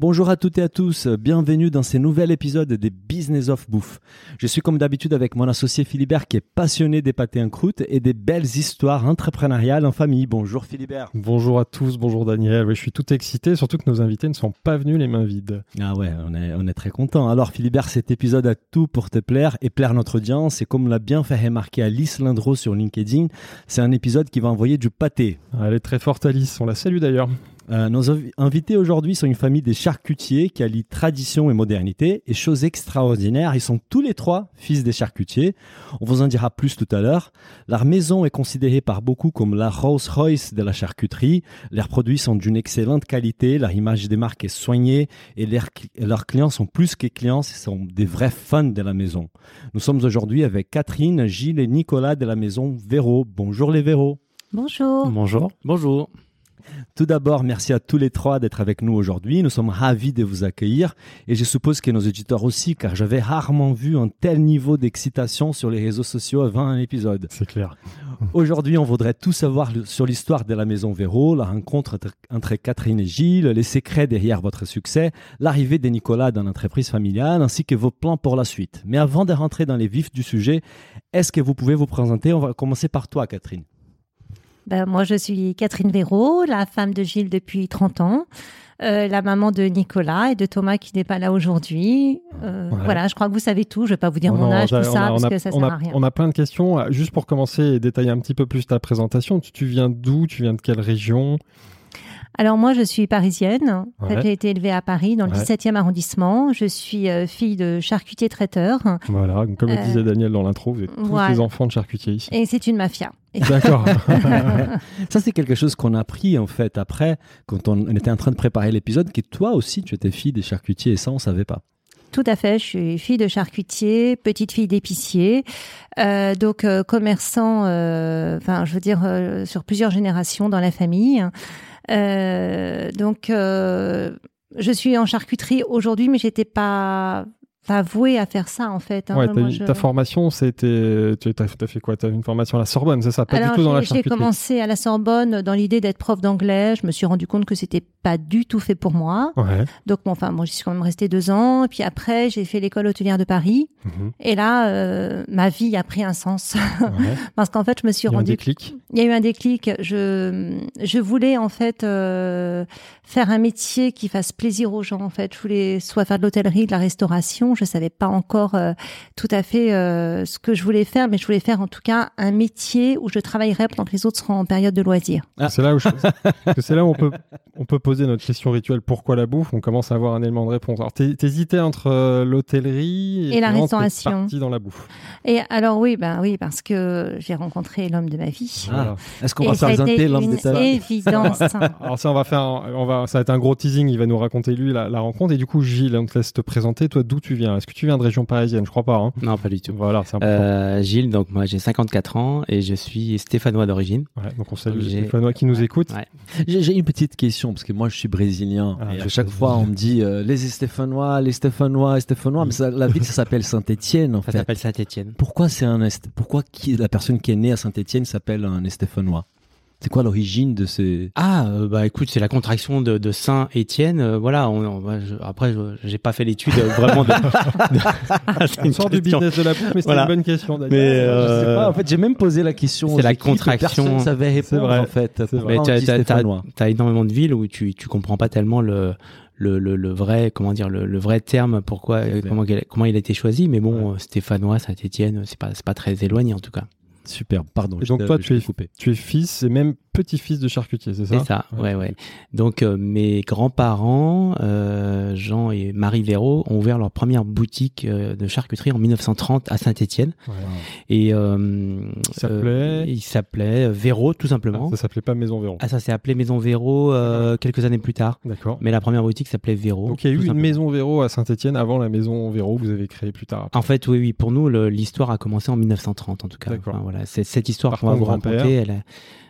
Bonjour à toutes et à tous, bienvenue dans ce nouvel épisode des Business of Bouffe. Je suis comme d'habitude avec mon associé Philibert qui est passionné des pâtés en croûte et des belles histoires entrepreneuriales en famille. Bonjour Philibert. Bonjour à tous, bonjour Daniel. Oui, je suis tout excité, surtout que nos invités ne sont pas venus les mains vides. Ah ouais, on est, on est très content. Alors Philibert, cet épisode a tout pour te plaire et plaire notre audience. Et comme l'a bien fait remarquer Alice Lindro sur LinkedIn, c'est un épisode qui va envoyer du pâté. Elle est très forte Alice, on la salue d'ailleurs. Euh, nos inv- invités aujourd'hui sont une famille des charcutiers qui allie tradition et modernité. Et chose extraordinaire, ils sont tous les trois fils des charcutiers. On vous en dira plus tout à l'heure. Leur maison est considérée par beaucoup comme la Rolls-Royce de la charcuterie. Leurs produits sont d'une excellente qualité, leur image des marques est soignée et leurs clients sont plus que clients, ce sont des vrais fans de la maison. Nous sommes aujourd'hui avec Catherine, Gilles et Nicolas de la maison Véro. Bonjour les Véro. Bonjour. Bonjour. Bonjour. Tout d'abord, merci à tous les trois d'être avec nous aujourd'hui. Nous sommes ravis de vous accueillir et je suppose que nos auditeurs aussi, car j'avais rarement vu un tel niveau d'excitation sur les réseaux sociaux avant un épisode. C'est clair. Aujourd'hui, on voudrait tout savoir sur l'histoire de la maison Véro, la rencontre entre- entre Catherine et Gilles, les secrets derrière votre succès, l'arrivée de Nicolas dans l'entreprise familiale, ainsi que vos plans pour la suite. Mais avant de rentrer dans les vifs du sujet, est-ce que vous pouvez vous présenter? On va commencer par toi, Catherine. Ben, moi, je suis Catherine Véraud, la femme de Gilles depuis 30 ans, euh, la maman de Nicolas et de Thomas qui n'est pas là aujourd'hui. Euh, Ouais. Voilà, je crois que vous savez tout. Je ne vais pas vous dire Oh mon non, âge, tout ça, a- parce a- que ça sert a- à rien. On a plein de questions. Juste pour commencer et détailler un petit peu plus ta présentation, tu, tu viens d'où Tu viens de quelle région? Alors moi, je suis parisienne. En fait, Ouais. j'ai été élevée à Paris, dans le Ouais. 17e arrondissement. Je suis euh, fille de charcutier traiteur Voilà, comme le Euh, disait Daniel dans l'intro, vous êtes tous voilà. les enfants de charcutier ici. et c'est une mafia. D'accord. Ça, c'est quelque chose qu'on a appris en fait après, quand on était en train de préparer l'épisode, que toi aussi, tu étais fille des charcutiers et ça, on savait pas. Tout à fait, je suis fille de charcutier, petite fille d'épicier, euh, donc euh, commerçant, euh, enfin je veux dire euh, sur plusieurs générations dans la famille. Euh, donc euh, je suis en charcuterie aujourd'hui, mais j'étais pas pas à faire ça en fait. hein. Ouais, Moi, t'as- je- ta formation, c'était. Tu as, fait quoi? Tu as une formation à la Sorbonne, c'est ça? Pas Alors, du tout dans la j'ai- commencé à la Sorbonne dans l'idée d'être prof d'anglais. Je me suis rendu compte que c'était pas du tout fait pour moi. Ouais. Donc, bon, enfin, moi, j'y suis quand même restée deux ans. Et puis après, j'ai fait l'école hôtelière de Paris. Mhm. Et là, euh, ma vie a pris un sens. ouais. Parce qu'en fait, je me suis Il y a un rendu. déclic. Il y a eu un déclic. Je, je voulais en fait euh, faire un métier qui fasse plaisir aux gens. En fait, je voulais soit faire de l'hôtellerie, de la restauration. Je savais pas encore euh, tout à fait euh, ce que je voulais faire, mais je voulais faire en tout cas un métier où je travaillerais pendant que les autres seront en période de loisirs. Ah. C'est là où je- c'est là où on peut on peut poser notre question rituelle pourquoi la bouffe? On commence à avoir un élément de réponse. Alors t'hé- t'hésitais entre euh, l'hôtellerie et, Et la restauration. parti dans la bouffe. Et alors oui, ben oui, parce que j'ai rencontré l'homme de ma vie. Ah. Est-ce qu'on va été l'homme des talents évidence. Alors ça on va faire un- on va ça va être un gros teasing, il va nous raconter lui la, la rencontre et du coup Gilles, on te laisse te présenter toi d'où tu viens Est-ce que tu viens de région parisienne? Je crois pas hein. Non, pas du tout. Voilà, c'est important. Euh, Gilles, donc moi j'ai 54 ans et je suis stéphanois d'origine. Ouais, donc on salue les j'ai- Stéphanois qui nous écoutent. Ouais. J'ai j'ai une petite question, parce que moi, je suis brésilien. Ah, et à chaque fois, on me dit euh, les Stéphanois, les Stéphanois, les Stéphanois. Mais ça- la ville, ça s'appelle Saint-Étienne, en Ça fait. s'appelle Saint-Étienne. Pourquoi c'est un Est- pourquoi qui, la personne qui est née à Saint-Étienne s'appelle un Stéphanois? C'est quoi l'origine de ces Ah, euh, bah écoute, c'est la contraction de, de Saint-Étienne. Euh, voilà, on, on va- je- après, je- j'ai pas fait l'étude euh, vraiment de. de- une sort du business de la bouffe, mais c'est Voilà. une bonne question. Daniel. Mais, Je euh, sais pas. En fait, j'ai même posé la question. c'est la équipes, contraction. Personne ne savait répondre vrai. en fait. T'as, énormément de villes où tu, tu comprends pas tellement le, le, le, le vrai, comment dire, le, le vrai terme, pourquoi, euh, comment, il a- comment il a été choisi. Mais bon, euh, Stéphanois, Saint-Étienne, c'est pas, c'est pas très éloigné en tout cas. Super. Pardon. Et donc toi, tu es, coupé. tu es fils et même petit-fils de charcutier, c'est ça C'est ça, ouais, ouais. Donc euh, mes grands-parents, euh, Jean et Marie Véraud, ont ouvert leur première boutique euh, de charcuterie en 1930 à Saint-Étienne. Ouais. Et euh, Il s'appelait euh, il s'appelait Véraud tout simplement. Ah, Ça s'appelait pas Maison Véron. Ah, ça s'est appelé Maison Véraud euh, quelques années plus tard. D'accord. Mais la première boutique s'appelait Véraud. Donc il y a eu une. Maison Véro à Saint-Etienne avant la Maison Véro que vous avez créée plus tard. En fait, oui, oui. Pour nous, l'histoire a commencé en 1930, en tout cas. D'accord. Enfin, voilà, cette histoire qu'on va vous raconter. Elle a,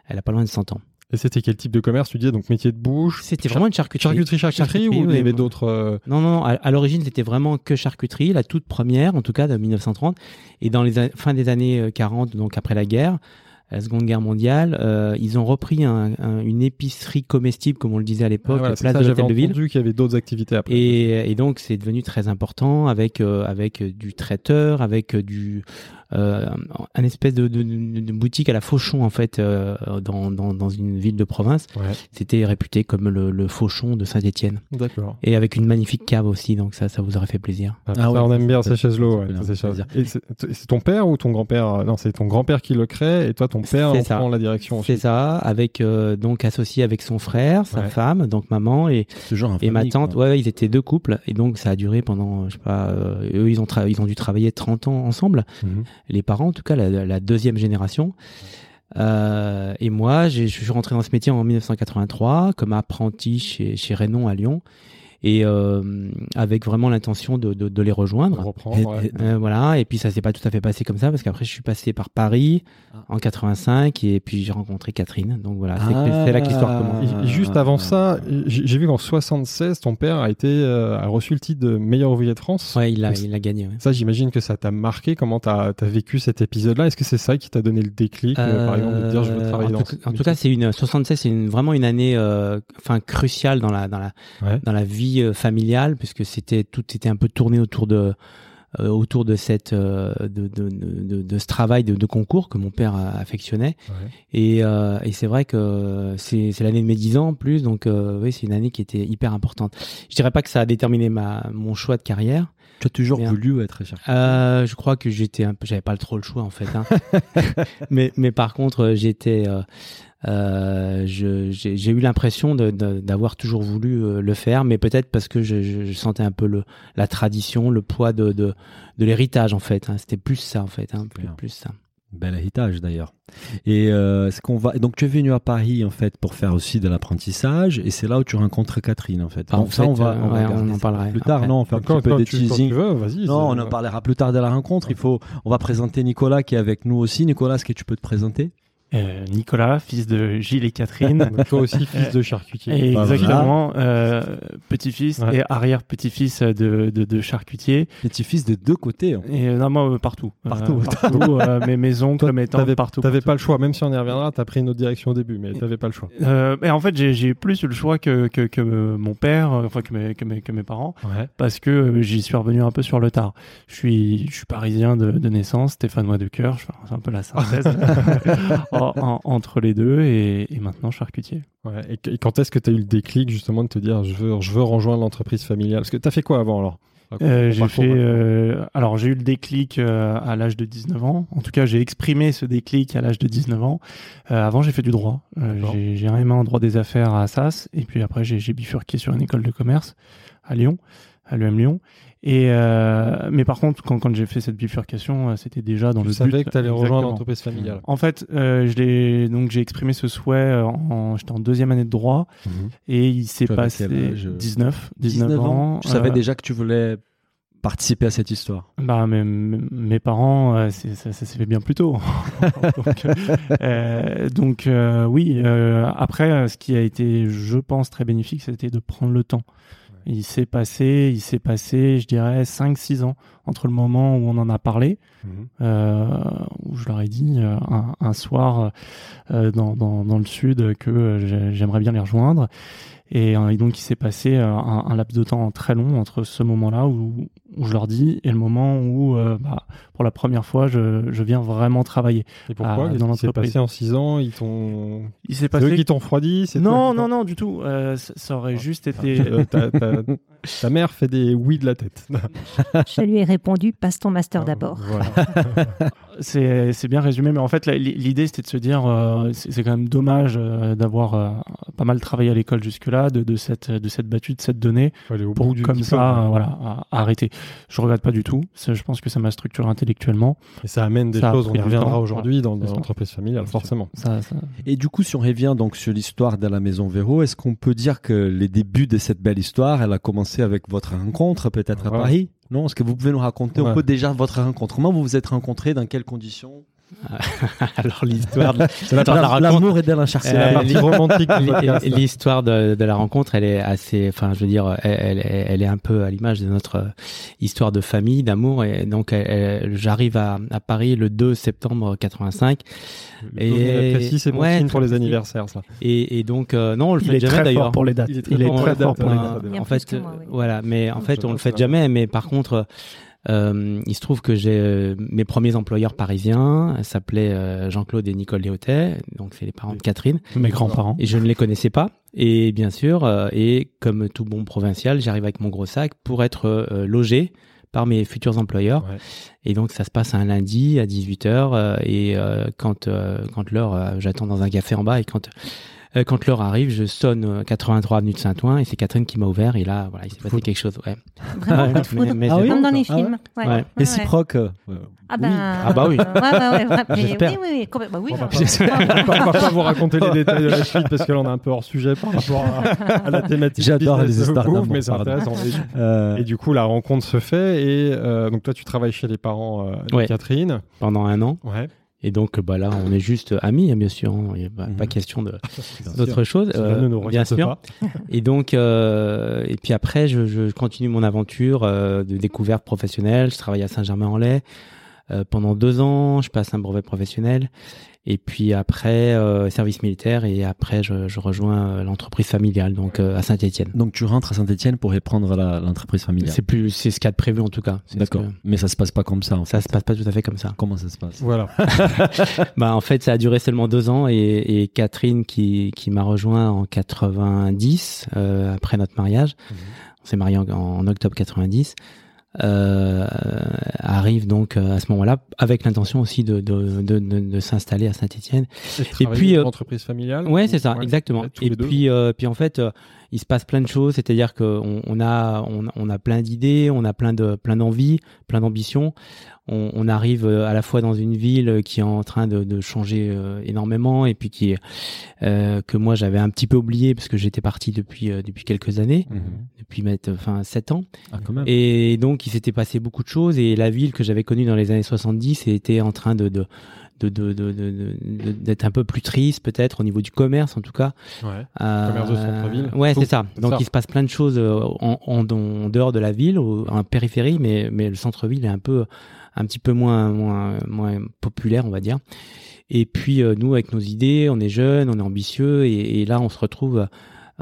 elle a pas loin de 100 ans. Et c'était quel type de commerce Tu disais donc métier de bouche? C'était vraiment une charcuterie. Charcuterie, charcuterie, ou il y avait d'autres euh, Non, non, non. À, à l'origine, c'était vraiment que charcuterie, la toute première, en tout cas, de 1930. Et dans les a- fin des années euh, 40, donc après la guerre, la Seconde Guerre mondiale, euh, ils ont repris un- un- une épicerie comestible, comme on le disait à ah, l'époque, voilà, c'est place ça, de l'Hôtel de Ville. entendu qu'il y avait d'autres activités après. Et, et donc c'est devenu très important avec euh, avec euh, du traiteur, avec euh, du euh, un espèce de, de, de- de boutique à la Fauchon en fait euh, dans, dans dans une ville de province. Ouais, C'était réputé comme le, le Fauchon de Saint-Étienne d'accord. et avec une magnifique cave aussi. Donc ça ça vous aurait fait plaisir. Ah, Ah ça, ouais, on aime bien ces chaises-là. c'est ton père ou ton grand-père Non, c'est ton grand-père qui le crée et toi, ton père, en ça. prend la direction. C'est ça, avec euh, donc associé avec son frère, sa Ouais. femme, donc maman et genre en Et ma tante, quoi. ouais, ils étaient deux couples, et donc ça a duré pendant, je sais pas, euh, eux, ils ont, ils ont dû travailler 30 ans ensemble, Mhm. Les parents, en tout cas, la, deuxième génération. Euh, et moi, je suis rentré dans ce métier en 1983 comme apprenti chez, chez à Lyon, et euh, avec vraiment l'intention de, de, de les On rejoindre. reprend. Et- ouais. Euh, voilà, et puis ça s'est pas tout à fait passé comme ça parce qu'après je suis passé par Paris Ah. en 85 et puis j'ai rencontré Catherine. Donc voilà, c'est Ah. là que l'histoire commence. Et- et juste avant ça, j'ai vu qu'en 76, ton père a été euh, a reçu le titre de meilleur ouvrier de France. Ouais, il a, Donc, il a gagné. ouais. Ça, j'imagine que ça t'a marqué. Comment t'as as vécu cet épisode-là? Est-ce que c'est ça qui t'a donné le déclic, euh, par exemple, de dire je veux travailler en dans tout, en tout cas, c'est une 76, c'est une, vraiment une année, euh, enfin cruciale dans la dans la Ouais. dans la vie euh, familiale puisque c'était tout était un peu tourné autour de euh, autour de cette euh, de, de, de, de- de ce travail de, concours que mon père affectionnait Ouais. et, euh, et c'est vrai que c'est c'est l'année de mes 10 ans en plus donc euh, oui c'est une année qui était hyper importante je dirais pas que ça a déterminé ma mon choix de carrière Tu as toujours voulu être euh, je crois que j'étais un peu, j'avais pas trop le choix en fait. Hein. mais mais par contre, j'étais, euh, je- j'ai eu l'impression d'avoir toujours voulu euh, le faire, mais peut-être parce que je, sentais un peu le la tradition, le poids de de, de l'héritage en fait. hein. C'était plus ça en fait, hein, plus, plus ça. Bel héritage d'ailleurs. Et euh, ce qu'on va donc tu es venu à Paris en fait pour faire aussi de l'apprentissage et c'est là où tu rencontres Catherine en fait. Donc ça on va, euh, on, va ouais, on en parlera plus tard. après. Non, on fait un Quand, petit peu quand de tu, quand tu teasing. veux. Non, on en parlera plus tard de la rencontre. Il faut, on va présenter Nicolas qui est avec nous aussi. Nicolas, est-ce que tu peux te présenter? Euh, Nicolas, fils de Gilles et Catherine. Donc, toi aussi, fils de charcutier. Et Exactement, euh, petit-fils Ouais. et arrière-petit-fils de, de, de charcutier. Petit-fils de deux côtés. hein. Et euh, non, moi, euh, partout. Partout. Euh, partout euh, mes, mes oncles, Toi, mes tantes, T'avais partout. T'avais pas le choix, même si on y reviendra, t'as pris une autre direction au début, mais t'avais pas le choix. Euh, mais en fait, j'ai plus eu le choix que, que, que mon père, euh, enfin que mes, que mes, que mes parents, Ouais. parce que euh, j'y suis revenu un peu sur le tard. Je suis, je suis parisien de, de naissance, stéphanois de cœur, c'est un peu la synthèse en- en- entre les deux, et, et maintenant charcutier. Ouais. Et, et quand est-ce que t'as eu le déclic justement de te dire je veux, je veux rejoindre l'entreprise familiale? Parce que t'as fait quoi avant alors? Euh, j'ai fait, euh, alors j'ai eu le déclic euh, à l'âge de 19 ans. En tout cas, j'ai exprimé ce déclic à l'âge de 19 ans. Avant, j'ai fait du droit. J'ai MA en droit des affaires à Assas, et puis après, j'ai bifurqué sur une école de commerce à Lyon, à l'EM Lyon. Et euh, mais par contre, quand, quand j'ai fait cette bifurcation, euh, c'était déjà dans Tu le savais but. que t'allais rejoindre Exactement. l'entreprise familiale. En fait, euh, je l'ai donc j'ai exprimé ce souhait euh, en, j'étais en deuxième année de droit et il s'est Tu passé âge 19, 19, ans. Tu savais déjà que tu voulais participer à cette histoire? Bah, mes, mes parents, euh, ça, ça s'est fait bien plus tôt. donc, euh, donc, euh, oui, euh, après, ce qui a été, je pense, très bénéfique, c'était de prendre le temps. Il s'est passé, il s'est passé, je dirais, 5-6 ans entre le moment où on en a parlé, Mhm. euh, où je leur ai dit euh, un, un soir euh, dans, dans, dans le sud que j'ai- j'aimerais bien les rejoindre. Et, euh, et donc, il s'est passé euh, un, un laps de temps très long entre ce moment-là où où je leur dis et le moment où, euh, bah, pour la première fois, je, je viens vraiment travailler. Et pourquoi? Ah, Qu'est-ce dans s'est passé en 6 ans? Ils t'ont. Il s'est C'est eux passé. qui t'ont toi Non, non, non, du tout. Euh, ça, aurait juste été. Euh, ta, ta- ta mère fait des oui de la tête. Je lui ai répondu passe ton master d'abord. Voilà. C'est c'est bien résumé, mais en fait, la- l'idée c'était de se dire, euh, c'est c'est quand même dommage euh, d'avoir euh, pas mal travaillé à l'école jusque-là, de, de cette de cette battue, de cette donnée, Faut aller au pour bout du comme diplôme. ça, euh, voilà, à- à arrêter. Je regrette pas du tout. Ça, je pense que ça m'a structuré intellectuellement. Et ça amène des Ça choses, on y du reviendra temps. aujourd'hui dans, dans l'entreprise familiale, forcément. Ça, ça- Et du coup, si on revient donc sur l'histoire de la maison Véro, est-ce qu'on peut dire que les débuts de cette belle histoire, elle a commencé avec votre rencontre peut-être à. Paris? Non Est-ce que vous pouvez nous raconter un Ouais. peu déjà votre rencontre Comment vous vous êtes rencontrés Dans quelles conditions? Alors l'histoire de, la, L'amour est d'Alain la Euh, partie romantique l'histoire de, de la rencontre, elle est assez, enfin, je veux dire, elle, elle, elle est un peu à l'image de notre euh, histoire de famille, d'amour. Et donc, j'arrive à, à Paris le 2 septembre 85. Le souvenir est précis, c'est bon Ouais, signe pour les anniversaires, ça. Et, et donc, euh, non, on le Il fait est jamais très d'ailleurs. fort pour les dates. Il est très fort pour les dates. Bien en fait, euh, voilà, mais en fait, on le fait jamais. Mais par contre, euh, il se trouve que j'ai euh, mes premiers employeurs parisiens s'appelaient euh, Jean-Claude et Nicole Léotet, donc c'est les parents de Catherine, Mes grands-parents. et je ne les connaissais pas. Et bien sûr, euh, et comme tout bon provincial, j'arrive avec mon gros sac pour être euh, logé par mes futurs employeurs. Ouais. Et donc ça se passe un lundi à 18h et euh, quand euh, quand l'heure euh, j'attends dans un café en bas et quand euh, quand l'heure arrive, je sonne euh, 83 avenue de Saint-Ouen et c'est Catherine qui m'a ouvert et là voilà, il s'est passé quelque chose, ouais. Vraiment, Ouais, coup de foudre. mais- mais Ah oui Comme dans les Ah films. Ouais. Ouais. Ouais, ouais. Réciproque. euh, Ah ben, Ah bah oui. euh, ouais, ouais, ouais, mais J'espère. Oui, oui, oui. Bah oui, On va pas- on va pas vous raconter les détails de la suite parce que là on est un peu hors sujet par rapport à, à la thématique. J'adore les d'amour, mais c'est intéressant. Et, euh, et du coup, la rencontre se fait et euh, donc toi, tu travailles chez les parents euh, de Ouais. Catherine. pendant un an Ouais. Et donc bah là on est juste amis hein, bien sûr, hein. il n'y a pas, Mhm. pas question d'autre chose euh, nous bien sûr. pas. Et donc, euh, et puis après, je, je continue mon aventure euh, de découverte professionnelle. Je travaille à Saint-Germain-en-Laye euh, pendant deux ans. Je passe un brevet professionnel. Et puis après, euh, service militaire. Et après, je, je rejoins euh, l'entreprise familiale, donc euh, à Saint-Étienne. Donc tu rentres à Saint-Etienne pour reprendre la- l'entreprise familiale. C'est plus, c'est ce qu'il y a de prévu en tout cas. D'accord. que- Mais ça se passe pas comme ça. En fait. Ça se passe pas tout à fait comme ça. Comment ça se passe? Voilà. Bah en fait, ça a duré seulement deux ans et, et Catherine qui, qui m'a rejoint en 90 euh, après notre mariage, on s'est marié en, en octobre 90. Euh, arrive donc euh, à ce moment-là avec l'intention aussi de, de, de, de, de s'installer à Saint-Étienne. Et, puis, euh, entreprise familiale. Ouais, c'est ça, Ouais, exactement. Et puis, euh, puis en fait, euh, il se passe plein de choses. C'est-à-dire qu'on on a, on, on a plein d'idées, on a plein de, plein d'envies, plein d'ambitions. On, on arrive euh, à la fois dans une ville qui est en train de, de changer euh, énormément et puis qui, euh, que moi j'avais un petit peu oublié parce que j'étais parti depuis euh, depuis quelques années, Mhm. depuis mettre, enfin sept ans. Ah, quand même. Et donc, il s'était passé beaucoup de choses et la ville que j'avais connue dans les années 70 était en train de, d'être un peu plus triste, peut-être, au niveau du commerce, en tout cas. Ouais. Euh, Commerce de centre-ville. Ouais, c'est ça. Donc, ça. il se passe plein de choses en, en, en dehors de la ville, au- en périphérie, mais, mais le centre-ville est un peu, un petit peu moins, moins, moins populaire, on va dire. Et puis, euh, nous, avec nos idées, on est jeunes, on est ambitieux, et, et là, on se retrouve euh,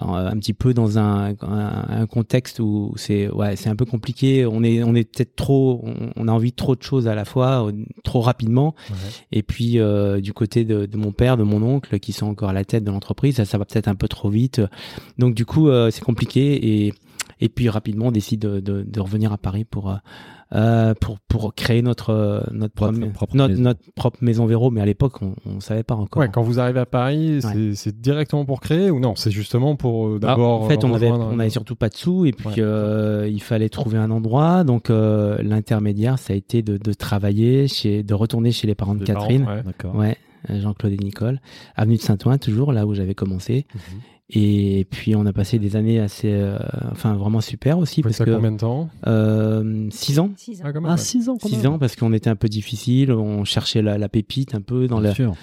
un petit peu dans un, un, un contexte où c'est ouais c'est un peu compliqué on est on est peut-être trop on, on a envie de trop de choses à la fois euh, trop rapidement Ouais. et puis euh, du côté de, de mon père de mon oncle qui sont encore à la tête de l'entreprise ça, ça va peut-être un peu trop vite donc du coup euh, c'est compliqué et et puis rapidement on décide de, de, de revenir à Paris pour euh, euh, pour pour créer notre euh, notre Propre- notre, maison. notre propre maison Véro mais à l'époque on, on savait pas encore Ouais, quand vous arrivez à Paris, c'est- c'est directement pour créer ou non? C'est justement pour Bah, d'abord. en fait, on avait, on avait surtout pas de sous et puis Ouais. euh, il fallait trouver un endroit. Donc euh, l'intermédiaire, ça a été de, de travailler chez, de retourner chez les parents de Des parents, Catherine. ouais. D'accord. Ouais, Jean-Claude et Nicole, avenue de Saint-Ouen, toujours là où j'avais commencé. Mhm. Et puis on a passé des années assez, euh, enfin vraiment super aussi Vous parce ça que combien de temps? euh, six ans, Six ans. Ah, quand même, Ah, ouais. 6 ans quand six même. ans parce qu'on était un peu difficile, on cherchait la, la pépite un peu dans Bien le, sûr.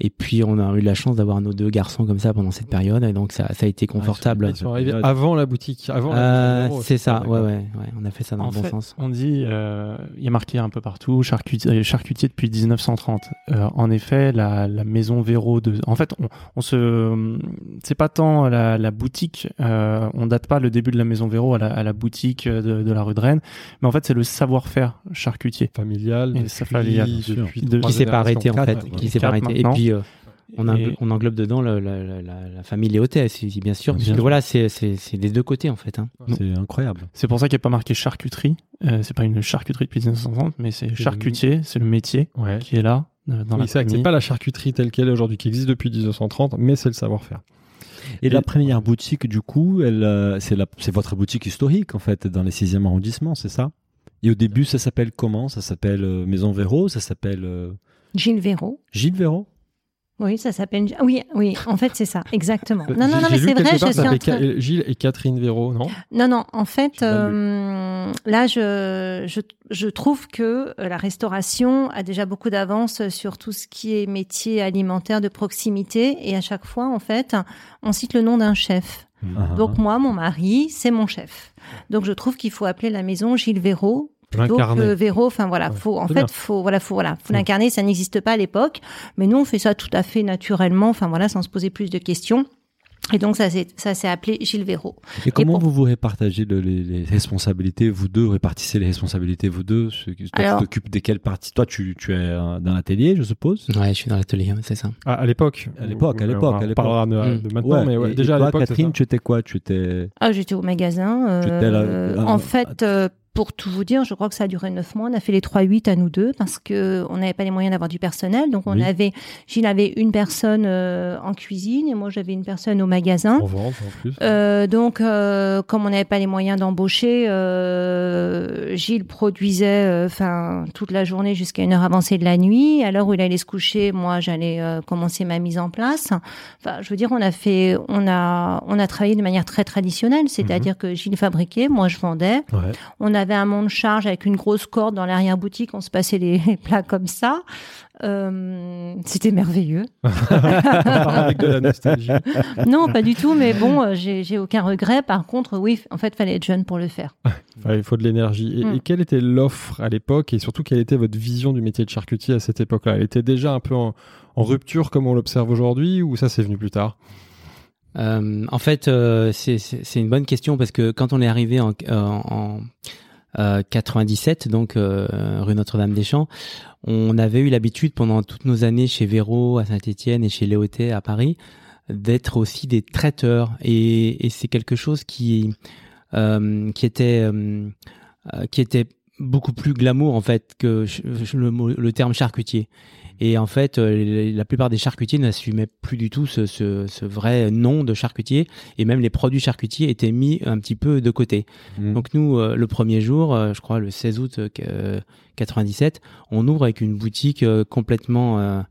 Et puis on a eu la chance d'avoir nos deux garçons comme ça pendant cette période, et donc ça, ça a été confortable. Ils sont arrivés avant la boutique, avant. la Euh, c'est ça, ouais, ouais, ouais, on a fait ça dans En le bon fait, sens. on dit, euh, il y a marqué un peu partout, charcutier, charcutier depuis 1930. Euh, en effet, la, la maison Véro de, en fait, on, on se, c'est pas tant la, la boutique, euh, on date pas le début de la maison Véro à la, à la boutique de, de la rue de Rennes, mais en fait, c'est le savoir-faire charcutier. Familial. Et depuis- familial, depuis De- trois Qui s'est pas arrêté en fait, qui s'est pas arrêté. Et maintenant. puis euh, on, Et- englobe, on englobe dedans le- la, la- la famille c'est bien sûr, Bien puisque sûr. voilà, c'est des deux côtés en fait. Hein. C'est incroyable. C'est pour ça qu'il n'y a pas marqué charcuterie. Euh, c'est pas une charcuterie depuis 1930, mais c'est charcutier, c'est le métier Ouais. qui est là euh, dans Oui, la c'est pas la charcuterie telle qu'elle est aujourd'hui, qui existe depuis 1930, mais c'est le savoir-faire. Et, Et- la première boutique, du coup, elle, euh, c'est la- c'est votre boutique historique, en fait, dans les 6e arrondissements, c'est ça? Et au début, ça s'appelle comment? Ça s'appelle euh, Maison Véro? Ça s'appelle euh, Gilles Véraud. Gilles Véro Oui, ça s'appelle. ah Oui, oui, en fait, c'est ça, exactement. Non, non, non, j'ai mais c'est vrai, je suis en train. Gilles et Catherine Véro, non? Non, non, en fait, euh, là, je, je, je trouve que euh, la restauration a déjà beaucoup d'avance sur tout ce qui est métier alimentaire de proximité. Et à chaque fois, en fait, on cite le nom d'un chef. Ah, Donc moi, mon mari, c'est mon chef. Donc je trouve qu'il faut appeler la maison Gilles Véraud que Véro. Enfin voilà, Ouais, faut en c'est fait bien. faut voilà faut voilà faut l'incarner. Ça n'existe pas à l'époque, mais nous on fait ça tout à fait naturellement. Enfin voilà, sans se poser plus de questions. Et donc ça s'est ça s'est appelé Gilles Véraud. Et comment pour- vous vous répartagez le- les, les responsabilités, vous deux? Répartissez les responsabilités, vous deux? Toi, Alors- tu t'occupes de quelle partie Toi, tu, tu es euh, dans l'atelier, je suppose? Ouais, je suis dans l'atelier, c'est ça. Ah, à l'époque. À l'époque, à On- l'époque, On à l'époque. parlera de, Mm. de maintenant, mais ouais, et- déjà et toi, à l'époque. c'est Catherine, tu étais quoi? Tu étais. Ah j'étais au magasin. euh, Tu étais là, euh, en euh, fait. Pour tout vous dire, je crois que ça a duré neuf mois. On a fait les 3-8 à nous deux parce que on n'avait pas les moyens d'avoir du personnel. Donc on Oui. avait, Gilles avait une personne euh, en cuisine et moi j'avais une personne au magasin. En vente, en plus. Euh, donc, euh, comme on n'avait pas les moyens d'embaucher, Gilles produisait, enfin, toute la journée jusqu'à une heure avancée de la nuit. À l'heure où il allait se coucher, moi, j'allais commencer ma mise en place. Enfin, je veux dire, on a fait, on a, on a travaillé de manière très traditionnelle, c'est-à-dire que Gilles fabriquait, moi, je vendais. Ouais. On avait un monte charge avec une grosse corde dans l'arrière-boutique, on se passait les, les plats comme ça. Euh, C'était merveilleux. On part avec de la nostalgie. Non, pas du tout, mais bon, euh, j'ai j'ai aucun regret. Par contre, oui, en fait, fallait être jeune pour le faire. Il faut de l'énergie. Et, Mm. et quelle était l'offre à l'époque et surtout quelle était votre vision du métier de charcutier à cette époque-là? Elle était déjà un peu en, en rupture comme on l'observe aujourd'hui ou ça c'est venu plus tard? Euh, en fait, euh, c'est- c'est c'est une bonne question parce que quand on est arrivé en, euh, en euh, 97, donc euh, rue Notre-Dame-des-Champs, on avait eu l'habitude pendant toutes nos années chez Véro à Saint-Étienne et chez Léoté à Paris d'être aussi des traiteurs. Et, et c'est quelque chose qui euh, qui était euh, euh, qui était beaucoup plus glamour en fait que le, terme charcutier. Et en fait, euh, la plupart des charcutiers n'assumaient plus du tout ce, ce, ce vrai nom de charcutier, et même les produits charcutiers étaient mis un petit peu de côté. Mm. Donc nous, euh, le premier jour, euh, je crois le 16 août euh, qu- euh, 97, on ouvre avec une boutique complètement,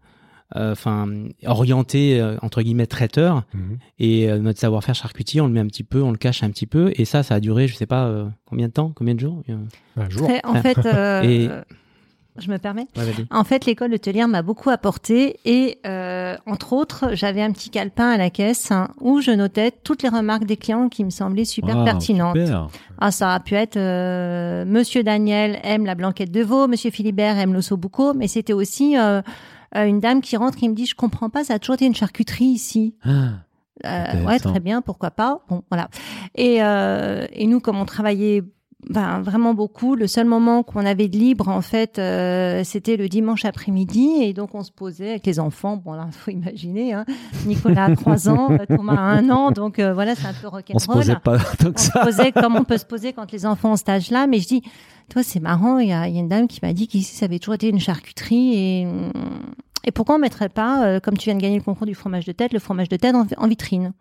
enfin, orientée euh, entre guillemets traiteur, et euh, notre savoir-faire charcutier, on le met un petit peu, on le cache un petit peu, et ça, ça a duré, je sais pas euh, combien de temps, combien de jours. Euh, Un jour. Très- en fait, euh, Et- euh, je me permets. ouais. En fait, l'école hôtelière m'a beaucoup apporté et, euh, entre autres, j'avais un petit calepin à la caisse hein, où je notais toutes les remarques des clients qui me semblaient super pertinentes. super. Ah, ça a pu être euh, Monsieur Daniel aime la blanquette de veau, Monsieur Philibert aime l'osso bucco, mais c'était aussi euh, euh, une dame qui rentre qui me dit je comprends pas, ça a toujours été une charcuterie ici. Ah, Euh, ouais, très bien, pourquoi pas. Bon, voilà. Et, euh, et nous, comme on travaillait ben, vraiment beaucoup, le seul moment qu'on avait de libre, en fait, euh, c'était le dimanche après-midi. Et donc, on se posait avec les enfants. Bon, là, faut imaginer. Hein. Nicolas a 3 ans, Thomas a 1 an. Donc, euh, voilà, c'est un peu rock'n'roll. on se posait pas tant que On se posait comme on peut se poser quand les enfants ont cet âge-là. Mais je dis, toi, c'est marrant. Il y a, il y a une dame qui m'a dit qu'ici, ça avait toujours été une charcuterie. Et, et pourquoi on mettrait pas, euh, comme tu viens de gagner le concours du fromage de tête, le fromage de tête en, en vitrine?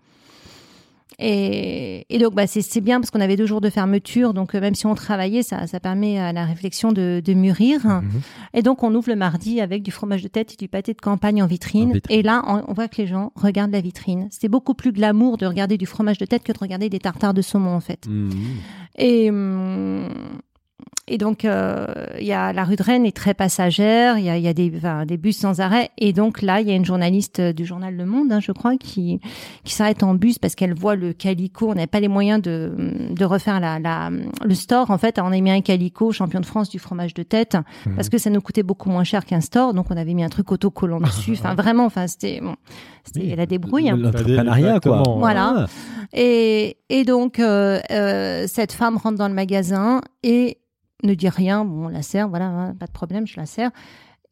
Et, et donc, bah, c'est c'est bien parce qu'on avait deux jours de fermeture. Donc, euh, même si on travaillait, ça, ça permet à la réflexion de, de mûrir. Mhm. Et donc, on ouvre le mardi avec du fromage de tête et du pâté de campagne en vitrine. En vitrine. Et là, on, on voit que les gens regardent la vitrine. C'était beaucoup plus glamour de regarder du fromage de tête que de regarder des tartares de saumon, en fait. Mm. Et, hum, et donc, euh, il y a la rue de Rennes est très passagère. Il y a, il y a des, enfin, des bus sans arrêt. Et donc là, il y a une journaliste du journal Le Monde, hein, je crois, qui qui s'arrête en bus parce qu'elle voit le calico. On n'avait pas les moyens de de refaire la, la le store. En fait, on a mis un calico champion de France du fromage de tête Mhm. parce que ça nous coûtait beaucoup moins cher qu'un store. Donc on avait mis un truc autocollant dessus. Enfin, vraiment. Enfin, c'était bon, c'était la débrouille. hein. L'entrepreneuriat, quoi. Voilà. Et, et donc, euh, euh, cette femme rentre dans le magasin et ne dit rien. Bon, on la sert, voilà, hein, pas de problème, je la sers.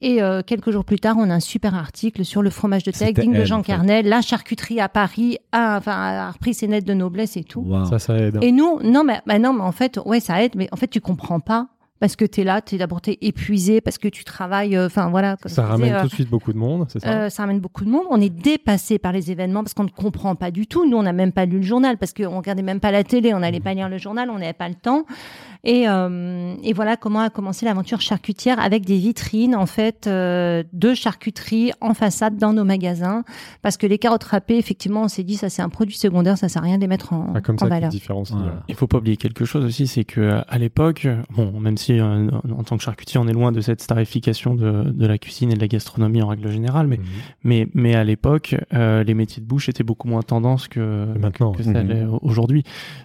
Et euh, quelques jours plus tard, on a un super article sur le fromage de tech digne de Jean en fait. Carnel. La charcuterie à Paris a, enfin, a repris ses lettres de noblesse et tout. Wow. Ça, ça aide. Et nous, non, mais, bah non, mais en fait, ouais, ça aide, mais en fait, tu comprends pas. Parce que tu es là, tu es d'abord t'es épuisé, parce que tu travailles, euh, enfin voilà. comme Ça ramène disais, euh, tout de suite beaucoup de monde, c'est ça? euh, ça ramène beaucoup de monde. On est dépassé par les événements parce qu'on ne comprend pas du tout. Nous, on n'a même pas lu le journal parce qu'on regardait même pas la télé, on n'allait pas lire le journal, on n'avait pas le temps. Et, euh, et voilà comment a commencé l'aventure charcutière avec des vitrines en fait euh, de charcuterie en façade dans nos magasins parce que les carottes râpées, effectivement, on s'est dit ça c'est un produit secondaire, ça sert à rien de les mettre en, Ah, comme en ça, tu valeur. différencies. Voilà. ouais. Il faut pas oublier quelque chose aussi, c'est que euh, à l'époque, bon, même si euh, en tant que charcutier, on est loin de cette starification de, de la cuisine et de la gastronomie en règle générale, mais Mhm. mais mais à l'époque, euh, les métiers de bouche étaient beaucoup moins tendance que Et maintenant, que ça l'est aujourd'hui.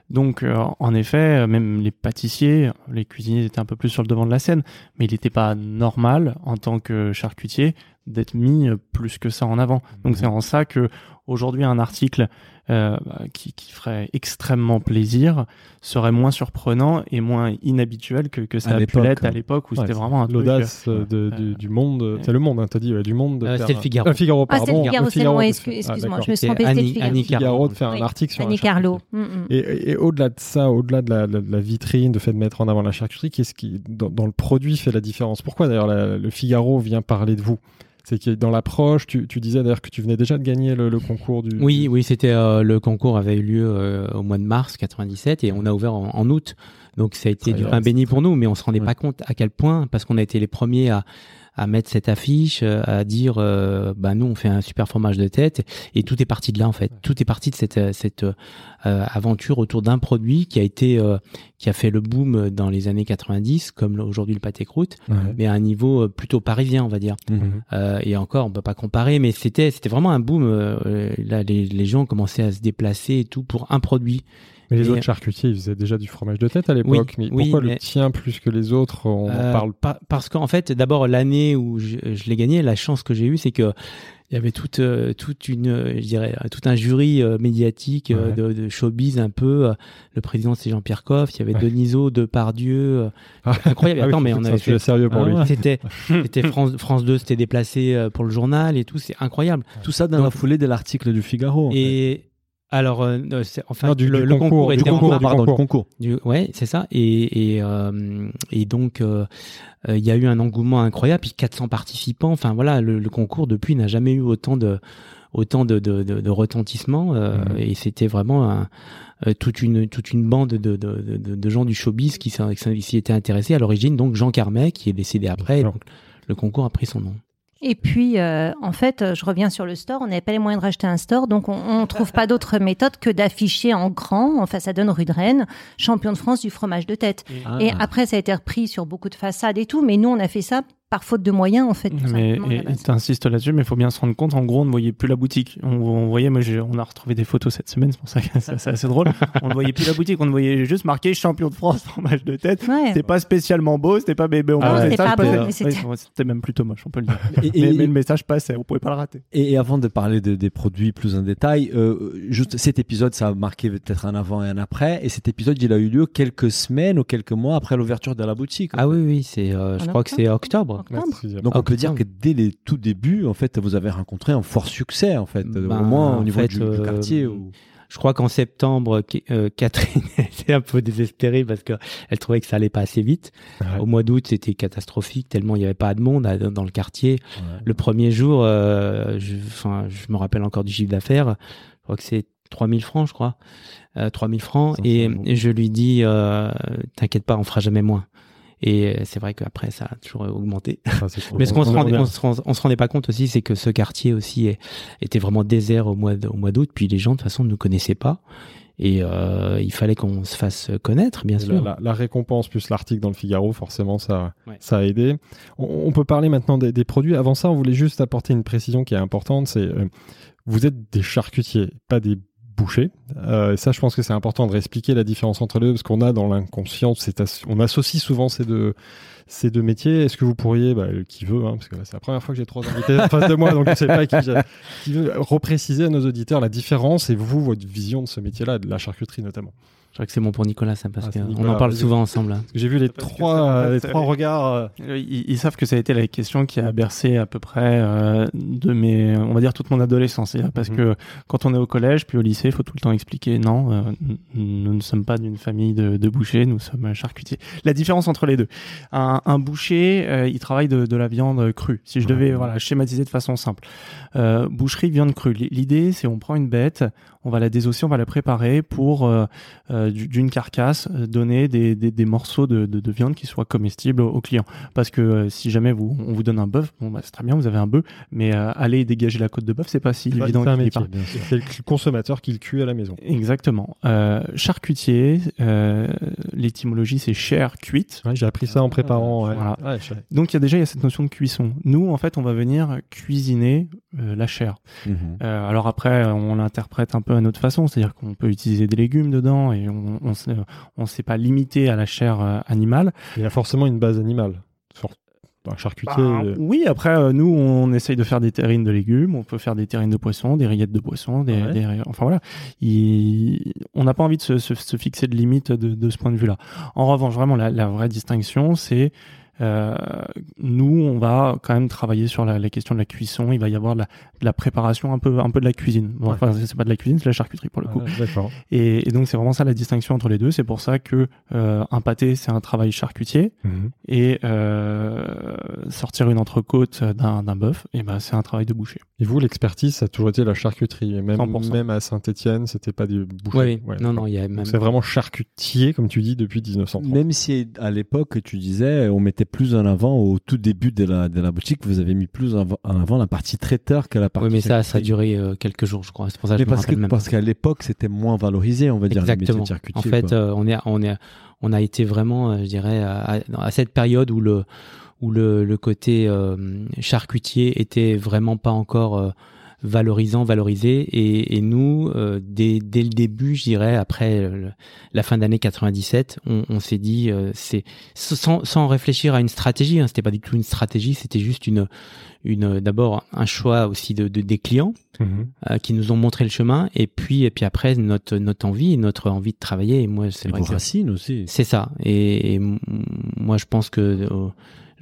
Donc, euh, en effet, même les pâtissiers, les cuisiniers étaient un peu plus sur le devant de la scène, mais il n'était pas normal en tant que charcutier d'être mis plus que ça en avant. Donc, c'est en ça que aujourd'hui, un article euh, qui, qui ferait extrêmement plaisir serait moins surprenant et moins inhabituel que, que ça À a pu l'époque, l'être à l'époque où Ouais, c'était c'est vraiment un truc, l'audace euh, euh, du, du monde, c'est le monde, hein, t'as dit, ouais, du monde. Euh, c'était le un- Figaro. Ah, Figaro, Ah, pardon. c'est le Figaro, Ah, excuse-moi, je me suis C'est trompée, c'était le Figaro. Annie Figaro de faire un Oui, article sur un Annie. Carlo. Mm, mm. Et, et au-delà de ça, au-delà de la, la- la vitrine, de fait de mettre en avant la charcuterie, qu'est-ce qui, dans, dans le produit, fait la différence? Pourquoi d'ailleurs le Figaro vient parler de vous? C'est que dans l'approche, tu, tu disais d'ailleurs que tu venais déjà de gagner le, le concours du. Oui, oui, c'était euh, le concours avait eu lieu euh, au mois de mars 97 et on a ouvert en, en août. Donc ça a été du pain béni pour nous, mais on se rendait Ouais. pas compte à quel point parce qu'on a été les premiers à à mettre cette affiche, euh, à dire euh, bah nous on fait un super fromage de tête et tout est parti de là en fait. Tout est parti de cette euh, cette euh, aventure autour d'un produit qui a été euh, qui a fait le boom dans les années 90 comme aujourd'hui le pâté croûte, Ouais. mais à un niveau euh, plutôt parisien on va dire. Euh, et encore, on peut pas comparer, mais c'était c'était vraiment un boom. euh, là, les, les gens commençaient à se déplacer et tout pour un produit. Mais les Et- autres charcutiers, ils faisaient déjà du fromage de tête à l'époque. mais oui, pourquoi mais- le tien plus que les autres On en Euh, parle pa- parce qu'en fait, d'abord l'année où je, je l'ai gagné, la chance que j'ai eue, c'est que il y avait toute euh, toute une, euh, je dirais, tout un jury euh, médiatique Ouais. de, de showbiz un peu. Le président c'est Jean-Pierre Coff, il y avait Ouais. Denisot, Depardieu, Ah, incroyable. ah oui, Attends, mais on avait fait. sérieux pour Ah lui. C'était c'était France France 2 s'était déplacé pour le journal et tout, c'est incroyable. Tout ça dans la foulée de l'article du Figaro. en fait. Alors, euh, euh, c'est- enfin, Non, du- le, du le concours, concours du était concours, pardon, concours. du concours. Du- ouais, c'est ça. Et, et, euh, et donc, euh, euh, il y a eu un engouement incroyable, puis 400 participants. Enfin voilà, le, le concours depuis n'a jamais eu autant de autant de, de, de, de retentissement. euh, Mhm. Et c'était vraiment un- euh, toute une toute une bande de, de, de, de- de gens du showbiz qui s'y étaient intéressés à l'origine. Donc Jean Carmet, qui est décédé après. donc, le concours a pris son nom. Et puis, euh, en fait, euh, je reviens sur le store. On n'avait pas les moyens de racheter un store, donc on ne trouve pas d'autre méthode que d'afficher en grand, en façade rue de Rennes, champion de France du fromage de tête. Ah. Et après, ça a été repris sur beaucoup de façades et tout, mais nous, on a fait ça par faute de moyens, en fait. Mais base. t'insistes là-dessus, mais il faut bien se rendre compte. En gros, on ne voyait plus la boutique. On, on voyait, on a retrouvé des photos cette semaine, c'est pour ça que c'est assez drôle. On ne voyait plus la boutique, on ne voyait juste marqué champion de France fromage de tête. Ouais. C'était pas spécialement beau, c'était pas bébé. Ah ouais. C'était ouais, même plutôt moche, on peut le dire. Et, mais, et- mais le message passait, on pouvait pas le rater. et- et avant de parler de- des produits plus en détail, euh, juste cet épisode, ça a marqué peut-être un avant et un après. Et cet épisode, il a eu lieu quelques semaines ou quelques mois après l'ouverture de la boutique. Ah oui, oui, c'est, euh, je En crois que c'est octobre. Octobre. Donc on peut Octobre. dire que dès les tout débuts, en fait, vous avez rencontré un fort succès, en fait, Ben, au moins au niveau fait, du, du euh, quartier. ou- Je crois qu'en septembre, euh, Catherine était un peu désespérée parce que elle trouvait que ça allait pas assez vite. Ouais. Au mois d'août, c'était catastrophique tellement il n'y avait pas de monde à- dans le quartier. Le premier jour, euh, je, enfin, je me rappelle encore du chiffre d'affaires. Je crois que c'est 3000 francs, je crois. Euh, 3000 francs. Et, et je lui dis, euh, t'inquiète pas, on fera jamais moins. Et c'est vrai qu'après, ça a toujours augmenté. Ah, cool. Mais ce qu'on se, rendait- on se rend- on se rendait pas compte aussi, c'est que ce quartier aussi est- était vraiment désert au mois, de- au mois d'août. Puis les gens, de toute façon, ne nous connaissaient pas. Et euh, il fallait qu'on se fasse connaître, bien La, sûr. la- la récompense plus l'article dans le Figaro, forcément, ça, Ouais. ça a aidé. On, on peut parler maintenant des, des produits. Avant ça, on voulait juste apporter une précision qui est importante. C'est euh, vous êtes des charcutiers, pas des bouchers. Euh, et ça, je pense que c'est important de réexpliquer la différence entre les deux, parce qu'on a dans l'inconscient, on associe souvent ces deux métiers. Est-ce que vous pourriez, bah, euh, qui veut, hein, parce que c'est la première fois que j'ai trois invités en face de moi, donc je sais pas qui, qui veut repréciser à nos auditeurs la différence et vous, votre vision de ce métier-là, de la charcuterie notamment. Je crois que c'est bon pour Nicolas, ça, parce Ah, qu'on en parle souvent ensemble. hein. J'ai vu les trois, fait, les ça- trois regards. euh, Euh, Ils, ils savent que ça a été la question qui a bercé à peu près euh, de mes, on va dire toute mon adolescence. Parce Mhm. que quand on est au collège puis au lycée, il faut tout le temps expliquer non, euh, nous ne sommes pas d'une famille de, de bouchers, nous sommes charcutiers. La différence entre les deux, un, un boucher, euh, il travaille de, de la viande crue. Si je devais voilà schématiser de façon simple, euh, boucherie viande crue. L'idée, c'est on prend une bête, on va la désosser, on va la préparer pour euh, euh, du- d'une carcasse euh, donner des, des, des morceaux de, de, de viande qui soient comestibles aux, aux clients. Parce que euh, si jamais vous, on vous donne un bœuf, bon bah c'est très bien, vous avez un bœuf, mais euh, aller dégager la côte de bœuf, c'est pas si évident. C'est le consommateur qui le cuit à la maison. Exactement. Euh, charcutier, euh, l'étymologie c'est chair cuite. Ouais, j'ai appris ça en préparant. ouais. Voilà. Ouais, je- Donc il y a déjà il y a cette notion de cuisson. Nous en fait on va venir cuisiner euh, la chair. Mhm. Euh, alors après, on l'interprète un peu à notre façon, c'est-à-dire qu'on peut utiliser des légumes dedans et on on s'est- on s'est pas limité à la chair euh, animale. Il y a forcément une base animale. Sur un charcutier. Bah, euh, oui, après, euh, nous, on essaye de faire des terrines de légumes, on peut faire des terrines de poissons, des rillettes de poissons, des, Ouais. des- enfin voilà. Il- on n'a pas envie de se, se- se fixer de limite de, de ce point de vue-là. En revanche, vraiment, la, la vraie distinction, c'est euh, nous, on va quand même travailler sur la, la question de la cuisson. Il va y avoir de la, de la préparation, un peu, un peu de la cuisine. Bon, Ouais. Enfin, c'est pas de la cuisine, c'est de la charcuterie pour le coup. ouais. Et, et donc, c'est vraiment ça la distinction entre les deux. C'est pour ça que euh, un pâté, c'est un travail charcutier Mhm. et euh, sortir une entrecôte d'un d'un bœuf, et ben c'est un travail de boucher. Et vous, l'expertise, ça a toujours été la charcuterie. Et même, 100%. même à Saint-Etienne, c'était pas du boucher. Ouais, non, d'accord. non, il y a Donc même. C'est vraiment charcutier, comme tu dis, depuis 1930. Même si à l'époque, tu disais, on mettait plus en avant, au tout début de la, de la boutique, vous avez mis plus en av- en avant la partie traiteur que la partie. Oui, mais ça, ça a duré euh, quelques jours, je crois. C'est pour ça que Mais je parce que même. parce qu'à l'époque, c'était moins valorisé, on va dire, Exactement. En fait, euh, on est, on est, on a été vraiment, euh, je dirais, à, cette période où le, où le, le côté euh, charcutier était vraiment pas encore valorisant, valorisé, et, et nous, euh, dès, dès le début, je dirais, après le- la fin d'année 97, on, on s'est dit, euh, c'est sans, sans réfléchir à une stratégie. Hein, c'était pas du tout une stratégie, c'était juste une, une, d'abord un choix aussi de, de des clients Mhm. euh, qui nous ont montré le chemin et puis et puis après notre notre envie notre envie de travailler et moi c'est vrai vos que racines aussi. c'est ça et, et moi je pense que euh,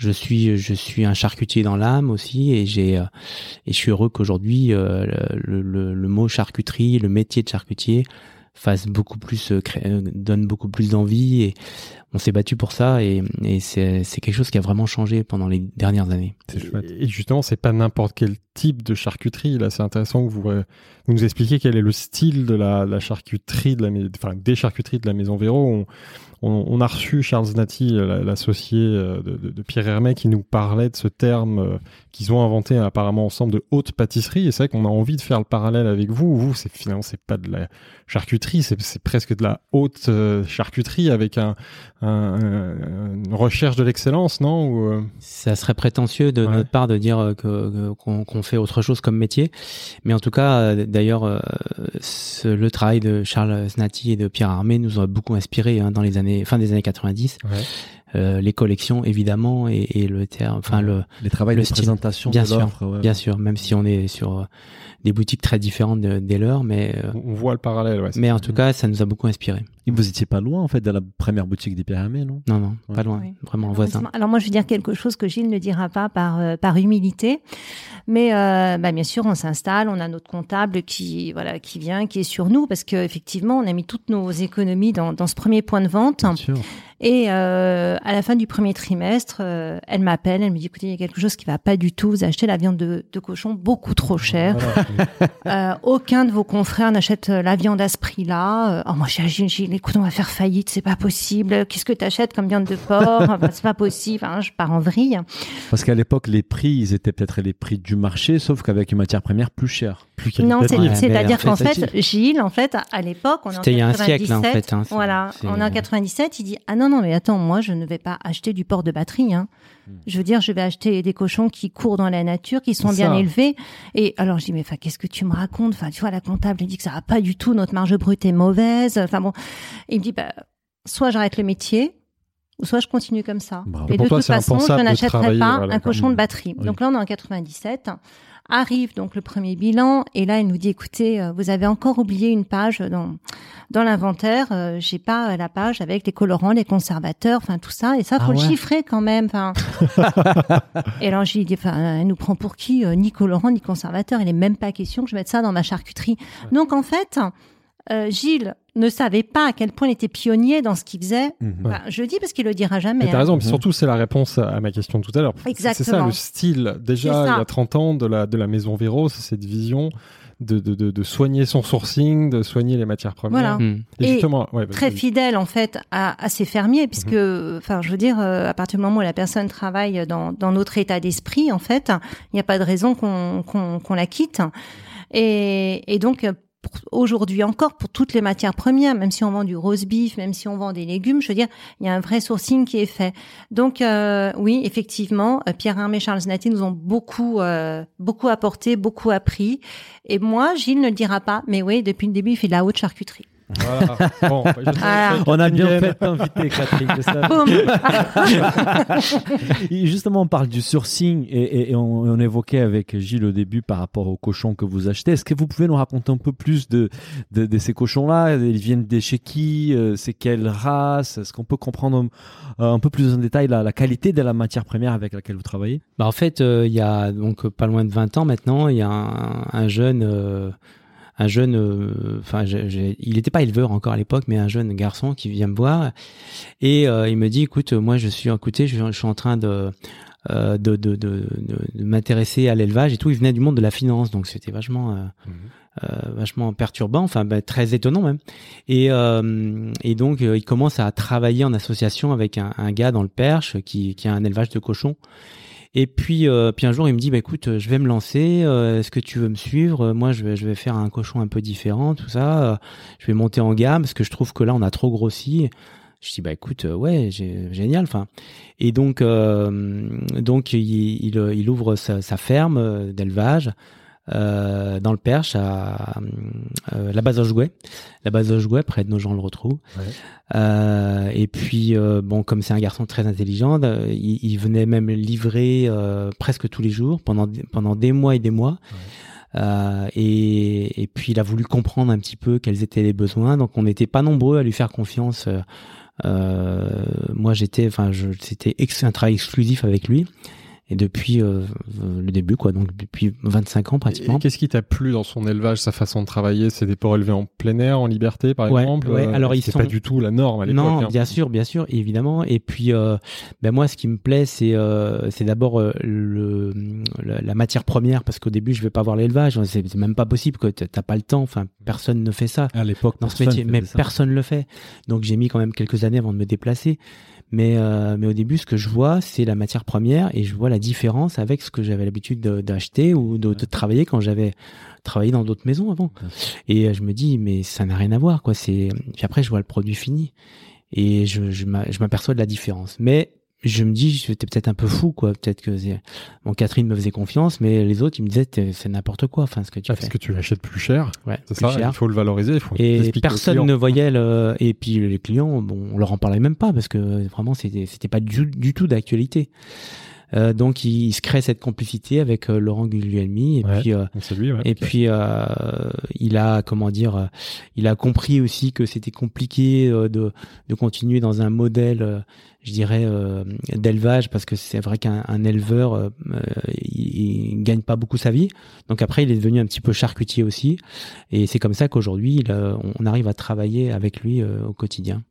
je suis je suis un charcutier dans l'âme aussi et j'ai euh, et je suis heureux qu'aujourd'hui euh, le, le, le mot charcuterie le métier de charcutier fasse beaucoup plus euh, donne beaucoup plus d'envie et on s'est battu pour ça et, et c'est quelque chose qui a vraiment changé pendant les dernières années C'est chouette. Et justement, c'est pas n'importe quel type de charcuterie. Là, c'est intéressant que vous, euh, vous nous expliquiez quel est le style de la, la charcuterie, de la, enfin, des charcuteries de la Maison Véro. On, on, a reçu Charles Nati, euh, la- l'associé euh, de, de- de Pierre Hermé, qui nous parlait de ce terme euh, qu'ils ont inventé apparemment ensemble de haute pâtisserie. Et c'est vrai qu'on a envie de faire le parallèle avec vous. Vous, c'est finalement, c'est pas de la charcuterie, c'est c'est presque de la haute euh, charcuterie avec un, un- un- une recherche de l'excellence, non Ou, euh, ça serait prétentieux de Ouais. notre part de dire euh, que qu'on fait autre chose comme métier, mais en tout cas, d'ailleurs, le travail de Charles Snati et de Pierre Armé nous a beaucoup inspiré hein, dans les années fin des années 90. Ouais. Euh, les collections évidemment et, et le terme, enfin le Les travails le de style. présentation Bien de sûr, ouais. bien sûr, même si on est sur des boutiques très différentes de- des leurs, mais euh, on voit le parallèle. Ouais, mais en tout cas, ça nous a beaucoup inspiré. Et vous étiez pas loin, en fait, de la première boutique des Pierre Hermé, non Non, non, Ouais. pas loin, Oui. vraiment Alors, voisin. Alors moi, je vais dire quelque chose que Gilles ne dira pas par, euh, par humilité. Mais euh, bah, bien sûr, on s'installe, on a notre comptable qui, voilà, qui vient, qui est sur nous, parce qu'effectivement, on a mis toutes nos économies dans, dans ce premier point de vente. Bien sûr. Et euh, à la fin du premier trimestre, euh, elle m'appelle, elle me dit écoutez, il y a quelque chose qui va pas du tout. Vous achetez la viande de, de cochon beaucoup trop chère. Euh, aucun de vos confrères n'achète euh, la viande à ce prix-là. Euh, oh, moi, j'ai écoute, on va faire faillite, c'est pas possible. Qu'est-ce que tu achètes comme viande de porc? C'est pas possible. Hein, je pars en vrille. Parce qu'à l'époque, les prix, ils étaient peut-être les prix du marché, sauf qu'avec une matière première plus chère. Plus Non, c'est-à-dire qu'en fait, Gilles, en fait, à- l'époque, on est en C'était il y a un siècle, 97, là, en fait, hein, voilà, on est en 97, il dit ah non non mais attends, moi je ne vais pas acheter du porc de batterie. Hein. Hmm. Je veux dire, je vais acheter des cochons qui courent dans la nature, qui sont bien ça. élevés. Et alors je dis mais enfin qu'est-ce que tu me racontes? Enfin tu vois la comptable elle dit que ça va pas du tout, notre marge brute est mauvaise. Enfin bon, il me dit bah soit j'arrête le métier. ou Soit je continue comme ça. Bravo. Et de toi, toute façon, je n'achèterai pas voilà, un cochon de batterie. Oui. Donc là, on est en 97. Arrive donc le premier bilan et là, il nous dit écoutez, euh, vous avez encore oublié une page dans dans l'inventaire. Euh, J'ai pas la page avec les colorants, les conservateurs, enfin tout ça. Et ça, Ah faut le ouais. chiffrer quand même. Enfin. et alors j'ai dit enfin, elle nous prend pour qui Euh, Ni colorant, ni conservateur. Il est même pas question que je mette ça dans ma charcuterie. Donc en fait. Euh, Gilles ne savait pas à quel point il était pionnier dans ce qu'il faisait. Mhm. Enfin, je le dis parce qu'il le dira jamais. Mais t'as hein. raison, puis Mhm. surtout c'est la réponse à ma question de tout à l'heure. C'est ça le style, déjà il y a 30 ans, de la, de la maison Véro, c'est cette vision de, de, de, de soigner son sourcing, de soigner les matières premières. Voilà. Hmm. Et, Et justement, ouais, vas-y, très fidèle en fait à, à ses fermiers puisque enfin je veux dire euh, à partir du moment où la personne travaille dans, dans notre état d'esprit en fait il n'y a pas de raison qu'on qu'on qu'on la quitte et, et donc aujourd'hui encore pour toutes les matières premières même si on vend du rose beef même si on vend des légumes je veux dire il y a un vrai sourcing qui est fait. Donc euh, oui effectivement euh, Pierre Hermé et Charles Naté nous ont beaucoup euh, beaucoup apporté beaucoup appris. Et moi Gilles ne le dira pas mais oui depuis le début il fait de la haute charcuterie Voilà. Bon, bah, je sais Ah. que On a bien fait t'inviter, Catherine. Justement, on parle du sourcing et, et- et on, on évoquait avec Gilles au début par rapport aux cochons que vous achetez. Est-ce que vous pouvez nous raconter un peu plus de, de, de ces cochons-là? Ils viennent de chez qui? Euh, C'est quelle race? Est-ce qu'on peut comprendre un, un peu plus en détail la, la qualité de la matière première avec laquelle vous travaillez? Bah, en fait, euh, il y a donc pas loin de 20 ans maintenant, il y a un, un jeune, euh, un jeune, euh, enfin, il n'était pas éleveur encore à l'époque, mais un jeune garçon qui vient me voir et euh, il me dit, écoute, moi je suis, écoutez, je, je suis en train de euh, de, de, de, m'intéresser à l'élevage et tout. Il venait du monde de la finance, donc c'était vachement, euh, vachement perturbant, enfin bah, très étonnant même. Et, et donc il commence à travailler en association avec un, un gars dans le Perche qui, qui a un élevage de cochons. Et puis, euh, puis un jour, il me dit, bah, écoute, euh, je vais me lancer. euh, Est-ce que tu veux me suivre? Euh, Moi, je vais, je vais faire un cochon un peu différent, tout ça. euh, je vais monter en gamme parce que je trouve que là, on a trop grossi. Je dis, bah écoute, ouais, génial. Enfin, et donc, euh, donc il, il, ouvre sa, sa ferme d'élevage euh, dans le Perche, à euh, la base Auchouet, la base Auchouet, près de nos gens le retrouvent. Ouais. Euh, et puis, euh, bon, comme c'est un garçon très intelligent, euh, il, il venait même livrer euh, presque tous les jours pendant pendant des mois et des mois. Euh, et, et puis il a voulu comprendre un petit peu quels étaient les besoins. Donc on n'était pas nombreux à lui faire confiance. Moi j'étais, enfin c'était un travail exclusif avec lui. Et depuis euh, le début, quoi, donc depuis 25 ans Et pratiquement. qu'est-ce qui t'a plu dans son élevage, sa façon de travailler? C'est des porcs élevés en plein air, en liberté, par Ouais, exemple ouais, alors ils sont- pas du tout la norme à l'époque. Non, hein. bien sûr, bien sûr, évidemment. Et puis, euh, ben moi, ce qui me plaît, c'est euh, c'est d'abord euh, le la, la matière première, parce qu'au début, je vais pas voir l'élevage. C'est même pas possible que t'as pas le temps. Enfin, personne ne fait ça À l'époque, dans ce métier, mais ça. personne le fait. Donc j'ai mis quand même quelques années avant de me déplacer. Mais euh, mais au début, ce que je vois, c'est la matière première et je vois la différence avec ce que j'avais l'habitude de- d'acheter ou de, de travailler quand j'avais travaillé dans d'autres maisons avant. Et euh, je me dis, mais ça n'a rien à voir, quoi. C'est puis après, je vois le produit fini et je je m'aperçois de la différence. Mais je me dis, j'étais peut-être un peu fou, quoi. Peut-être que c'est- bon, Catherine me faisait confiance, mais les autres, ils me disaient, c'est n'importe quoi. Enfin, ce que tu Ah, fais. parce que tu l'achètes plus cher, Ouais, c'est ça. cher. Il faut le valoriser. Il faut Et personne ne voyait le. Et puis les clients, bon, on leur en parlait même pas parce que vraiment c'était c'était pas du, du tout d'actualité. Euh, donc il, il se crée cette complicité avec euh, Laurent Guglielmi et Ouais. puis euh, lui, ouais. et puis euh, il a comment dire, euh, il a compris aussi que c'était compliqué de de continuer dans un modèle je dirais, euh, d'élevage, parce que c'est vrai qu'un un éleveur, euh, il, il gagne pas beaucoup sa vie. Donc après, il est devenu un petit peu charcutier aussi, et c'est comme ça qu'aujourd'hui, euh, on arrive à travailler avec lui euh, au quotidien,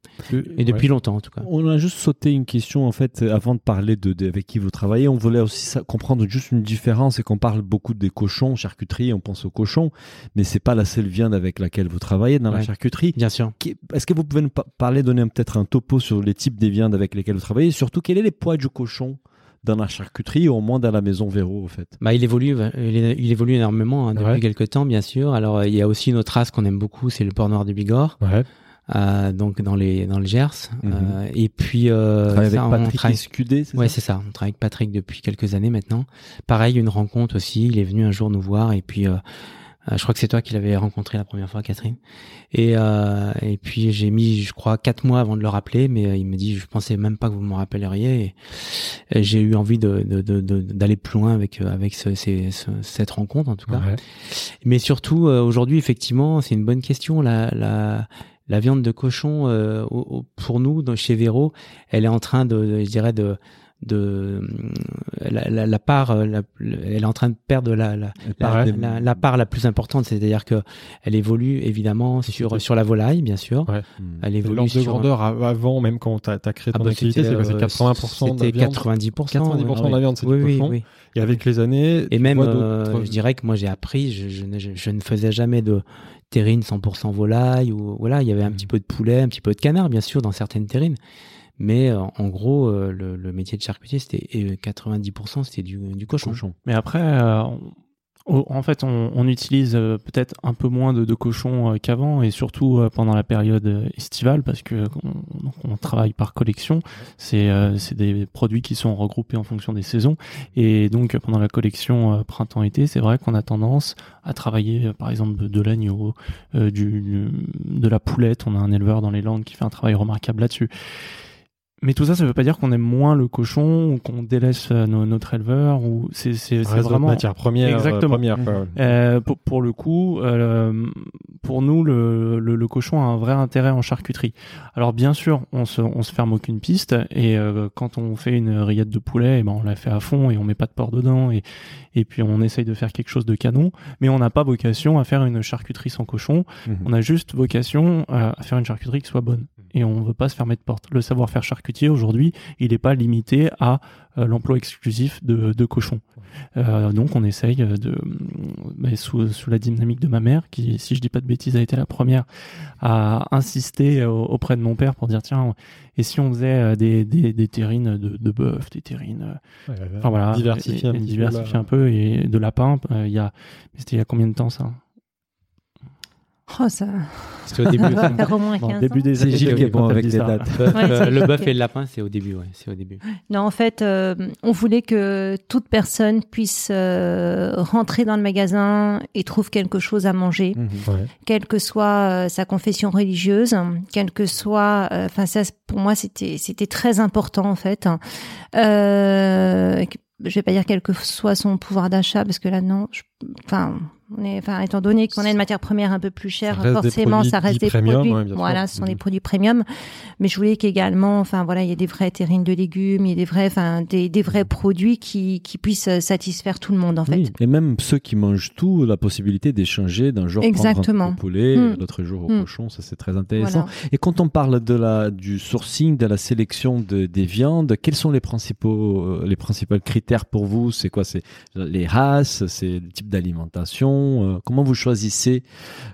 et depuis longtemps en tout cas. On a juste sauté une question en fait avant de parler de, de- avec qui vous travaillez. On voulait aussi comprendre juste une différence et qu'on parle beaucoup des cochons, charcuterie, on pense aux cochons, mais c'est pas la seule viande avec laquelle vous travaillez dans la charcuterie. Bien sûr. Est-ce que vous pouvez nous pa- parler, donner peut-être un topo sur les types des viandes avec lesquelles vous travaillez, surtout quel est les poids du cochon dans la charcuterie ou au moins dans la maison Véro, au fait? Bah, il évolue, il, évolue énormément hein, depuis Ouais. quelques temps, bien sûr. Alors, euh, il y a aussi une autre race qu'on aime beaucoup, c'est le porc noir de Bigorre, Ouais. euh, donc dans les dans le Gers. Mhm. Euh, et puis, euh, Travaille avec ça, on Patrick travaille- Escudé, c'est Ouais, ça? c'est ça. On travaille avec Patrick depuis quelques années maintenant. Pareil, une rencontre aussi. Il est venu un jour nous voir et puis. Euh, je crois que c'est toi qui l'avais rencontré la première fois, Catherine. Et, euh, et puis j'ai mis, je crois, quatre mois avant de le rappeler, mais euh, il me dit, je pensais même pas que vous me rappelleriez. Et, et j'ai eu envie de, de, de- d'aller plus loin avec avec ce, ces- ce- cette rencontre en tout cas. Ouais. Mais surtout, euh, aujourd'hui, effectivement, c'est une bonne question. La, la, la viande de cochon, euh, pour nous, dans- chez Véro, elle est en train de- je dirais, de de la, la, la part euh, la- elle est en train de perdre la la, la, Ouais. la- la part la plus importante c'est-à-dire que elle évolue évidemment sur sur la volaille bien sûr Ouais. Elle évolue L'ordre de sur grandeur av- avant, même quand tu as, créé Ah ton bah, activité, c'est quoi C'est euh, 80% de la c'était viande 90% 90% de la viande, c'est oui, oui, oui. Et avec les années, Et même, euh, je dirais que moi j'ai appris, je, je, ne- je- je ne faisais jamais de terrine 100% volaille ou voilà, il y avait un Mhm. petit peu de poulet, un petit peu de canard bien sûr dans certaines terrines, mais euh, en gros euh, le, métier de charcutier c'était et, euh, 90% c'était du, cochon. Mais après, en fait, on, utilise peut-être un peu moins de, de cochons qu'avant, et surtout pendant la période estivale, parce que on, travaille par collection. C'est des produits qui sont regroupés en fonction des saisons, et donc pendant la collection printemps-été, c'est vrai qu'on a tendance à travailler, par exemple, de, l'agneau, euh, de la poulette. On a un éleveur dans les Landes qui fait un travail remarquable là-dessus. Mais tout ça, ça veut pas dire qu'on aime moins le cochon ou qu'on délaisse euh, no- notre éleveur ou c'est c'est vraiment matière première. euh, Exactement. première, quoi. euh, pour, pour le coup, euh, pour nous, le, le, le cochon a un vrai intérêt en charcuterie. Alors bien sûr, on se, on se ferme aucune piste et euh, quand on fait une rillette de poulet, eh ben on la fait à fond et on met pas de porc dedans et, et puis on essaye de faire quelque chose de canon. Mais on n'a pas vocation à faire une charcuterie sans cochon. Mhm. On a juste vocation à faire une charcuterie qui soit bonne. Et on veut pas se fermer de porte. Le savoir-faire charcutier aujourd'hui, il n'est pas limité à euh, l'emploi exclusif de, de cochons. Euh, donc on essaye de, mais sous, sous la dynamique de ma mère, qui, si je dis pas de bêtises, a été la première à insister au- auprès de mon père pour dire tiens, et si on faisait euh, des, des, des terrines de, de bœuf, des terrines, Ouais, enfin voilà, diversifier un diversifier un peu et de lapin. Il y a, c'était il y a combien de temps ça? Oh, ça C'était au début. faire au moins Bon, 15 début des C'est années Gilles qui est 2000, bon avec les dates. Ouais, euh, c'est le bœuf et le lapin c'est au début ouais, c'est au début. Non, en fait, euh, on voulait que toute personne puisse euh, rentrer dans le magasin et trouve quelque chose à manger, Mhm. Ouais. quelle que soit euh, sa confession religieuse, quelle que soit, euh, enfin ça, c'est- pour moi, c'était c'était très important en fait. Euh, je vais pas dire quel que soit son pouvoir d'achat parce que là non, je- enfin. On est, enfin, étant donné qu'on a une matière première un peu plus chère, Ça forcément, ça reste des premium, produits. ouais, voilà, ce sont des Mhm. produits premium. Mais je voulais qu'également, enfin voilà, il y ait des vraies terrines de légumes, il y ait des vrais, enfin des, des vrais produits qui, qui puissent euh, satisfaire tout le monde en fait. Oui. Et même ceux qui mangent tout, la possibilité d'échanger d'un jour Exactement. au poulet, Mm. l'autre jour au Mm. cochon, ça c'est très intéressant. Voilà. Et quand on parle de la, du sourcing, de la sélection de, des viandes, quels sont les principaux, euh, les principaux critères pour vous? C'est quoi? C'est les races, c'est le type d'alimentation? Euh, Comment vous choisissez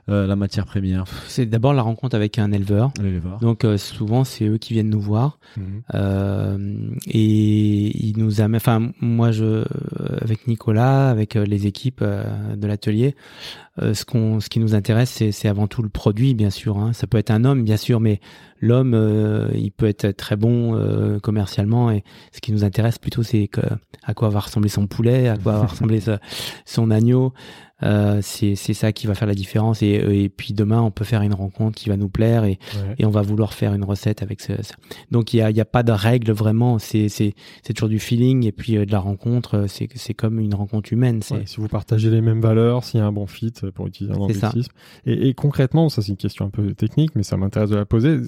euh, la matière première? C'est d'abord la rencontre avec un éleveur. L'éleveur. Donc euh, souvent c'est eux qui viennent nous voir Mhm. et ils nous amènent. Enfin moi je avec Nicolas, avec les équipes de l'atelier, ce qu'on ce qui nous intéresse c'est c'est avant tout le produit bien sûr. Hein. Ça peut être un homme bien sûr, mais l'homme euh, il peut être très bon euh, commercialement et ce qui nous intéresse plutôt c'est que à quoi va ressembler son poulet, à quoi va ressembler sa- son agneau. Euh, c'est c'est ça qui va faire la différence et, et puis demain on peut faire une rencontre qui va nous plaire et Ouais. et on va vouloir faire une recette avec ce, ça. Donc il y a, il y a pas de règle vraiment, c'est c'est c'est toujours du feeling et puis euh, de la rencontre, euh, c'est c'est comme une rencontre humaine, Ouais, si vous partagez les mêmes valeurs, s'il y a un bon fit euh, pour utiliser un anglicisme. Et, et concrètement, ça c'est une question un peu technique, mais ça m'intéresse de la poser.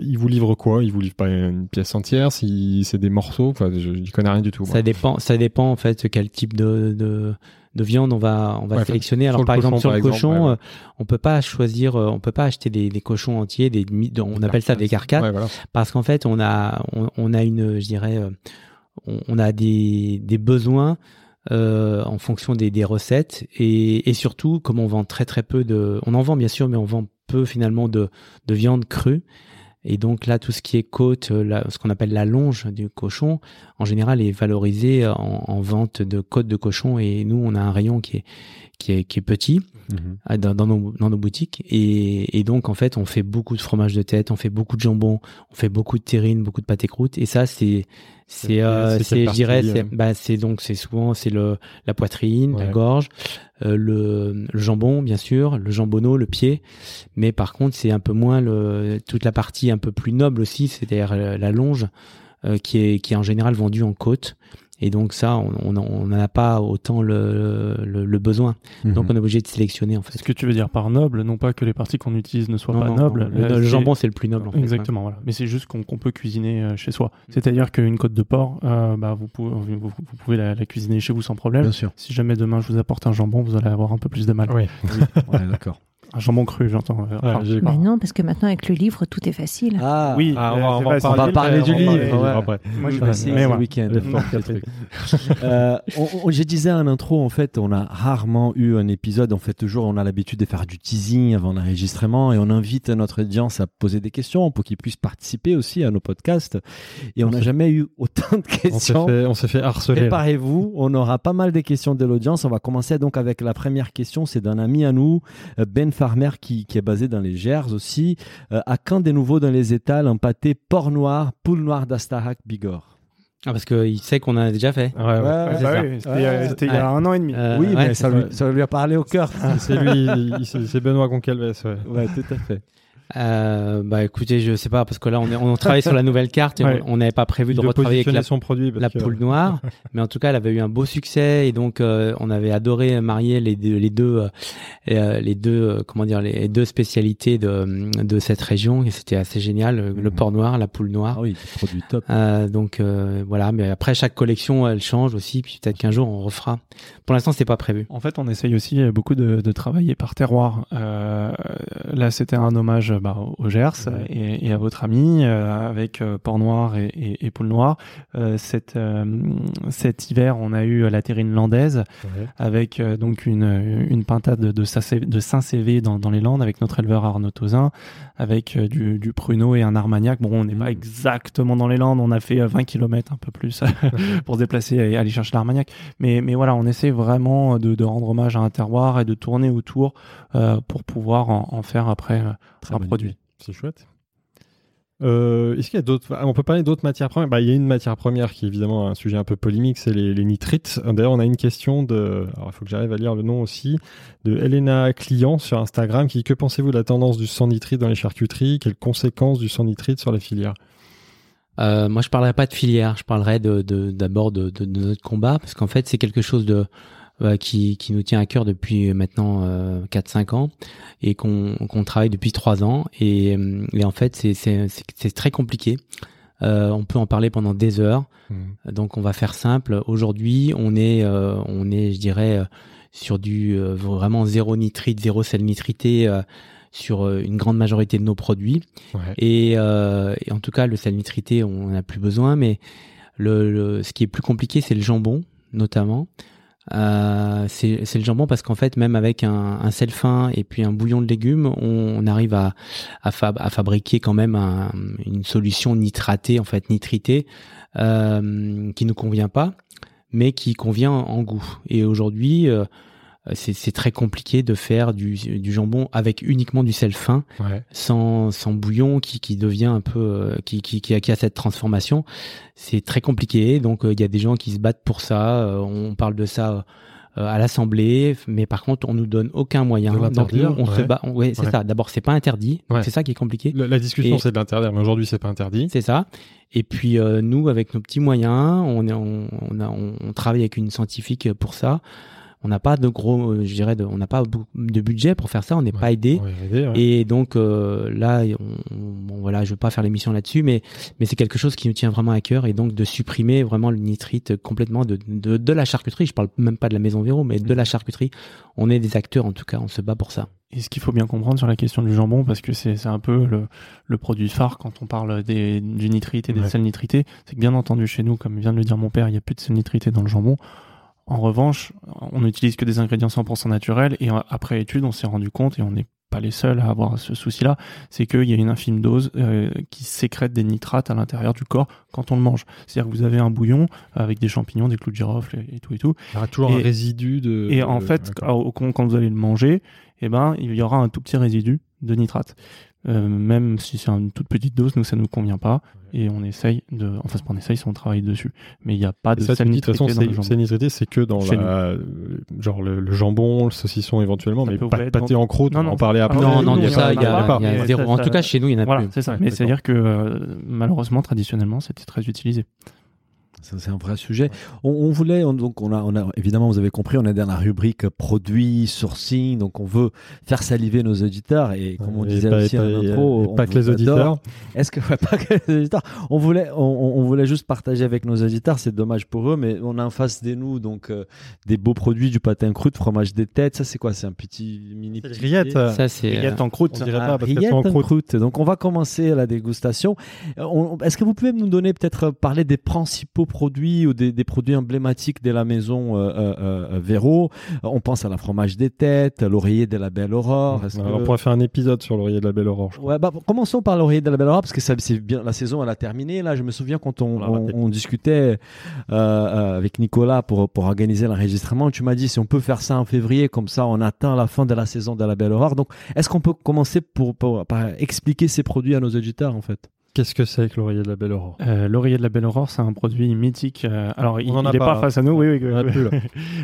Ils vous livrent quoi? Ils vous livrent pas une pièce entière? Si c'est des morceaux? Enfin, je n'y connais rien du tout. moi. Ça dépend, ça dépend en fait quel type de, de, de viande on va, on va Ouais, sélectionner. Alors par exemple sur par le exemple, cochon, ouais, euh, on peut pas choisir, euh, on peut pas acheter des, des cochons entiers, des, on appelle ça des carcasses, Ouais, voilà. parce qu'en fait on a, on, on a une, je dirais, euh, on, on a des, des besoins. euh, en fonction des, des recettes et, et surtout comme on vend très très peu de on en vend bien sûr mais on vend peu finalement de, de viande crue et donc là tout ce qui est côte euh, ce qu'on appelle la longe du cochon en général est valorisé en, en vente de côte de cochon. Et nous on a un rayon qui est qui est, qui est petit Mhm. euh, dans, dans nos, dans nos boutiques. Et, et donc en fait on fait beaucoup de fromage de tête on fait beaucoup de jambon on fait beaucoup de terrine beaucoup de pâté croûte et ça c'est C'est- c'est euh, c'est je dirais c'est bah c'est donc c'est souvent c'est le la poitrine la gorge euh, le, le jambon bien sûr le jambonneau le pied. Mais par contre c'est un peu moins le toute la partie un peu plus noble aussi c'est-à-dire euh, la longe euh, qui est qui est en général vendue en côte et donc ça on n'en a pas autant le, le, le besoin donc Mhm. on est obligé de sélectionner en fait Ce que tu veux dire par noble, non pas que les parties qu'on utilise ne soient Non, pas non, nobles. non, le, jambon c'est le plus noble en fait, Exactement, voilà. Mais c'est juste qu'on peut cuisiner euh, chez soi. C'est-à-dire qu'une côte de porc, euh, bah, vous, pouvez, vous, vous- vous pouvez la, la cuisiner chez vous sans problème. Bien sûr. Si jamais demain je vous apporte un jambon, vous allez avoir un peu plus de mal. Oui. Ouais, d'accord. Un jambon cru, j'entends. euh, enfin, j'ai- Mais non, parce que maintenant avec le livre, tout est facile. Ah, Oui, Ah, on euh, va- on va en facile, on va parler mais du on livre, ouais. après. Moi, je vais essayer mais ce voilà. week-end. Le fort. Euh, on- on- je disais en intro, en fait, on a rarement eu un épisode. En fait, toujours, on a l'habitude de faire du teasing avant l'enregistrement et on invite notre audience à poser des questions pour qu'ils puissent participer aussi à nos podcasts. Et on On n'a s'est- jamais eu autant de On s'est questions. fait, on s'est fait harceler. là. Préparez-vous, on aura pas mal de questions de l'audience. On va commencer donc avec la première question. C'est d'un ami à nous, euh, Ben Farmer, qui, qui est basé dans les Gers aussi. Euh, à quand des nouveaux dans les étals un pâté porc noir, poule noire d'Astarac, Bigorre? Ah, parce qu'il sait qu'on en a déjà fait Ouais, ouais. Ouais, c'est bah ça. oui, C'était euh, c'était il y a un an et demi. Euh, Oui, ouais, mais ça lui, ça lui a parlé au cœur. C'est lui, c'est Benoît Goncalves. Ouais. Ouais, tout à fait. Euh, bah écoutez, je sais pas parce que là on, est, on travaille sur la nouvelle carte et Ouais. on n'avait pas prévu de doit retravailler avec la, son produit. la que- poule noire, mais en tout cas elle avait eu un beau succès et donc euh, on avait adoré marier les deux les deux euh, euh, les deux euh, comment dire les deux spécialités de de cette région et c'était assez génial le, le Mhm. porc noir, la poule noire. Ah oui, des produits top. Euh, donc euh, voilà, mais après chaque collection elle change aussi, puis peut-être qu'un jour on refera. Pour l'instant c'était pas prévu. En fait, on essaye aussi beaucoup de, de travailler par terroir. Euh, là, c'était un hommage bah, au Gers et, et à votre ami euh, avec euh, Port Noir et, et, et Poule Noire. Euh, cet, cet hiver, on a eu la terrine landaise Ouais. avec donc une, une pintade de, Saint- de Saint-Cévé dans, dans les Landes avec notre éleveur Arnaud Tozin, avec du, du pruneau et un armagnac. Bon, on n'est pas exactement dans les Landes, on a fait euh, 20 km un peu plus pour se déplacer et aller chercher l'armagnac. Mais, mais voilà, on essaie vraiment de, de rendre hommage à un terroir et de tourner autour euh, pour pouvoir en, en faire après euh, Très un produit. C'est chouette. Euh, Est-ce qu'il y a d'autres On peut parler d'autres matières premières? Bah, il y a une matière première qui est évidemment un sujet un peu polémique, c'est les, les nitrites. D'ailleurs, on a une question de. Alors, il faut que j'arrive à lire le nom aussi de Elena Client sur Instagram qui dit que pensez-vous de la tendance du sang nitrite dans les charcuteries? Quelles conséquences du sang nitrite sur la filière? Euh, moi, je parlerai pas de filière. Je parlerai de- d'abord de, de, de notre combat parce qu'en fait, c'est quelque chose de qui, qui nous tient à cœur depuis maintenant euh, 4-5 ans et qu'on qu'on travaille depuis 3 ans. Et, euh, et en fait, c'est très compliqué. Euh, on peut en parler pendant des heures. Donc, on va faire simple. Aujourd'hui, on est, euh, on est, je dirais, euh, sur du euh, vraiment zéro nitrite, zéro sel nitrité euh, sur euh, une grande majorité de nos produits. Ouais. Et, euh, et en tout cas, le sel nitrité, on n'a plus besoin, mais le, le- ce qui est plus compliqué, c'est le jambon, notamment. Euh, c'est le jambon parce qu'en fait, même avec un, un sel fin et puis un bouillon de légumes, on, on arrive à, à, fab- à fabriquer quand même un- une solution nitratée, en fait nitritée, euh, qui nous convient pas, mais qui convient en, en goût. Et aujourd'hui, euh, c'est c'est très compliqué de faire du, du jambon avec uniquement du sel fin Ouais. sans, sans bouillon qui, qui devient un peu euh, qui, qui, qui, a, qui a cette transformation c'est très compliqué donc euh, il y a des gens qui se battent pour ça euh, on parle de ça euh, à l'assemblée mais par contre on nous donne aucun moyen donc nous, on se bat ouais, c'est Ouais. ça d'abord c'est pas interdit Ouais. c'est ça qui est compliqué La, la discussion, c'est de l'interdire, mais aujourd'hui, c'est pas interdit. c'est ça. Et puis euh, nous, avec nos petits moyens, on, est, on, on, a, on travaille avec une scientifique pour ça. On n'a pas de gros, euh, je dirais, de, on n'a pas de budget pour faire ça, on n'est pas aidé. Ouais. Et donc euh, là, on, bon, voilà, je veux pas faire l'émission là-dessus, mais mais c'est quelque chose qui nous tient vraiment à cœur et donc de supprimer vraiment le nitrite complètement de de, de la charcuterie. Je parle même pas de la maison Véro, mais de la charcuterie. On est des acteurs en tout cas, on se bat pour ça. Et ce qu'il faut bien comprendre sur la question du jambon, parce que c'est un peu le, le produit phare quand on parle des, du nitrite et des Ouais. sels nitrités, c'est que bien entendu chez nous, comme vient de le dire mon père, il n'y a plus de sels nitrités dans le jambon. En revanche, on n'utilise que des ingrédients 100% naturels et après étude, on s'est rendu compte et on n'est pas les seuls à avoir ce souci-là, c'est qu'il y a une infime dose euh, qui sécrète des nitrates à l'intérieur du corps quand on le mange. C'est-à-dire que vous avez un bouillon avec des champignons, des clous de girofle et, et tout et tout. Il y aura toujours Et- un résidu de. Et en de- fait, quand, quand vous allez le manger, eh ben, il y aura un tout petit résidu de nitrate. Euh, même si c'est une toute petite dose, nous ça nous convient pas et on essaye de, enfin c'est pas on essaye, c'est on travaille dessus. Mais il n'y a pas Et de ça, sel dis, de toute façon, nitrité dans le c'est c'est nitrité, c'est que dans la, euh, genre le, le jambon, le saucisson éventuellement, Ça mais pas être pâté dans- en croûte. Non, on non. en parler après. Ah, non, oui, non, nous, il y a on ça, en il y a, pas, En tout cas, chez nous, il y en a Voilà, plus. c'est ça. Ouais, mais d'accord. c'est-à-dire que euh, malheureusement, traditionnellement, c'était très utilisé. C'est un vrai sujet. On, on voulait, on- donc on a, on a, évidemment, vous avez compris, on est dans la rubrique produits, sourcing, donc on veut faire saliver nos auditeurs et comme on Et disait pas- aussi et en pas- intro, et on pas que les auditeurs. Est-ce que ouais, pas que les auditeurs On voulait, on, voulait juste partager avec nos auditeurs. C'est dommage pour eux, mais on a en face de nous donc euh, des beaux produits, du pâté cru, de fromage des têtes. Ça, c'est quoi? C'est un petit mini petit rillettes. filet Ça, c'est. Rillettes en croûte. On dirait Ah, pas parce sont en croûte. croûte. Donc on va commencer la dégustation. Euh, Est-ce que vous pouvez nous donner peut-être euh, parler des principaux produits ou des, des produits emblématiques de la maison euh, euh, euh, Véro On pense à la fromage des têtes, l'oreiller de la Belle Aurore. Alors, que- On pourrait faire un épisode sur l'oreiller de la Belle Aurore. je crois. Ouais, bah, commençons par l'oreiller de la Belle Aurore parce que ça, c'est bien. La saison, elle a terminé. Là, je me souviens quand on, discutait avec Nicolas pour, pour organiser l'enregistrement. Tu m'as dit si on peut faire ça en février, comme ça, on atteint la fin de la saison de la Belle Aurore. Donc, est-ce qu'on peut commencer pour, pour- par expliquer ces produits à nos auditeurs en fait? Qu'est-ce que c'est que l'oreiller de la Belle Aurore? Euh, L'oreiller de la Belle Aurore, c'est un produit mythique. euh, alors, il n'est pas, pas, face à nous, oui, oui. Oui.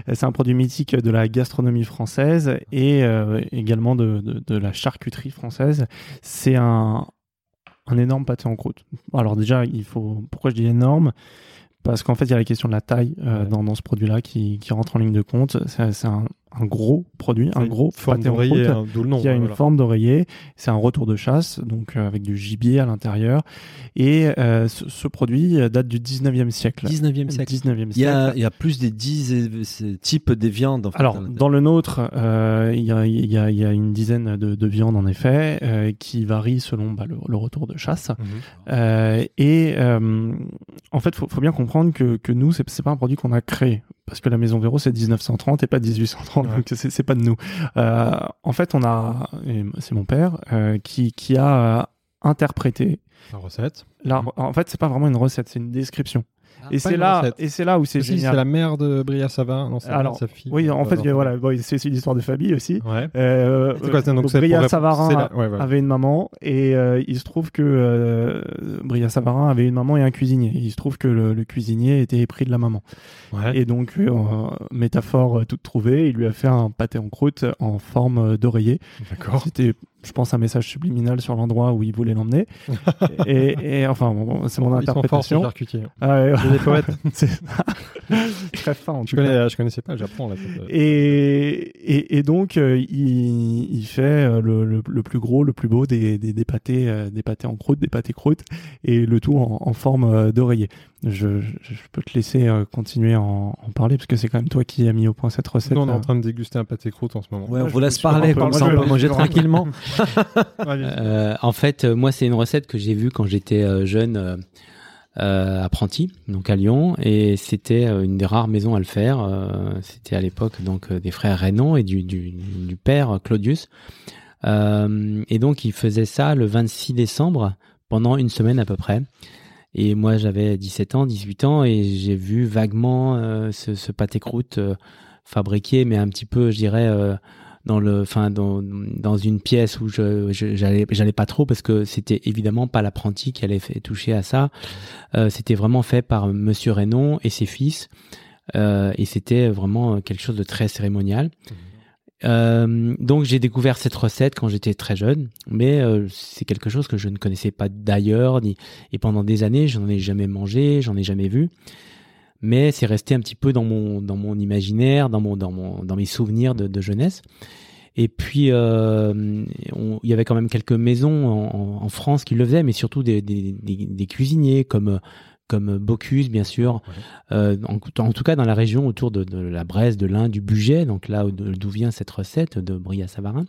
c'est un produit mythique de la gastronomie française et euh, également de, de, de la charcuterie française. C'est un, un énorme pâté en croûte. Alors déjà, il faut. Pourquoi je dis énorme? Parce qu'en fait, il y a la question de la taille Ouais. dans, dans ce produit-là qui, qui rentre en ligne de compte. C'est un, un gros produit, un gros forme pâté en d'oreiller, hein, d'où le nom. qui a une voilà. forme d'oreiller. C'est un retour de chasse, donc euh, avec du gibier à l'intérieur. Et euh, ce, ce produit euh, date du 19e siècle. 19e siècle. 19e Il y, a, siècle. il y a plus des 10 é- ces types des viandes. En fait, Alors, dans le nôtre, euh, il y, a, il y a- il y a une dizaine de, de viandes, en effet, euh, qui varient selon bah, le, le retour de chasse. Mhm. Euh, et euh, en fait, faut, faut bien comprendre que, que nous, c'est pas un produit qu'on a créé. Parce que la Maison Véro, c'est 1930 et pas 1830, Ouais. donc c'est c'est pas de nous. Euh, en fait, on a, c'est mon père, euh, qui, qui a euh, interprété. La recette. La, en fait, c'est pas vraiment une recette, c'est une description. Et pas c'est là, recette. et c'est là où c'est Si, C'est génial. la mère de Bria Savin, non, Alors, sa fille. Oui, en fait, Euh, voilà, bon, c'est une histoire de famille aussi. Ouais. Euh, C'est quoi, donc donc Bria Savarin la- ouais, avait une maman et euh, il se trouve que euh, Bria Savarin avait une maman et un cuisinier. Et il se trouve que le, le cuisinier était épris de la maman. Ouais. Et donc, euh, métaphore toute trouvée, il lui a fait un pâté en croûte en forme d'oreiller. D'accord. C'était, je pense, un message subliminal sur l'endroit où il voulait l'emmener. et, et enfin, bon, c'est mon Ils sont forts, interprétation. Ah ouais, des poètes. très fin. En Je tout cas. connais, je connaissais pas, j'apprends là. cette- Et, et, et donc, euh, il, il fait euh, le, le, le plus gros, le plus beau des, des, des pâtés, euh, des pâtés en croûte, des pâtés croûtes, et le tout en, en forme euh, d'oreiller. Je, je, je peux te laisser euh, continuer à en, en parler, parce que c'est quand même toi qui as mis au point cette recette. Nous, on est euh. en train de déguster un pâté croûte en ce moment. Ouais, on vous laisse parler, comme ça on peut manger tranquillement. Euh, en fait, euh, moi, c'est une recette que j'ai vue quand j'étais euh, jeune apprenti, donc à Lyon, et c'était une des rares maisons à le faire. C'était à l'époque donc des frères Reynon et du, père Claudius. Et donc, il faisait ça le 26 décembre pendant une semaine à peu près. Et moi, j'avais 17 ans, 18 ans, et j'ai vu vaguement ce, pâté croûte fabriqué, mais un petit peu, je dirais, dans le, enfin, dans, dans une pièce où je, je- j'allais, j'allais pas trop parce que c'était évidemment pas l'apprenti qui allait toucher à ça. Euh, c'était vraiment fait par Monsieur Reynon et ses fils, euh, et c'était vraiment quelque chose de très cérémonial. Euh, donc j'ai découvert cette recette quand j'étais très jeune, mais c'est quelque chose que je ne connaissais pas d'ailleurs, ni- et pendant des années, j'en ai jamais mangé, j'en ai jamais vu. Mais c'est resté un petit peu dans mon dans mon imaginaire, dans mon dans mon dans mes souvenirs de, de jeunesse. Et puis euh, on- il y avait quand même quelques maisons en, en France qui le faisaient, mais surtout des, des, des, des cuisiniers comme comme Bocuse bien sûr, euh, en, en tout cas dans la région autour de, de la Bresse, de l'Ain, du Bugey, donc là où- d'où vient cette recette de Bria Savarin.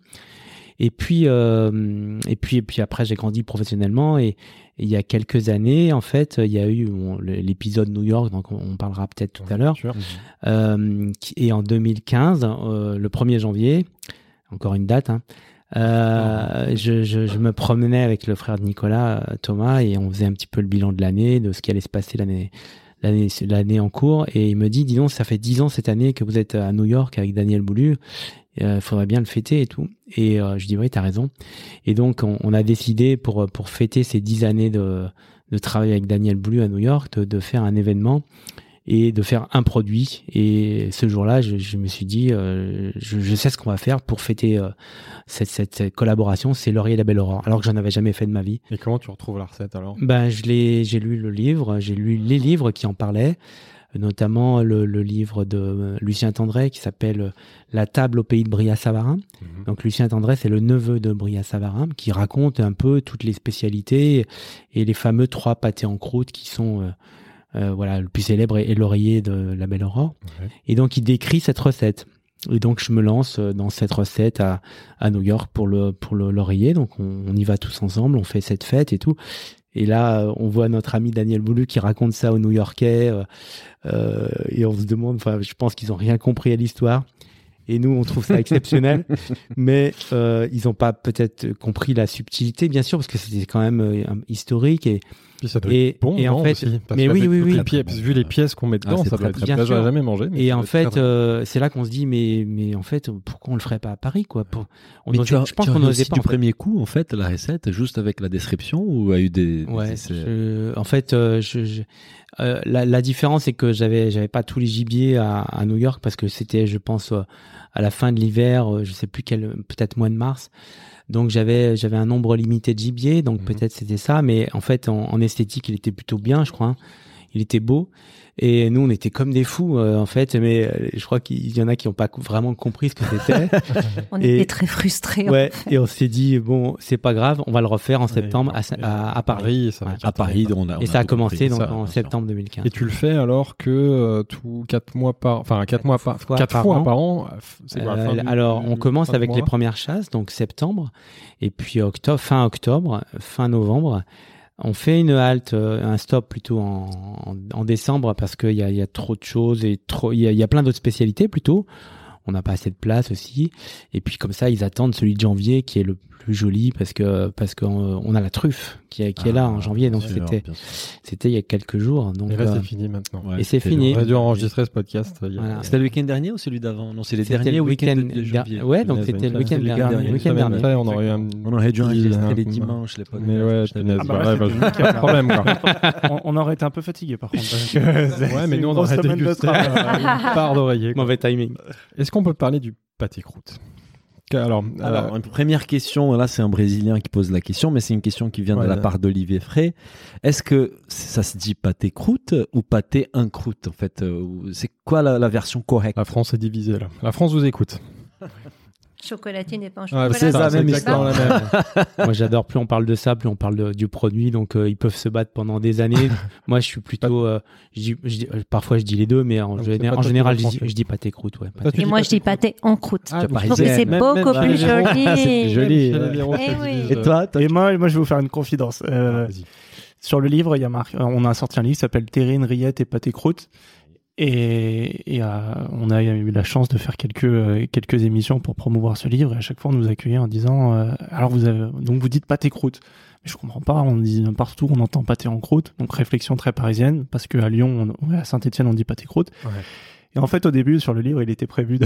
Et puis, euh, et puis, et puis après, j'ai grandi professionnellement et, et il y a quelques années, en fait, il y a eu bon, l'épisode New York, donc on, on parlera peut-être tout à l'heure. Euh, et en 2015, euh, le 1er janvier, encore une date, hein, euh, je, je, je me promenais avec le frère de Nicolas, Thomas, et on faisait un petit peu le bilan de l'année, de ce qui allait se passer l'année l'année l'année en cours. Et il me dit, dis donc, ça fait dix ans cette année que vous êtes à New York avec Daniel Boulu. Il faudrait bien le fêter et tout. Et euh, je dis oui, t'as raison. Et donc on, on a décidé pour pour fêter ces dix années de de travail avec Daniel Boulu à New York, de, de faire un événement et de faire un produit. Et ce jour-là, je, je me suis dit, euh, je, je sais ce qu'on va faire pour fêter euh, cette, cette, cette collaboration. C'est Laurier la Belle Aurore, alors que j'en avais jamais fait de ma vie. Et comment tu retrouves la recette alors? Ben, je l'ai, j'ai lu le livre, j'ai lu les livres qui en parlaient, notamment le, le livre de Lucien Tendray qui s'appelle La table au pays de Bria Savarin. Mhm. Donc Lucien Tendray, c'est le neveu de Bria Savarin qui raconte un peu toutes les spécialités et les fameux trois pâtés en croûte qui sont euh, euh, voilà le plus célèbre est l'oreiller de la Belle Aurore. Et donc il décrit cette recette. Et donc je me lance euh, dans cette recette à, à New York pour le pour le l'oreiller. Donc on, on y va tous ensemble, on fait cette fête et tout. Et là, on voit notre ami Daniel Boulu qui raconte ça aux New-Yorkais, euh, euh, et on se demande, enfin, je pense qu'ils ont rien compris à l'histoire. Et nous, on trouve ça exceptionnel, mais euh, ils n'ont pas peut-être compris la subtilité, bien sûr, parce que c'était quand même euh, historique et Puis ça doit Et- être bon, et en fait- aussi, parce mais oui, oui, oui. les pièces- vu les pièces qu'on met Ah, dedans, c'est ça très, doit être bien jamais mangé. mais et en fait, euh, c'est là qu'on se dit, mais mais en fait, pourquoi on le ferait pas à Paris, quoi pour, on Mais osait- tu as, Je pense qu'on n'osait pas. du en fait. premier coup, en fait, la recette, juste avec la description ou a eu des, Ouais, je- en fait, euh, je, je- euh, la, la différence c'est que j'avais j'avais pas tous les gibiers à, à New York parce que c'était, je pense, euh, à la fin de l'hiver, euh, je sais plus quel, peut-être mois de mars. Donc j'avais j'avais un nombre limité de gibier, donc Mhm. peut-être c'était ça, mais en fait en, en esthétique il était plutôt bien, je crois. hein. Il était beau. Et nous, on était comme des fous, euh, en fait, mais euh, je crois qu'il y en a qui n'ont pas vraiment compris ce que c'était. On Et- était très frustrés. ouais, et on s'est dit, bon, c'est pas grave, on va le refaire en Ouais, septembre à, et- à, à Paris. Ça À Paris, on a, on Et ça a tout commencé donc ça, en septembre 2015. Et tu le fais alors que euh, tous quatre mois par, enfin quatre mois par, fois quatre par fois an. par an. euh, C'est quoi, fin du- alors, on commence avec les premières chasses, donc septembre, et puis octobre, fin octobre, fin novembre. On fait une halte, euh, un stop plutôt en, en, en décembre parce qu'il y y a trop de choses et trop, il y y a plein d'autres spécialités plutôt. On n'a pas assez de place aussi. Et puis comme ça, ils attendent celui de janvier qui est le plus joli parce que parce qu'on on a la truffe qui est, qui est là en Ah, janvier. Donc c'était c'était il y a quelques jours. Donc Et là, euh, c'est fini maintenant. Ouais, et c'est fini. On aurait dû enregistrer ce podcast. a- Voilà. C'était le week-end dernier ou celui d'avant? Non, c'est les C'était derniers le week-ends week-end de, de janvier. Ouais, donc c'était le week-end dernier. une le week-end semaine dernier. après, on aurait. On aurait dû enregistrer les dimanches, les podcasts. Mais ouais, je t'avais punaise, dit. bah, pas de problème quoi. on, aurait été un peu fatigué par contre. Ouais, mais nous on aurait de dégusté euh, part d'oreiller. Mauvais timing. Est-ce qu'on peut parler du pâté croûte? Alors, euh, Alors, une première question, là c'est un Brésilien qui pose la question, mais c'est une question qui vient de la part d'Olivier Frey. Est-ce que ça se dit pâté croûte ou pâté un croûte en fait euh, C'est quoi la, la version correcte? La France est divisée là. La France vous écoute. Chocolatine et pain au Ouais, chocolat. c'est ça, même exactement histoire. la même. Moi, j'adore. Plus on parle de ça, plus on parle de- du produit. Donc, euh, ils peuvent se battre pendant des années. Moi, je suis plutôt. euh, je dis, je dis- parfois, je dis les deux, mais en, Donc, c'est général, en je dis, je dis pâté croûte. Ouais, pâté. Et moi, je dis pâté en croûte. Ah, Je trouve que c'est beaucoup même- plus joli. c'est Eh Et euh, toi, toi, Et moi, moi, je vais vous faire une confidence. Euh, vas-y. sur le livre, il y a marqué, on a sorti un livre qui s'appelle Terrine, Rillette et Pâté Croûte. Et, euh, on a eu la chance de faire quelques euh, quelques émissions pour promouvoir ce livre. Et à chaque fois, on nous accueillait en disant euh, alors vous avez donc vous dites pâté croûte. Mais je comprends pas. On dit partout, on entend pâté en croûte. Donc réflexion très parisienne parce que à Lyon, à Saint-Étienne, on dit pâté croûte. Et en fait, au début, sur le livre, il était prévu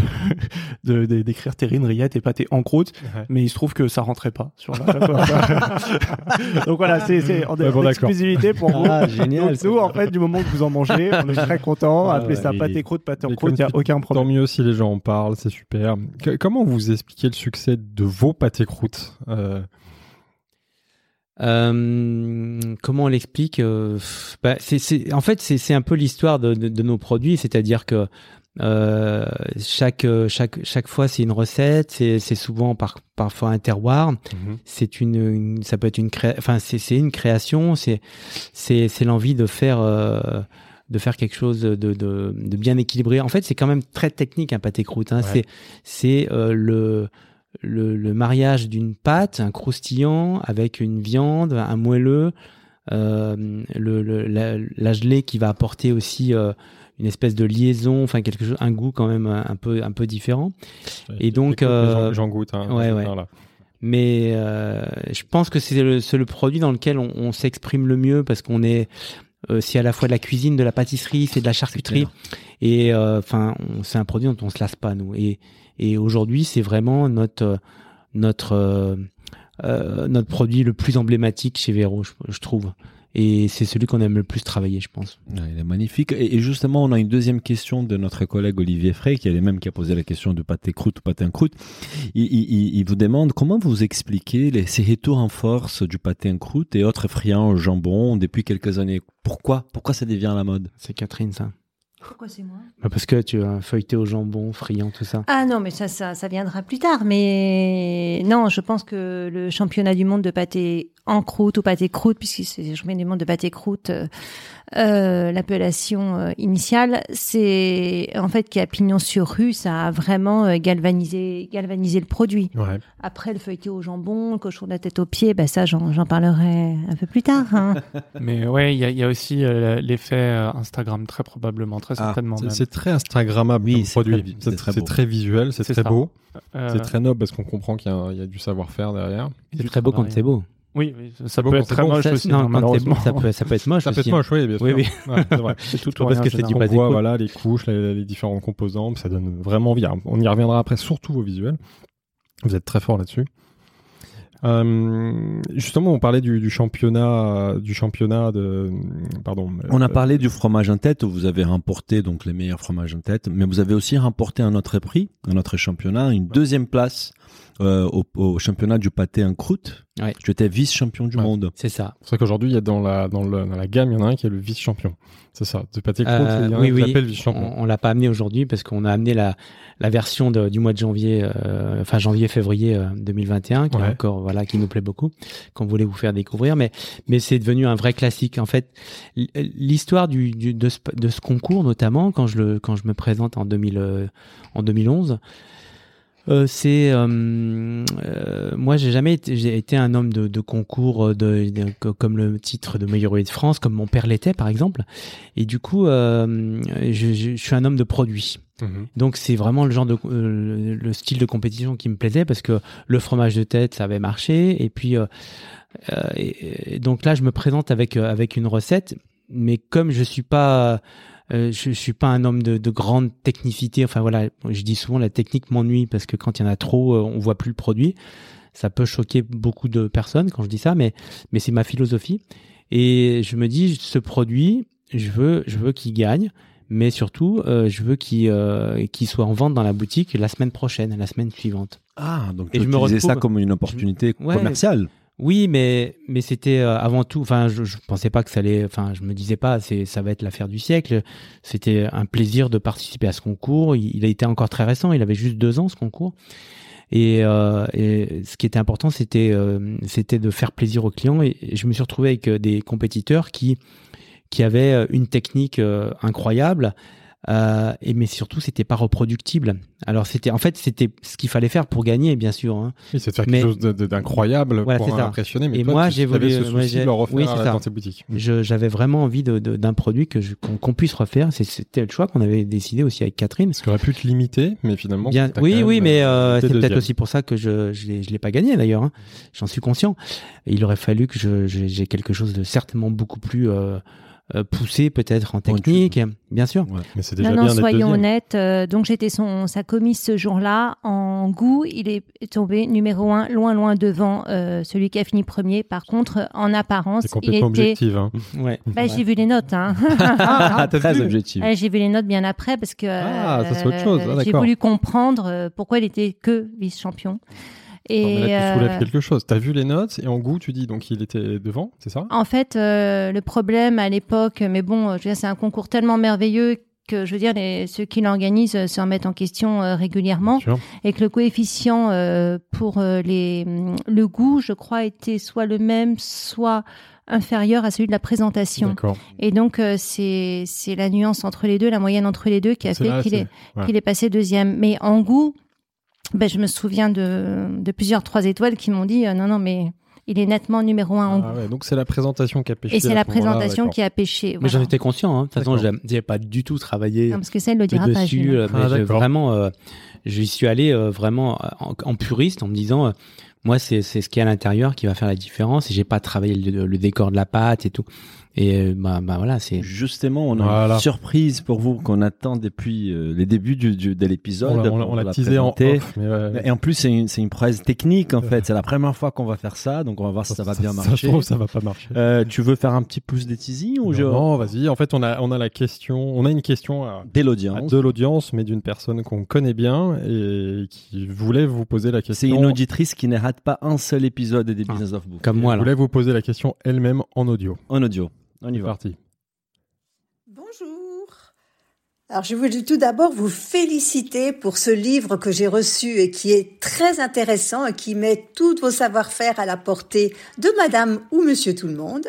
de d'écrire terrine, rillette et pâté en croûte, Ouais. mais il se trouve que ça rentrait pas sur la. Donc voilà, c'est c'est en, Ouais, bon, exclusivité pour vous. Ah, génial. Donc, nous, en fait, du moment que vous en mangez, on est très content. Ah, Appelez ouais, ça pâté croûte, pâté en croûte, il n'y a aucun Tant problème. mieux si les gens en parlent, c'est super. Que- comment vous expliquez le succès de vos pâtés croûtes Euh, Euh, comment on l'explique euh, bah, c'est, En fait, c'est, un peu l'histoire de, de, de nos produits, c'est-à-dire que euh, chaque, chaque, chaque fois, c'est une recette, c'est, souvent par, parfois un terroir. Mhm. C'est une, une- ça peut être une enfin, c'est, c'est une création, c'est, c'est, c'est l'envie de faire, euh, de faire quelque chose de, de, de bien équilibré. En fait, c'est quand même très technique un pâté croûte. Hein. Ouais. C'est, c'est euh, le, le, le mariage d'une pâte, un croustillant avec une viande, un moelleux, euh, le, le- la, la gelée qui va apporter aussi euh, une espèce de liaison, enfin quelque chose, un goût quand même un peu un peu différent. Et donc, euh, j'en- goûte. Hein, ouais, ouais. Mais euh, je pense que c'est le, produit dans lequel on, on s'exprime le mieux parce qu'on est euh, c'est à la fois de la cuisine, de la pâtisserie, c'est de la charcuterie. Et euh, enfin, c'est un produit dont on se lasse pas nous. Et, et aujourd'hui, c'est vraiment notre euh, notre euh, euh, notre produit le plus emblématique chez Véro, je, je trouve. Et c'est celui qu'on aime le plus travailler, je pense. Ouais, il est magnifique. Et, et justement, on a une deuxième question de notre collègue Olivier Frey, qui est le même qui a posé la question de pâté croûte ou pâté en croûte. Il, il- il- il vous demande comment vous expliquez les, ces retours en force du pâté en croûte et autres friands au jambon depuis quelques années. Pourquoi? Pourquoi ça devient la mode? C'est Catherine, ça. Pourquoi c'est moi? Bah, Parce que tu as feuilleté au jambon, friand, tout ça. Ah non, mais ça, ça, ça viendra plus tard. Mais non, je pense que le championnat du monde de pâté en croûte ou pâté croûte, puisque c'est championnat du monde de pâté croûte, euh, euh, l'appellation euh, initiale, c'est en fait qui a pignon sur rue, ça a vraiment euh, galvanisé, galvanisé le produit. Ouais. Après, le feuilleté au jambon, le cochon de la tête aux pieds, bah ça, j'en j'en parlerai un peu plus tard. hein. Mais ouais, il y, a- il y a aussi euh, l'effet Instagram, très probablement, très Ah, certainement. C'est- très Instagrammable Oui, comme c'est produit. C'est très très visuel, c'est C'est très ça. beau, Euh, c'est très noble parce qu'on comprend qu'il y, y a du savoir-faire derrière. C'est très beau quand c'est beau. Oui, oui, ça peut être très moche Ça, aussi, non, ça peut, ça peut être moche Ça peut être moche, oui, bien sûr. Oui, oui. Ouais, c'est vrai. C'est tout parce que c'est du pâté voit voilà les couches, les, les différentes composantes, ça donne vraiment envie. Alors, On y reviendra après, surtout vos visuels. Vous êtes très fort là-dessus. Euh, justement, on parlait du, du championnat, du championnat de, pardon. On a euh, parlé du fromage en tête où vous avez remporté donc les meilleurs fromages en tête, mais vous avez aussi remporté un autre prix, un autre championnat, une deuxième place euh, au, au championnat du pâté en croûte. Ouais. Tu étais vice-champion du Ouais. monde. C'est ça. C'est vrai qu'aujourd'hui, il y a dans la, dans, le- dans la gamme, il y en a un qui est le vice-champion. C'est ça. De pâté croûte, Euh, il y en a oui, un qui oui. l'appelle vice-champion. On, on l'a pas amené aujourd'hui parce qu'on a amené la, la version de- du mois de janvier, euh, enfin janvier-février euh, 2021, qui est Ouais. encore voilà, qui nous plaît beaucoup, qu'on voulait vous faire découvrir. Mais mais c'est devenu un vrai classique. En fait, l'histoire du, du de, ce, de ce concours, notamment quand je le quand je me présente en 2000 euh, en 2011. Euh, c'est euh, euh, moi j'ai jamais été, j'ai été un homme de, de concours de, de- co- comme le titre de meilleur ouvrier de France comme mon père l'était par exemple. Et du coup euh, je, je- je suis un homme de produit Mhm. donc c'est vraiment le genre de euh, le style de compétition qui me plaisait parce que le fromage de tête ça avait marché. Et puis euh, euh, et- et donc là je me présente avec euh, avec une recette. Mais comme je suis pas euh, je, je suis pas un homme de, de grande technicité enfin voilà je dis souvent la technique m'ennuie parce que quand il y en a trop euh, on voit plus le produit ça peut choquer beaucoup de personnes quand je dis ça mais mais c'est ma philosophie et je me dis ce produit je veux je veux qu'il gagne mais surtout, euh, je veux qu'il euh, qu'il soit en vente dans la boutique la semaine prochaine, la semaine suivante. Ah, donc Et tu je me utilisais ça retrouve- comme une opportunité Ouais. commerciale. Oui, mais mais c'était euh, avant tout. Enfin, je, je pensais pas que ça allait. Enfin, je me disais pas, c'est ça va être l'affaire du siècle. C'était un plaisir de participer à ce concours. Il, a été encore très récent. Il avait juste deux ans ce concours. Et, euh, et ce qui était important, c'était euh, c'était de faire plaisir aux clients. Et, je me suis retrouvé avec euh, des compétiteurs qui qui avaient euh, une technique incroyable. Euh, et mais surtout, c'était pas reproductible. Alors c'était, en fait, c'était ce qu'il fallait faire pour gagner, bien sûr. Hein. Oui, c'est de faire Mais- quelque chose d'incroyable Voilà, pour impressionner. Mais Et toi, moi, j'ai voulu- ce moi, souci de le refaire oui, ça. dans tes boutiques. Je- J'avais vraiment envie de- de- d'un produit que qu'on puisse refaire. C'était le choix qu'on avait décidé aussi avec Catherine. Ce qui aurait pu te limiter, mais finalement. Bien, oui, oui, mais euh, euh, c'est peut-être aussi pour ça que je je l'ai pas gagné d'ailleurs. hein. J'en suis conscient. Il aurait fallu que j'ai quelque chose de certainement beaucoup plus euh, euh, poussé peut-être en technique, bien sûr. Ouais. Mais c'est déjà Non, non, bien soyons honnêtes. euh, donc j'étais son sa commise ce jour-là. En goût, il est tombé numéro un, loin, loin devant euh, celui qui a fini premier. Par contre, en apparence, C'est il complètement était. objectif. Hein. Ouais. Bah, Ouais. j'ai vu les notes. Hein. Ah, Très objectif. Ouais, j'ai vu les notes bien après parce que Ah, ça, c'est euh, autre chose. Ah, j'ai voulu comprendre euh, pourquoi il était que vice-champion. Et Non, mais là, tu soulèves euh, quelque chose. Tu as vu les notes et en goût, tu dis donc il était devant, c'est ça? En fait, euh, le problème à l'époque, mais bon, je veux dire, c'est un concours tellement merveilleux que je veux dire, les, ceux qui l'organisent euh, se remettent en question euh, régulièrement, et que le coefficient euh, pour les, hum, le goût, je crois, était soit le même, soit inférieur à celui de la présentation. Et donc, c'est c'est la nuance entre les deux, la moyenne entre les deux qui a fait qu'il est, ouais. qu'il est passé deuxième. Mais en goût, ben, je me souviens de, de plusieurs trois étoiles qui m'ont dit euh, non, non, mais il est nettement numéro un en Ah goût. ouais, donc c'est la présentation qui a pêché. Et c'est la présentation qui a pêché. Mais j'en étais conscient. hein. De toute façon, j'ai pas du tout travaillé Non, parce que ça, il le dira pas. dessus. Gilles. euh, mais Ah, j'ai d'accord. vraiment, euh, j'y suis allé euh, vraiment en, en puriste en me disant, euh, moi, c'est c'est ce qui est à l'intérieur qui va faire la différence. Et j'ai pas travaillé le, le décor de la pâte et tout. Et euh, bah, bah voilà, c'est. Justement, on a Voilà. une surprise pour vous qu'on attend depuis euh, les débuts du, du- de l'épisode. On l'a- on on teasé en off. mais ouais, Et en plus, c'est une, c'est une prouesse technique en fait. C'est la première fois qu'on va faire ça, donc on va voir si ça va bien Ça se marcher. trouve, ça va pas marcher. Euh, tu veux faire un petit plus de teasing ou je... Non, non, vas-y. En fait, on a, on a la question, on a une question à, Dès à l'audience. de l'audience, mais d'une personne qu'on connaît bien et qui voulait vous poser la question. C'est une auditrice qui ne rate pas un seul épisode des Ah. Business of Book. Comme moi, Elle voulait vous poser la question elle-même en audio. En audio. On y va. parti. Bonjour. Alors, je voulais tout d'abord vous féliciter pour ce livre que j'ai reçu et qui est très intéressant et qui met tous vos savoir-faire à la portée de madame ou monsieur tout le monde.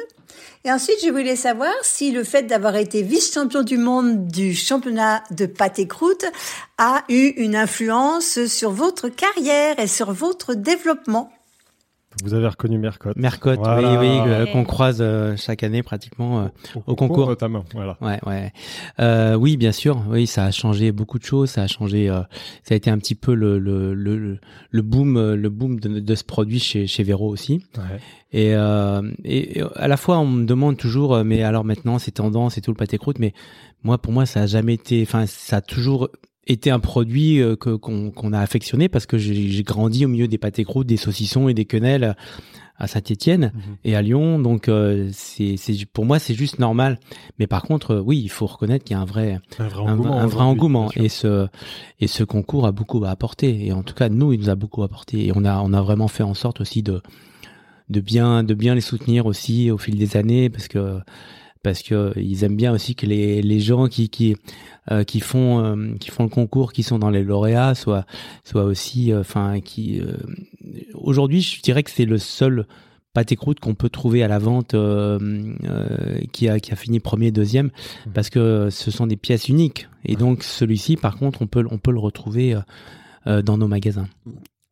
Et ensuite, je voulais savoir si le fait d'avoir été vice-champion du monde du championnat de pâte et croûte a eu une influence sur votre carrière et sur votre développement. Vous avez reconnu Mercotte. Mercotte, Voilà. oui, oui, euh, qu'on croise euh, chaque année pratiquement. euh, Au concours. notamment. Voilà. Ouais, ouais. Euh, oui, bien sûr. Oui, ça a changé beaucoup de choses. Ça a changé. euh, ça a été un petit peu le le le, le boom le boom de, de ce produit chez chez Vero aussi. Ouais. Et, euh, et, et à la fois, on me demande toujours, mais alors maintenant, c'est tendance et tout le pâté croûte. Mais moi, pour moi, ça a jamais été. Enfin, ça a toujours été un produit euh, que qu'on qu'on a affectionné parce que j'ai grandi au milieu des pâtés croûtes, des saucissons et des quenelles à Saint-Étienne Mhm. et à Lyon. Donc, euh, c'est pour moi, c'est juste normal. Mais par contre, euh, oui, il faut reconnaître qu'il y a un vrai Un vrai engouement. un vrai aujourd'hui, engouement et ce et ce concours a beaucoup apporté et en tout cas nous il nous a beaucoup apporté et on a on a vraiment fait en sorte aussi de de bien de bien les soutenir aussi au fil des années parce que parce que ils aiment bien aussi que les les gens qui qui euh, qui font euh, qui font le concours qui sont dans les lauréats soient soient aussi euh, enfin qui euh, aujourd'hui je dirais que c'est le seul pâté croûte qu'on peut trouver à la vente euh, euh, qui a qui a fini premier deuxième parce que ce sont des pièces uniques. Et donc celui-ci par contre on peut on peut le retrouver euh, euh, dans nos magasins.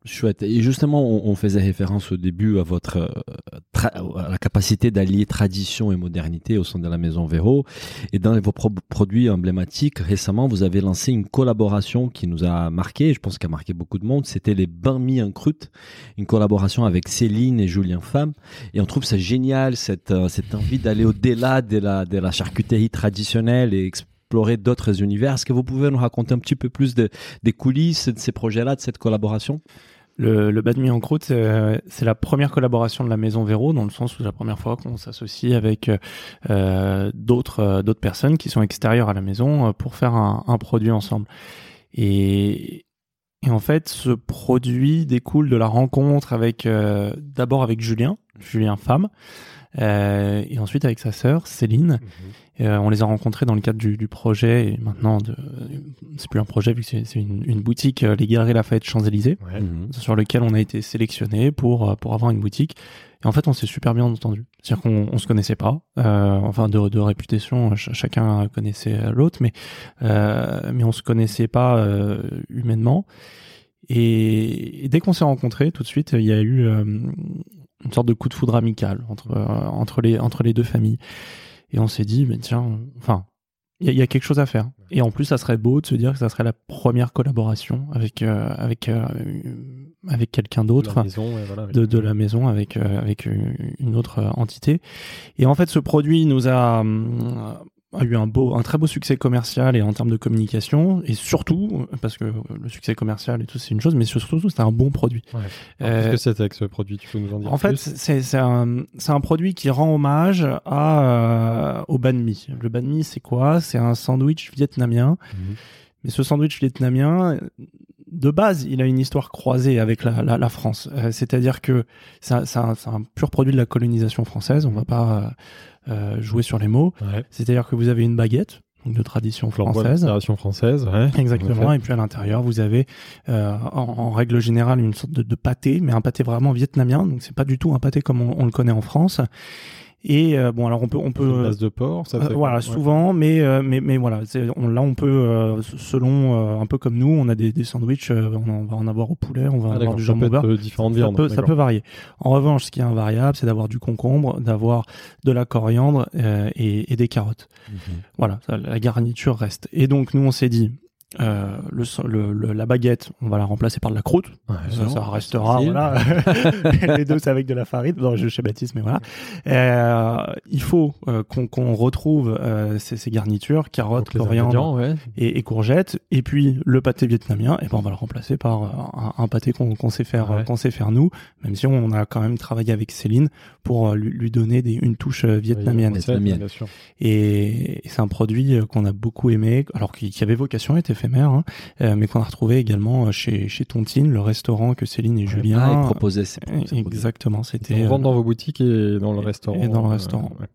Chouette. Et justement, on, faisait référence au début à votre euh, la capacité d'allier tradition et modernité au sein de la maison Véro. Et dans vos pro- produits emblématiques, récemment, vous avez lancé une collaboration qui nous a marqué. Je pense qu'elle a marqué beaucoup de monde. C'était les bains mis en croûte, une collaboration avec Céline et Julien Femme. Et on trouve ça génial cette euh, cette envie d'aller au-delà de la charcuterie traditionnelle et explorer d'autres univers. Est-ce que vous pouvez nous raconter un petit peu plus de, des coulisses de ces projets-là, de cette collaboration? Le, le bad en croûte, c'est c'est la première collaboration de la Maison Véro, dans le sens où c'est la première fois qu'on s'associe avec euh, d'autres euh, personnes qui sont extérieures à la maison euh, pour faire un, un produit ensemble. Et, et en fait, ce produit découle de la rencontre avec euh, d'abord avec Julien, Julien Femme, euh, et ensuite avec sa sœur Céline. Euh, on les a rencontrés dans le cadre du, du projet et maintenant de c'est plus un projet vu que c'est c'est une, une boutique euh, les Galeries Lafayette Champs-Élysées Ouais. sur lequel on a été sélectionné pour pour avoir une boutique et en fait on s'est super bien entendu c'est-à-dire qu'on on se connaissait pas euh, enfin de, de réputation ch- chacun connaissait l'autre mais euh, mais on se connaissait pas euh, humainement et, et dès qu'on s'est rencontrés tout de suite il y a eu euh, une sorte de coup de foudre amical entre euh, entre les entre les deux familles. Et on s'est dit mais tiens enfin il y, a- il y a quelque chose à faire. Et en plus ça serait beau de se dire que ça serait la première collaboration avec euh, avec euh, avec quelqu'un d'autre ouais, voilà, de, de la maison avec euh, avec une autre entité. Et en fait ce produit nous a hum, a eu un beau un très beau succès commercial et en termes de communication et surtout parce que le succès commercial et tout c'est une chose mais surtout c'était un bon produit Ouais. Euh, Qu'est-ce que c'est avec ce produit Tu peux nous en dire en fait, plus c'est c'est un, c'est un produit qui rend hommage à, euh, au banh mi. Le banh mi, c'est quoi? C'est un sandwich vietnamien. Mhm. Mais ce sandwich vietnamien, de base, il a une histoire croisée avec la, la, la France. Euh, C'est-à-dire que c'est un, c'est c'est un pur produit de la colonisation française. On va pas euh, jouer sur les mots. Ouais. C'est-à-dire que vous avez une baguette, donc de tradition française. Fédération française, ouais. Exactement. En Et puis à l'intérieur, vous avez euh, en, en règle générale une sorte de, de pâté, mais un pâté vraiment vietnamien. Donc c'est pas du tout un pâté comme on, on le connaît en France. Et euh, bon, alors on peut on Une peut base de porc, ça euh, c'est voilà, ouais. souvent, mais mais mais, mais voilà, on, là on peut euh, selon euh, un peu comme nous, on a des, des sandwichs, euh, on, en va en avoir au poulet, on va en Ah, avoir du jambon beurre. euh, différentes Ça viandes. peut, ça peut varier. En revanche, ce qui est invariable, c'est d'avoir du concombre, d'avoir de la coriandre euh, et, et des carottes. Voilà, ça, la garniture reste. Et donc nous, on s'est dit, euh, le, le- le- la baguette, on va la remplacer par de la croûte. ça, ça restera. Voilà. Les deux, c'est avec de la farine. Non, je schématise, mais voilà. Euh, il faut euh, qu'on retrouve ces, ces garnitures, carottes, coriandre ouais. et, et courgettes. Et puis le pâté vietnamien, et ben on va le remplacer par un, un pâté qu'on sait faire, Ouais. qu'on sait faire nous. Même si on a quand même travaillé avec Céline pour lui, lui donner des, une touche vietnamienne. Et, et c'est un produit qu'on a beaucoup aimé, alors qui, qui avait vocation à être éphémère, hein, euh, mais qu'on a retrouvé également euh, chez, chez Tontine, le restaurant que Céline et Julien. Ah, ces, ces produits. Exactement, On c'était. vend euh, dans vos boutiques et dans le restaurant. et dans le euh, restaurant. ouais.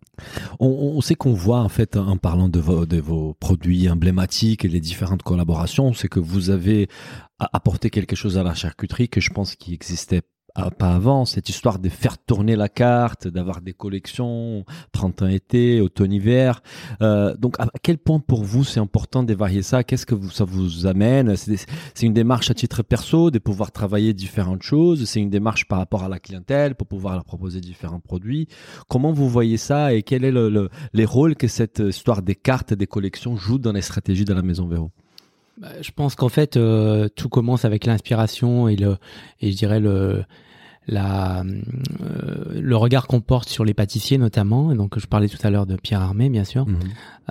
On, on sait qu'on voit en fait en parlant de vos, de vos produits emblématiques et les différentes collaborations, c'est que vous avez apporté quelque chose à la charcuterie que je pense qui existait a- pas avant, cette histoire de faire tourner la carte, d'avoir des collections, printemps été, automne hiver. Euh, donc à quel point pour vous c'est important de varier ça? Qu'est-ce que vous, ça vous amène? C'est une démarche à titre perso de pouvoir travailler différentes choses? C'est une démarche par rapport à la clientèle pour pouvoir leur proposer différents produits? Comment vous voyez ça et quel est le, le- les rôles que cette histoire des cartes, des collections joue dans les stratégies de la Maison Véro? Je pense qu'en fait, euh, tout commence avec l'inspiration et le, et je dirais le, la, euh, le regard qu'on porte sur les pâtissiers notamment. Et donc, je parlais tout à l'heure de Pierre Armé, bien sûr.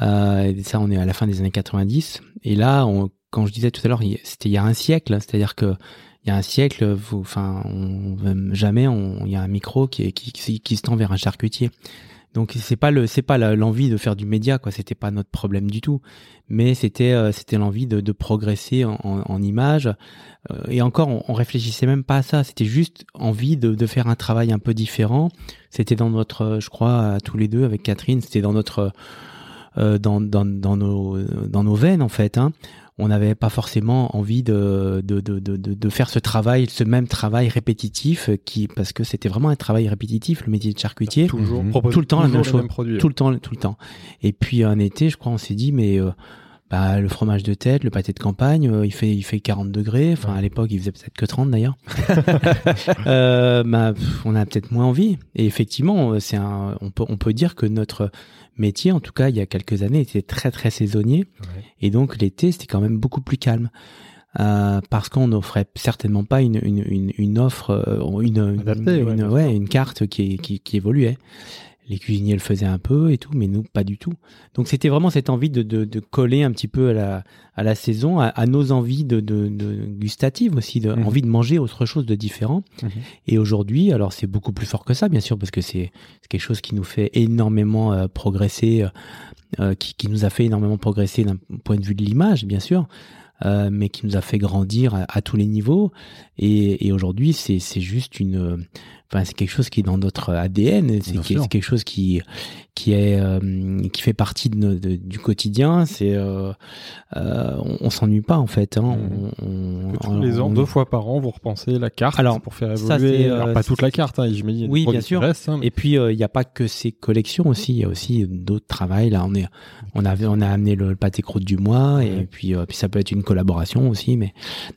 Euh, et ça, on est à la fin des années 90. Et là, on, quand je disais tout à l'heure, c'était il y a un siècle. C'est-à-dire que il y a un siècle, vous, enfin, on, jamais, il y a un micro qui, est- qui, qui, qui se tend vers un charcutier. Donc c'est pas le, c'est pas l'envie de faire du média, quoi. C'était pas notre problème du tout. Mais c'était, euh, c'était l'envie de, de progresser en, en, image. Euh, et encore, on, on réfléchissait même pas à ça. C'était juste envie de, de faire un travail un peu différent. C'était dans notre, euh, je crois, tous les deux avec Catherine, c'était dans notre, euh, dans, dans, dans nos, dans nos veines en fait. Hein. On n'avait pas forcément envie de, de, de, de, de faire ce travail, ce même travail répétitif, qui parce que c'était vraiment un travail répétitif, le métier de charcutier. Toujours Mhm. Tout le temps la même chose. Tout le temps, tout le temps. Et puis un été, je crois, on s'est dit, mais euh, bah, le fromage de tête, le pâté de campagne, euh, il fait, il fait 40 degrés. Enfin, à l'époque, il faisait peut-être que 30 d'ailleurs. euh, bah, on a peut-être moins envie. Et effectivement, c'est un, on peut, on peut dire que notre métier, en tout cas, il y a quelques années, était très, très saisonnier. Ouais. Et donc, l'été, c'était quand même beaucoup plus calme. Euh, parce qu'on n'offrait certainement pas une, une, une, une offre, euh, une, une, ouais, ouais, carte qui, qui, qui évoluait les cuisiniers le faisaient un peu et tout, mais nous pas du tout. Donc c'était vraiment cette envie de, de, de coller un petit peu à la, à la saison, à, à nos envies de, de, de gustatives aussi, de Mhm. envie de manger autre chose de différent. Mhm. Et aujourd'hui, alors c'est beaucoup plus fort que ça, bien sûr, parce que c'est quelque chose qui nous fait énormément euh, progresser, euh, qui, qui nous a fait énormément progresser d'un point de vue de l'image, bien sûr. euh, mais qui nous a fait grandir à, à tous les niveaux et, et aujourd'hui c'est juste une euh, enfin c'est quelque chose qui est dans notre ADN c'est quelque chose qui qui est euh, qui fait partie de, nos- de- du quotidien c'est euh, euh, on, on s'ennuie pas en fait hein. On- Que tous les ans, deux fois par an, vous repensez la carte Alors, pour faire évoluer. Alors, pas toute la carte, hein, je me dis. Oui, bien sûr. Restent, hein, mais- Et puis il n'y a pas que ces collections aussi, il y a aussi d'autres travails. Là, on est, on avait, on a amené le, pâté croûte du mois, et puis, puis ça peut être une collaboration aussi, mais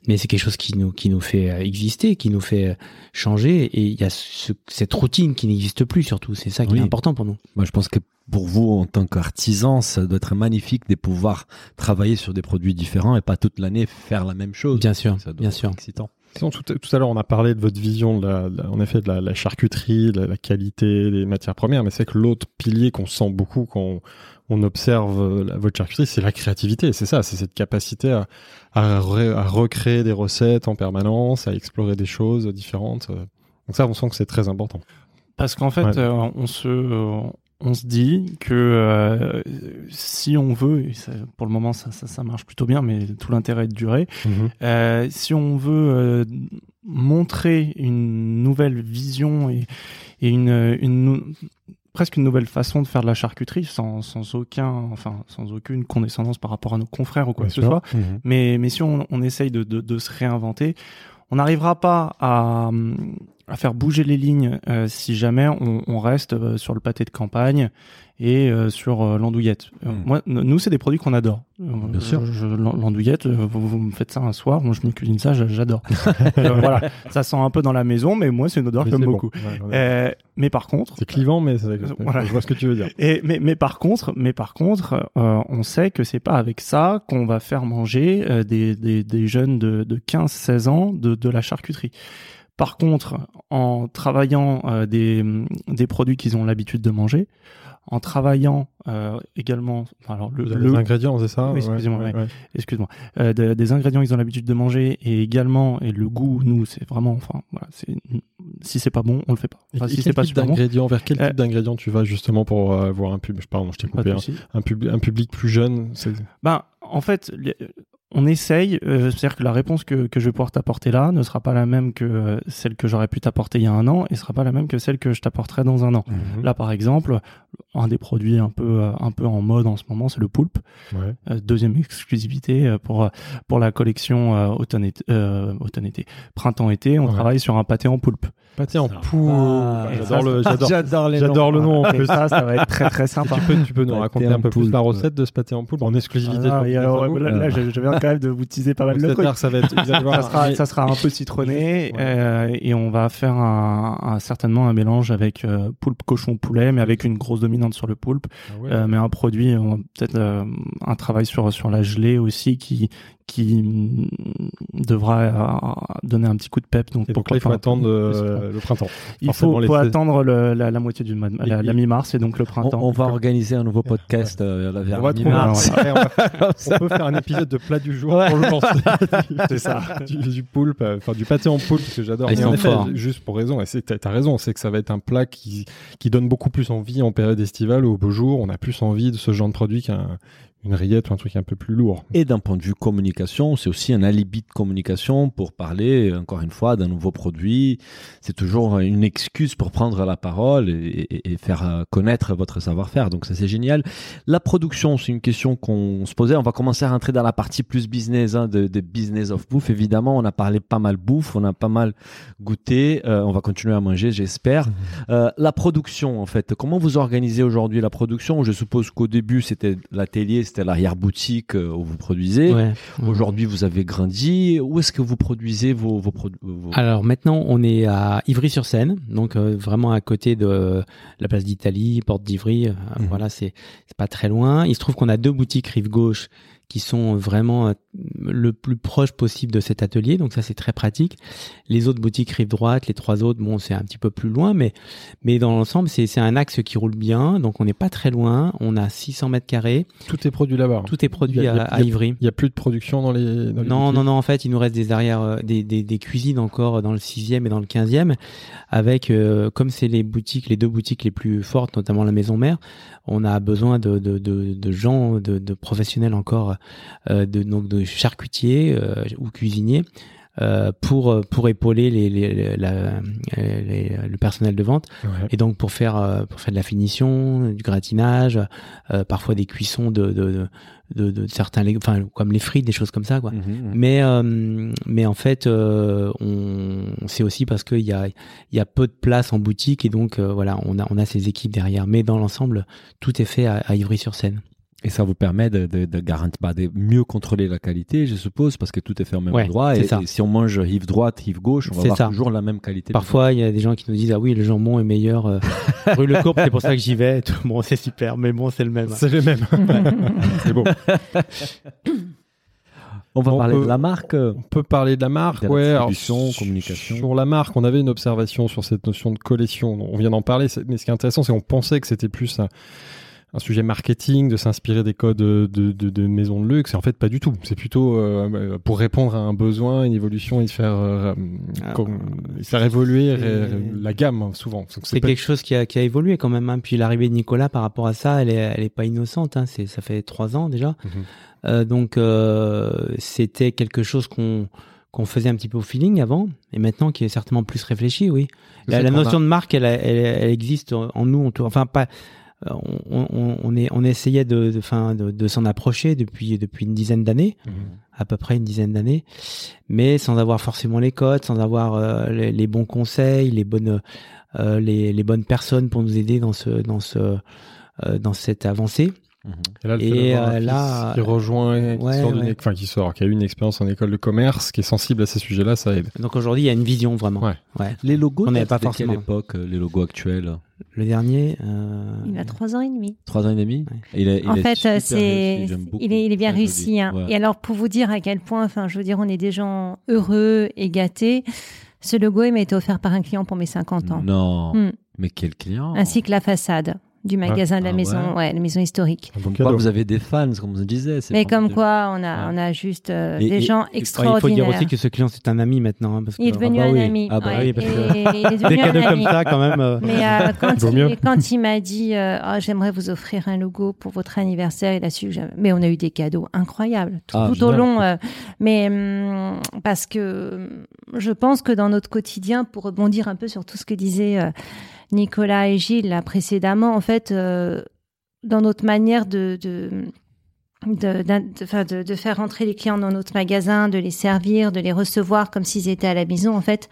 mais c'est quelque chose qui nous qui nous fait exister, qui nous fait changer. Et il y a ce- cette routine qui n'existe plus surtout. C'est ça qui Oui. est important pour nous. Moi, je pense que pour vous, en tant qu'artisan, ça doit être magnifique de pouvoir travailler sur des produits différents et pas toute l'année faire la même chose. Bien sûr, Ça doit bien être sûr. excitant. Sinon, tout, tout à l'heure, on a parlé de votre vision, de la, de en effet, de la, la charcuterie, de la, la qualité des matières premières, mais c'est que l'autre pilier qu'on sent beaucoup quand on, on observe euh, la- votre charcuterie, c'est la créativité. C'est ça, c'est cette capacité à, à, re- à recréer des recettes en permanence, à explorer des choses différentes. Donc ça, on sent que c'est très important. Parce qu'en fait, Ouais. euh, on se, euh, on se dit que euh, si on veut, et ça- pour le moment ça, ça, ça marche plutôt bien, mais tout l'intérêt est de durer, Mhm. euh, si on veut euh, montrer une nouvelle vision et, et une, une presque une nouvelle façon de faire de la charcuterie sans, sans aucun, enfin sans aucune condescendance par rapport à nos confrères ou quoi Bien que ce soit, Mhm. mais, mais si on, on essaye de, de, de se réinventer, on n'arrivera pas à, à faire bouger les lignes euh, si jamais on, on reste euh, sur le pâté de campagne et euh, sur euh, l'andouillette. Euh, Mm. Moi, nous, c'est des produits qu'on adore. Euh, Bien sûr. L'andouillette, vous, vous me faites ça un soir, moi je me cuisine ça, j'a- j'adore. Voilà, ça sent un peu dans la maison, mais moi c'est une odeur que j'aime bon. beaucoup. Ouais, on est- Euh, mais par contre, C'est clivant, mais Voilà. je vois ce que tu veux dire. et, mais, mais par contre, mais par contre, euh, on sait que c'est pas avec ça qu'on va faire manger euh, des, des, des jeunes de, de 15-16 ans de, de la charcuterie. Par contre, en travaillant euh, des, des produits qu'ils ont l'habitude de manger, en travaillant euh, également, alors le, Les le- ingrédients, c'est ça? Oui, excusez-moi, ouais, ouais. ouais. excuse-moi, euh, de- des ingrédients qu'ils ont l'habitude de manger et également et le goût, nous, c'est vraiment, enfin, voilà, c'est si c'est pas bon, on le fait pas. Enfin, Et- si et c'est quel pas type bon, d'ingrédients Vers quel Euh, type d'ingrédients tu vas justement pour euh, voir un public Pardon, je t'ai coupé. hein. Un, public, un public plus jeune. Ben, en fait, les- on essaye, euh, c'est-à-dire que la réponse que, que je vais pouvoir t'apporter là ne sera pas la même que euh, celle que j'aurais pu t'apporter il y a un an et sera pas la même que celle que je t'apporterai dans un an. Mhm. Là, par exemple, un des produits un peu, euh, un peu en mode en ce moment, c'est le poulpe. Ouais. Euh, deuxième exclusivité pour, pour la collection euh, automne-été, euh, automne-été, printemps-été, on Ouais. travaille sur un pâté en poulpe. Pâté en Ça poule. va. J'adore le. J'adore. J'adore les J'adore le nom en Et plus. ça, ça va être très très sympa. Tu peux, tu peux nous raconter un peu plus la recette de ce pâté en poule en exclusivité. Ah, et alors, là, je, je viens quand même de vous teaser pas mal de trucs. Ça va être. ça, sera, un- ça sera un peu citronné Ouais. euh, et on va faire un, un- certainement un mélange avec euh, poulpe cochon poulet mais avec une grosse dominante sur le poulpe Ah ouais. Euh, mais un produit on va peut-être euh, un travail sur sur la gelée aussi qui qui mm, devra euh, donner un petit coup de pep donc Et donc là, il faut pas- attendre euh, le printemps. il faut, faut attendre le- la, la moitié du mois de- la, Et- la mi-mars et donc le printemps on va organiser un nouveau podcast euh, vers On va la trouver mi-mars. on, va- on peut faire un épisode de plat du jour pour le lancer. C'est ça. du, du poulpe, euh, enfin du pâté en poulpe, parce que j'adore. Mais en effet, juste pour raison, et c'est- t'as t'as raison, c'est que ça va être un plat qui, qui donne beaucoup plus envie en période estivale ou au beau jour. On a plus envie de ce genre de produit qu'un une rillette ou un truc un peu plus lourd. Et d'un point de vue communication, c'est aussi un alibi de communication pour parler, encore une fois, d'un nouveau produit. C'est toujours une excuse pour prendre la parole et, et- et faire euh, connaître votre savoir-faire. Donc ça, c'est génial. La production, c'est une question qu'on se posait. On va commencer à rentrer dans la partie plus business, hein, de, de business of bouffe. Évidemment, on a parlé pas mal bouffe, on a pas mal goûté. Euh, on va continuer à manger, j'espère. Euh, la production, en fait, comment vous organisez aujourd'hui la production? Je suppose qu'au début, c'était l'atelier, c'était l'arrière-boutique euh, où vous produisez. Ouais. Aujourd'hui, vous avez grandi. Où est-ce que vous produisez vos, vos produits Alors maintenant, on est à Ivry-sur-Seine, donc euh, vraiment à côté de la place d'Italie, porte d'Ivry. Mhm. Voilà, c'est pas très loin. Il se trouve qu'on a deux boutiques rive gauche qui sont vraiment euh, le plus proche possible de cet atelier, donc ça c'est très pratique. Les autres boutiques rive droite, les trois autres, bon c'est un petit peu plus loin, mais mais dans l'ensemble c'est c'est un axe qui roule bien, donc on n'est pas très loin. On a 600 mètres carrés, Tout est produit là-bas. tout est produit a- a- à, à Ivry. Il n'y a plus de production dans les. Dans les Non, boutiques non, non, en fait, il nous reste des arrières, euh, des, des, des cuisines encore dans le sixième et dans le quinzième, avec, euh, comme c'est les boutiques, les deux boutiques les plus fortes, notamment la maison mère, on a besoin de, de, de, de gens, de, de professionnels encore, de, donc de charcutiers euh, ou cuisiniers. euh, pour pour épauler les, les, les- la- les- le personnel de vente Ouais. et donc pour faire euh, pour faire de la finition du gratinage euh, parfois des cuissons de de, de, de certains enfin comme les frites des choses comme ça quoi Mhm, mhm. mais euh, mais en fait euh, on c'est aussi parce qu'il y a il y a peu de place en boutique et donc euh, voilà on a on a ces équipes derrière mais dans l'ensemble tout est fait à, à Ivry-sur-Seine Et ça vous permet de, de, de garantir, bah, de mieux contrôler la qualité, je suppose, parce que tout est fait au même Ouais, endroit. c'est Et, ça. et si on mange rive droite, rive gauche, on va C'est avoir ça. toujours la même qualité. parfois il y a des gens qui nous disent ah oui le jambon est meilleur euh, rue Le Courbe c'est pour ça que j'y vais Tout- bon c'est super mais bon c'est le même C'est les mêmes. c'est beau. On va On parler peut- de la marque. On peut parler de la marque, De la ouais. alors, communication. Sur la marque, on avait une observation sur cette notion de collection. On vient d'en parler, c'est- mais ce qui est intéressant, c'est qu'on pensait que c'était plus un, un sujet marketing, de s'inspirer des codes de, de, de, maisons de luxe. Et en fait, pas du tout. C'est plutôt euh, pour répondre à un besoin, une évolution et faire, euh, Ah. com- faire évoluer euh, la gamme, hein, souvent. C'est pas- quelque chose qui a, qui a évolué quand même. Hein. Puis l'arrivée de Nicolas par rapport à ça, elle est, elle est pas innocente. Hein. Ça fait trois ans déjà. Mhm. Euh, donc euh, c'était quelque chose qu'on qu'on faisait un petit peu au feeling avant, et maintenant qui est certainement plus réfléchi. Oui, la, a- notion de marque, elle, elle, elle existe en nous. Enfin pas. Euh, On, on, on, est, on essayait de, de, fin, de, de s'en approcher depuis, depuis une dizaine d'années, Mhm. à peu près une dizaine d'années, mais sans avoir forcément les codes, sans avoir euh, les, les bons conseils, les bonnes, euh, les, les bonnes personnes pour nous aider dans ce, dans ce, euh, dans cette avancée. Et là, le fait Et, euh, là, qui rejoint, qui, ouais, sort ouais. enfin, qui sort, qui a eu une expérience en école de commerce, qui est sensible à ces sujets-là, ça aide. Donc aujourd'hui, il y a une vision vraiment. Ouais. Ouais. Les logos, On n'avait datent pas forcément. quelle époque, euh, les logos actuels Le dernier. euh, Il a trois ans et demi. Trois ans et demi il est- il en fait, euh, c'est, il est, il est bien Très réussi. hein. Ouais. Et alors, pour vous dire à quel point, enfin, je veux dire, on est des gens heureux et gâtés. Ce logo, il m'a été offert par un client pour mes 50 ans. Non, Hmm. mais quel client? Ainsi que la façade du magasin de la Ah maison, ouais. ouais, la maison historique. Bon Comme quoi, cadeau. vous avez des fans, comme on disait. Mais comme quoi, on a, Ouais. on a juste euh, Et- des et- gens ouais, il faut extraordinaires. dire aussi que ce client c'est un ami maintenant. hein, parce Il est devenu ah bah un oui. ami. Ah bah ouais. oui, parce que Et il est des devenu un cadeaux comme ami. ça quand même. euh, Mais euh, quand, il, quand il m'a dit euh, Ah, j'aimerais vous offrir un logo pour votre anniversaire, il a su que j'avais- Mais on a eu des cadeaux incroyables tout, Ah, tout au long. euh, mais hum, parce que je pense que dans notre quotidien, pour rebondir un peu sur tout ce que disaient euh, Nicolas et Gilles là, précédemment, en fait, euh, dans notre manière de. de de, faire rentrer les clients dans notre magasin, de les servir, de les recevoir comme s'ils étaient à la maison. En fait,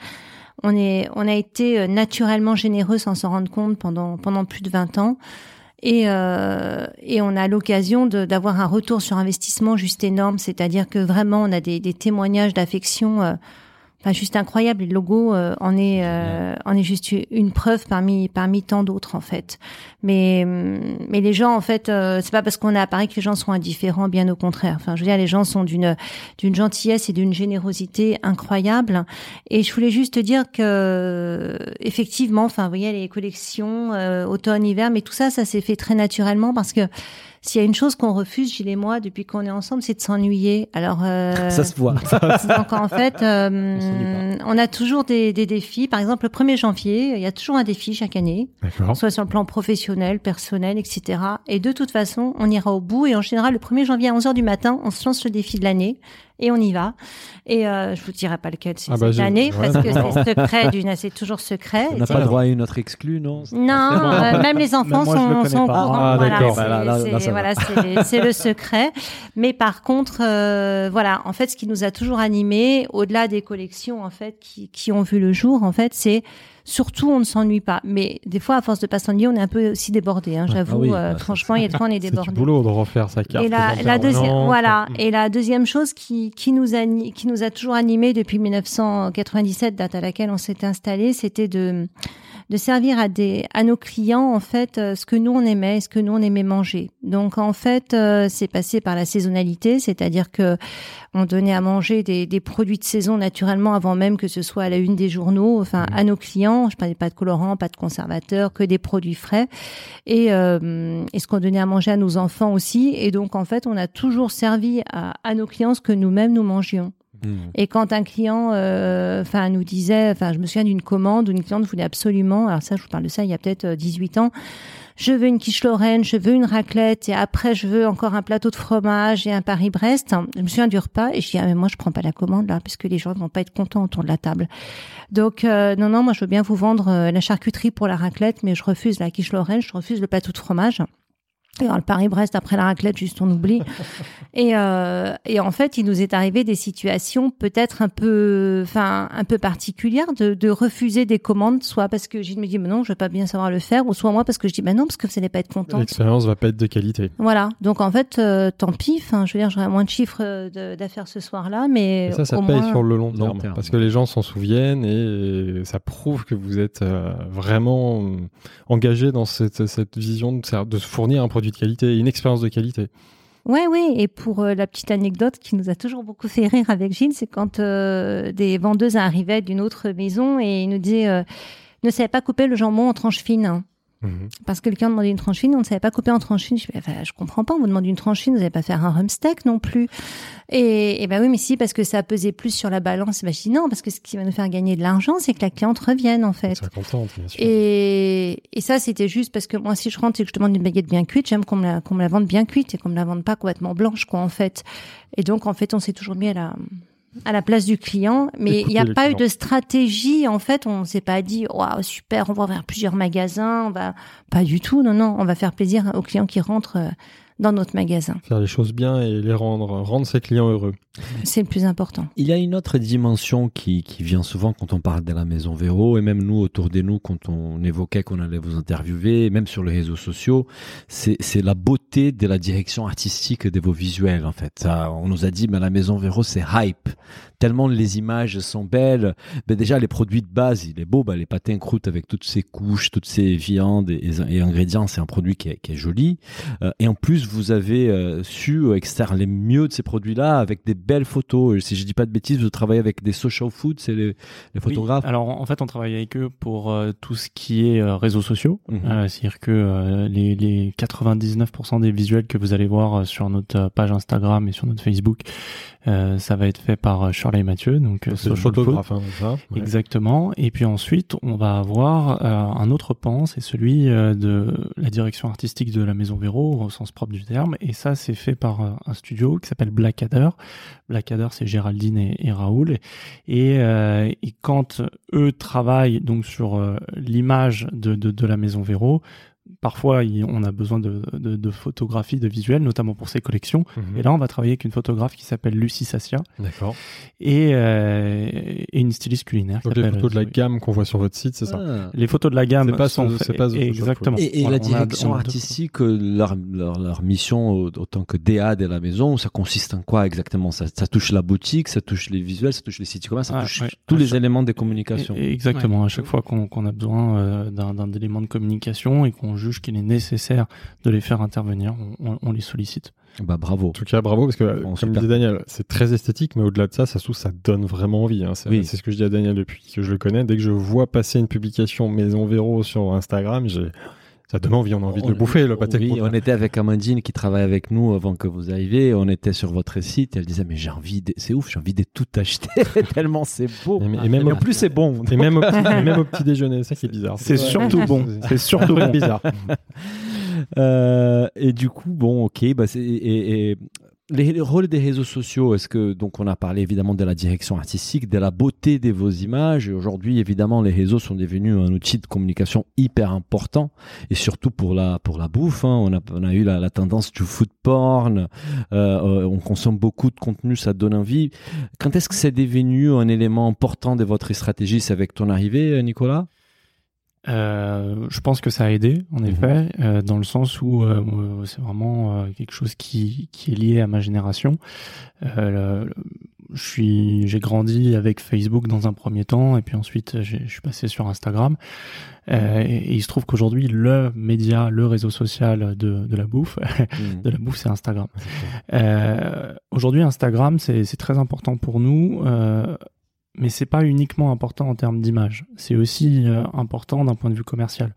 on, est, on a été euh, naturellement généreux sans s'en rendre compte pendant, pendant plus de 20 ans. Et, euh, et on a l'occasion d'avoir un retour sur investissement juste énorme, c'est-à-dire que vraiment on a des, témoignages d'affection, enfin juste incroyables. Et le logo euh, en est euh, en est juste une preuve parmi parmi tant d'autres en fait. Mais hum, mais les gens en fait, euh, c'est pas parce qu'on a à Paris que les gens sont indifférents, bien au contraire. Enfin, je veux dire, les gens sont d'une d'une gentillesse et d'une générosité incroyable. Et je voulais juste te dire que effectivement, enfin, vous voyez, les collections euh, automne-hiver, mais tout ça, ça s'est fait très naturellement parce que s'il y a une chose qu'on refuse, Gilles et moi, depuis qu'on est ensemble, c'est de s'ennuyer. Alors, euh, Ça se voit. donc en fait, euh, on a toujours des, des défis. Par exemple, le 1er janvier, il y a toujours un défi chaque année soit sur le plan professionnel, personnel, etc. Et de toute façon, on ira au bout. Et en général, le 1er janvier à 11h du matin, on se lance le défi de l'année et on y va. Et euh, je vous dirai pas lequel c'est Ah bah, cette je- année ouais, parce que c'est secret d'une, c'est toujours secret. On n'a pas le droit à une autre exclue, non non, euh, même les enfants moi, le sont, au courant. Ah, voilà, d'accord. Bah, voilà, c'est le secret. Mais par contre, euh, voilà, en fait, ce qui nous a toujours animés, au-delà des collections, en fait, qui, qui ont vu le jour, en fait, c'est surtout on ne s'ennuie pas. Mais des fois, à force de pas s'ennuyer, on est un peu aussi débordé. Hein, J'avoue, Ah oui, euh, bah, franchement, il y a des fois on est C'est débordé. boulot de refaire sa carte. Et la, de la deuxième, voilà. Et la deuxième chose qui, qui nous a, ni- qui nous a toujours animés depuis 1997, date à laquelle on s'est installé, c'était de, de servir à des, à nos clients, en fait, euh, ce que nous on aimait, ce que nous on aimait manger. Donc, en fait, euh, c'est passé par la saisonnalité, c'est-à-dire que on donnait à manger des, des produits de saison naturellement avant même que ce soit à la une des journaux, enfin, à nos clients. Je parlais pas de colorants, pas de conservateurs, que des produits frais et, euh, et ce qu'on donnait à manger à nos enfants aussi. Et donc, en fait, on a toujours servi à, à nos clients ce que nous-mêmes nous mangions. Hmm. Et quand un client, euh, enfin, nous disait, enfin, je me souviens d'une commande où une cliente voulait absolument, alors ça, je vous parle de ça il y a peut-être euh, 18 ans, je veux une quiche Lorraine, je veux une raclette, et après, je veux encore un plateau de fromage et un Paris-Brest. Je me souviens du repas, et je dis, ah, mais moi, je prends pas la commande, là, puisque les gens vont pas être contents autour de la table. Donc, euh, non, non, moi, je veux bien vous vendre euh, la charcuterie pour la raclette, mais je refuse la quiche Lorraine, je refuse le plateau de fromage. Et alors, le Paris-Brest, après la raclette, juste on oublie. et, euh, et en fait, il nous est arrivé des situations peut-être un peu, enfin, un peu particulières de, de refuser des commandes, soit parce que Gilles me dit, mais non, je vais pas bien savoir le faire, ou soit moi parce que je dis, bah non, parce que vous n'allez pas être content. L'expérience va pas être de qualité. Voilà. Donc, en fait, euh, tant pis. Je veux dire, j'aurai moins de chiffres euh, d'affaires ce soir-là, mais Et ça, ça au paye moins... sur le long long terme, terme. Parce que les gens s'en souviennent et ça prouve que vous êtes euh, vraiment engagé dans cette, cette vision de, de fournir un produit de qualité, une expérience de qualité. Ouais, oui. Et pour euh, la petite anecdote qui nous a toujours beaucoup fait rire avec Gilles, c'est quand euh, des vendeuses arrivaient d'une autre maison et ils nous disaient euh, ne savait pas couper le jambon en tranches fines. Mhm. Parce que le client demandait une tranche fine, on ne savait pas couper en tranche fine. Je enfin, je comprends pas, on vous demande une tranche fine, vous n'allez pas faire un rump steak non plus. Et, et ben oui, mais si, parce que ça a pesé plus sur la balance. Ben, je dis non, parce que ce qui va nous faire gagner de l'argent, c'est que la cliente revienne, en fait. Ça contente, bien sûr. Et, et ça, c'était juste parce que moi, si je rentre et que je demande une baguette bien cuite, j'aime qu'on me la, qu'on me la vende bien cuite et qu'on me la vende pas complètement blanche, quoi, en fait. Et donc, en fait, on s'est toujours mis à la, à la place du client, mais il n'y a pas eu de stratégie. En fait, on s'est pas dit, waouh, super, on va ouvrir plusieurs magasins. On va pas du tout. Non, non, on va faire plaisir aux clients qui rentrent euh, dans notre magasin. Faire les choses bien et les rendre, rendre ses clients heureux. C'est le plus important. Il y a une autre dimension qui, qui vient souvent quand on parle de la maison Véro, et même nous, autour de nous, quand on évoquait qu'on allait vous interviewer, même sur les réseaux sociaux, c'est c'est la beauté de la direction artistique de vos visuels, en fait. Ça, on nous a dit, mais la maison Véro, c'est hype. Tellement les images sont belles. Ben déjà, les produits de base, il est beau, ben, les pâtés en croûte avec toutes ces couches, toutes ces viandes et, et ingrédients, c'est un produit qui est, qui est joli. Euh, et en plus, vous avez euh, su extraire les mieux de ces produits-là avec des belles photos. Et Si je dis pas de bêtises, vous travaillez avec des social food, c'est les, les photographes. Oui. Alors en fait, on travaille avec eux pour euh, tout ce qui est réseaux sociaux. Mhm. C'est-à-dire que les, les 99% des visuels que vous allez voir sur notre page Instagram et sur notre Facebook, euh, ça va être fait par euh, Shirley Mathieu, donc euh, Social photographe, hein, ça. Ouais. Exactement. Et puis ensuite, on va avoir euh, un autre pan, c'est celui euh, de la direction artistique de la Maison Véro, au sens propre du terme. Et ça, c'est fait par un studio qui s'appelle Blackadder. Blackadder, c'est Géraldine et, et Raoul. Et, euh, et quand eux travaillent donc sur l'image de, de, de la Maison Véro, parfois il- on a besoin de, de, de visuels, notamment pour ces collections. Mhm. Et là, on va travailler avec une photographe qui s'appelle Lucie Sassia D'accord. et, euh, et une styliste culinaire. qui Donc les photos de la Zoé. gamme qu'on voit sur votre site, c'est ça Ah. Les photos de la gamme C'est pas sont ce- pas exactement. Et, et Voilà, la on a- direction on a deux- artistique, euh, leur, leur, leur mission euh, autant que DA de la maison, ça consiste en quoi exactement? Ça, ça touche la boutique, ça touche les visuels, ça touche les sites e-commerce, ça Ah, touche ouais. tous À les chaque- éléments des communications. Et- Exactement. À chaque fois qu'on a besoin euh, d'un d'un élément de communication et qu'on juge qu'il est nécessaire de les faire intervenir, on, les sollicite. Bah bravo. En tout cas, bravo, parce que, Bon, comme super. disait Daniel, c'est très esthétique, mais au-delà de ça, ça se trouve, ça donne vraiment envie. hein. C'est Oui. c'est ce que je dis à Daniel depuis que je le connais. Dès que je vois passer une publication Maison Véro sur Instagram, j'ai ça donne envie, on a envie de le bouffer, le pâté Oui, on était avec Amandine qui travaille avec nous avant que vous arriviez. On était sur votre site. Elle disait mais j'ai envie, de... c'est ouf, j'ai envie de tout acheter tellement c'est beau. Et, et même, Et au, en plus c'est bon. et même, au petit, et même au petit déjeuner, c'est ça qui est bizarre. C'est surtout bon. C'est surtout bon. bizarre. Euh, et du coup, bon, ok, bah et les, les rôles des réseaux sociaux. Est-ce que donc on a parlé évidemment de la direction artistique, de la beauté de vos images. Et aujourd'hui, évidemment, les réseaux sont devenus un outil de communication hyper important et surtout pour la pour la bouffe. hein. On a on a eu la, tendance du food porn. Euh, euh, on consomme beaucoup de contenu, ça donne envie. Quand est-ce que c'est devenu un élément important de votre stratégie? C'est avec ton arrivée, Nicolas? Euh, je pense que ça a aidé, en Mhm. effet, euh, dans le sens où euh, c'est vraiment quelque chose qui, qui est lié à ma génération. Le- je suis, j'ai grandi avec Facebook dans un premier temps, et puis ensuite je suis passé sur Instagram. Et, et il se trouve qu'aujourd'hui, le média, le réseau social de, de la bouffe, de la bouffe, c'est Instagram. Aujourd'hui, Instagram, c'est très important pour nous, mais c'est pas uniquement important en termes d'image. C'est aussi euh, important d'un point de vue commercial.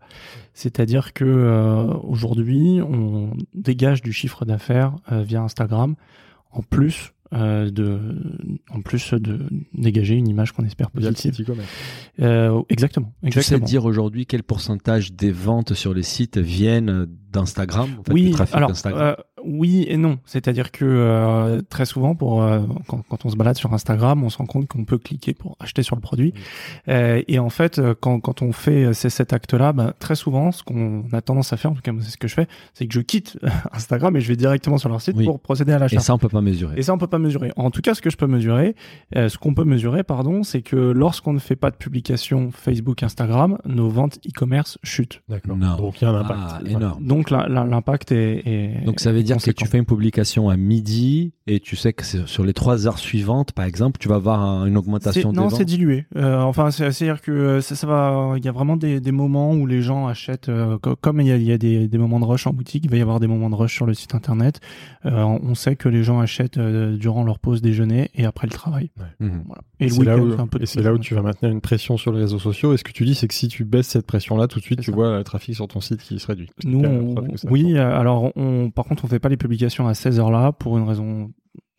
C'est-à-dire que euh, aujourd'hui, on dégage du chiffre d'affaires euh, via Instagram, en plus euh, de, en plus de dégager une image qu'on espère positive. Euh, exactement, Tu sais exactement. dire aujourd'hui quel pourcentage des ventes sur les sites viennent d'Instagram en fait, oui, du trafic alors euh, oui et non. C'est-à-dire que euh, très souvent, pour euh, quand, quand on se balade sur Instagram, on se rend compte qu'on peut cliquer pour acheter sur le produit. Euh, et en fait, quand, quand on fait ces- cet acte-là, bah, très souvent, ce qu'on a tendance à faire, en tout cas moi, c'est ce que je fais, c'est que je quitte Instagram et je vais directement sur leur site Oui. pour procéder à l'achat. Et ça, on peut pas mesurer. Et ça, on peut pas mesurer. En tout cas, ce que je peux mesurer, euh, ce qu'on peut mesurer, pardon, c'est que lorsqu'on ne fait pas de publication Facebook, Instagram, nos ventes e-commerce chutent. D'accord. Donc il y a un impact. Ah, énorme. Donc la- l'impact est, est- Donc ça veut dire que tu fais une publication à midi et tu sais que sur les trois heures suivantes, par exemple, tu vas avoir un- une augmentation des Non, c'est dilué. Euh, enfin, c'est- c'est-à-dire que euh, ça, ça va. Il y a vraiment des, des moments où les gens achètent. euh, co- comme il y a, il y a des, des moments de rush en boutique, il va y avoir des moments de rush sur le site internet. Euh, on on sait que les gens achètent euh, durant leur pause déjeuner et après le travail. Voilà. Et c'est là, où, c'est un peu de et c'est là où tu vas maintenir une pression sur les réseaux sociaux. Et ce que tu dis, c'est que si tu baisses cette pression-là, tout de suite, tu ça. vois le trafic sur ton site qui se réduit. Nous, clair, que ça oui, alors on, par contre, on fait pas les publications à 16 heures là pour une raison.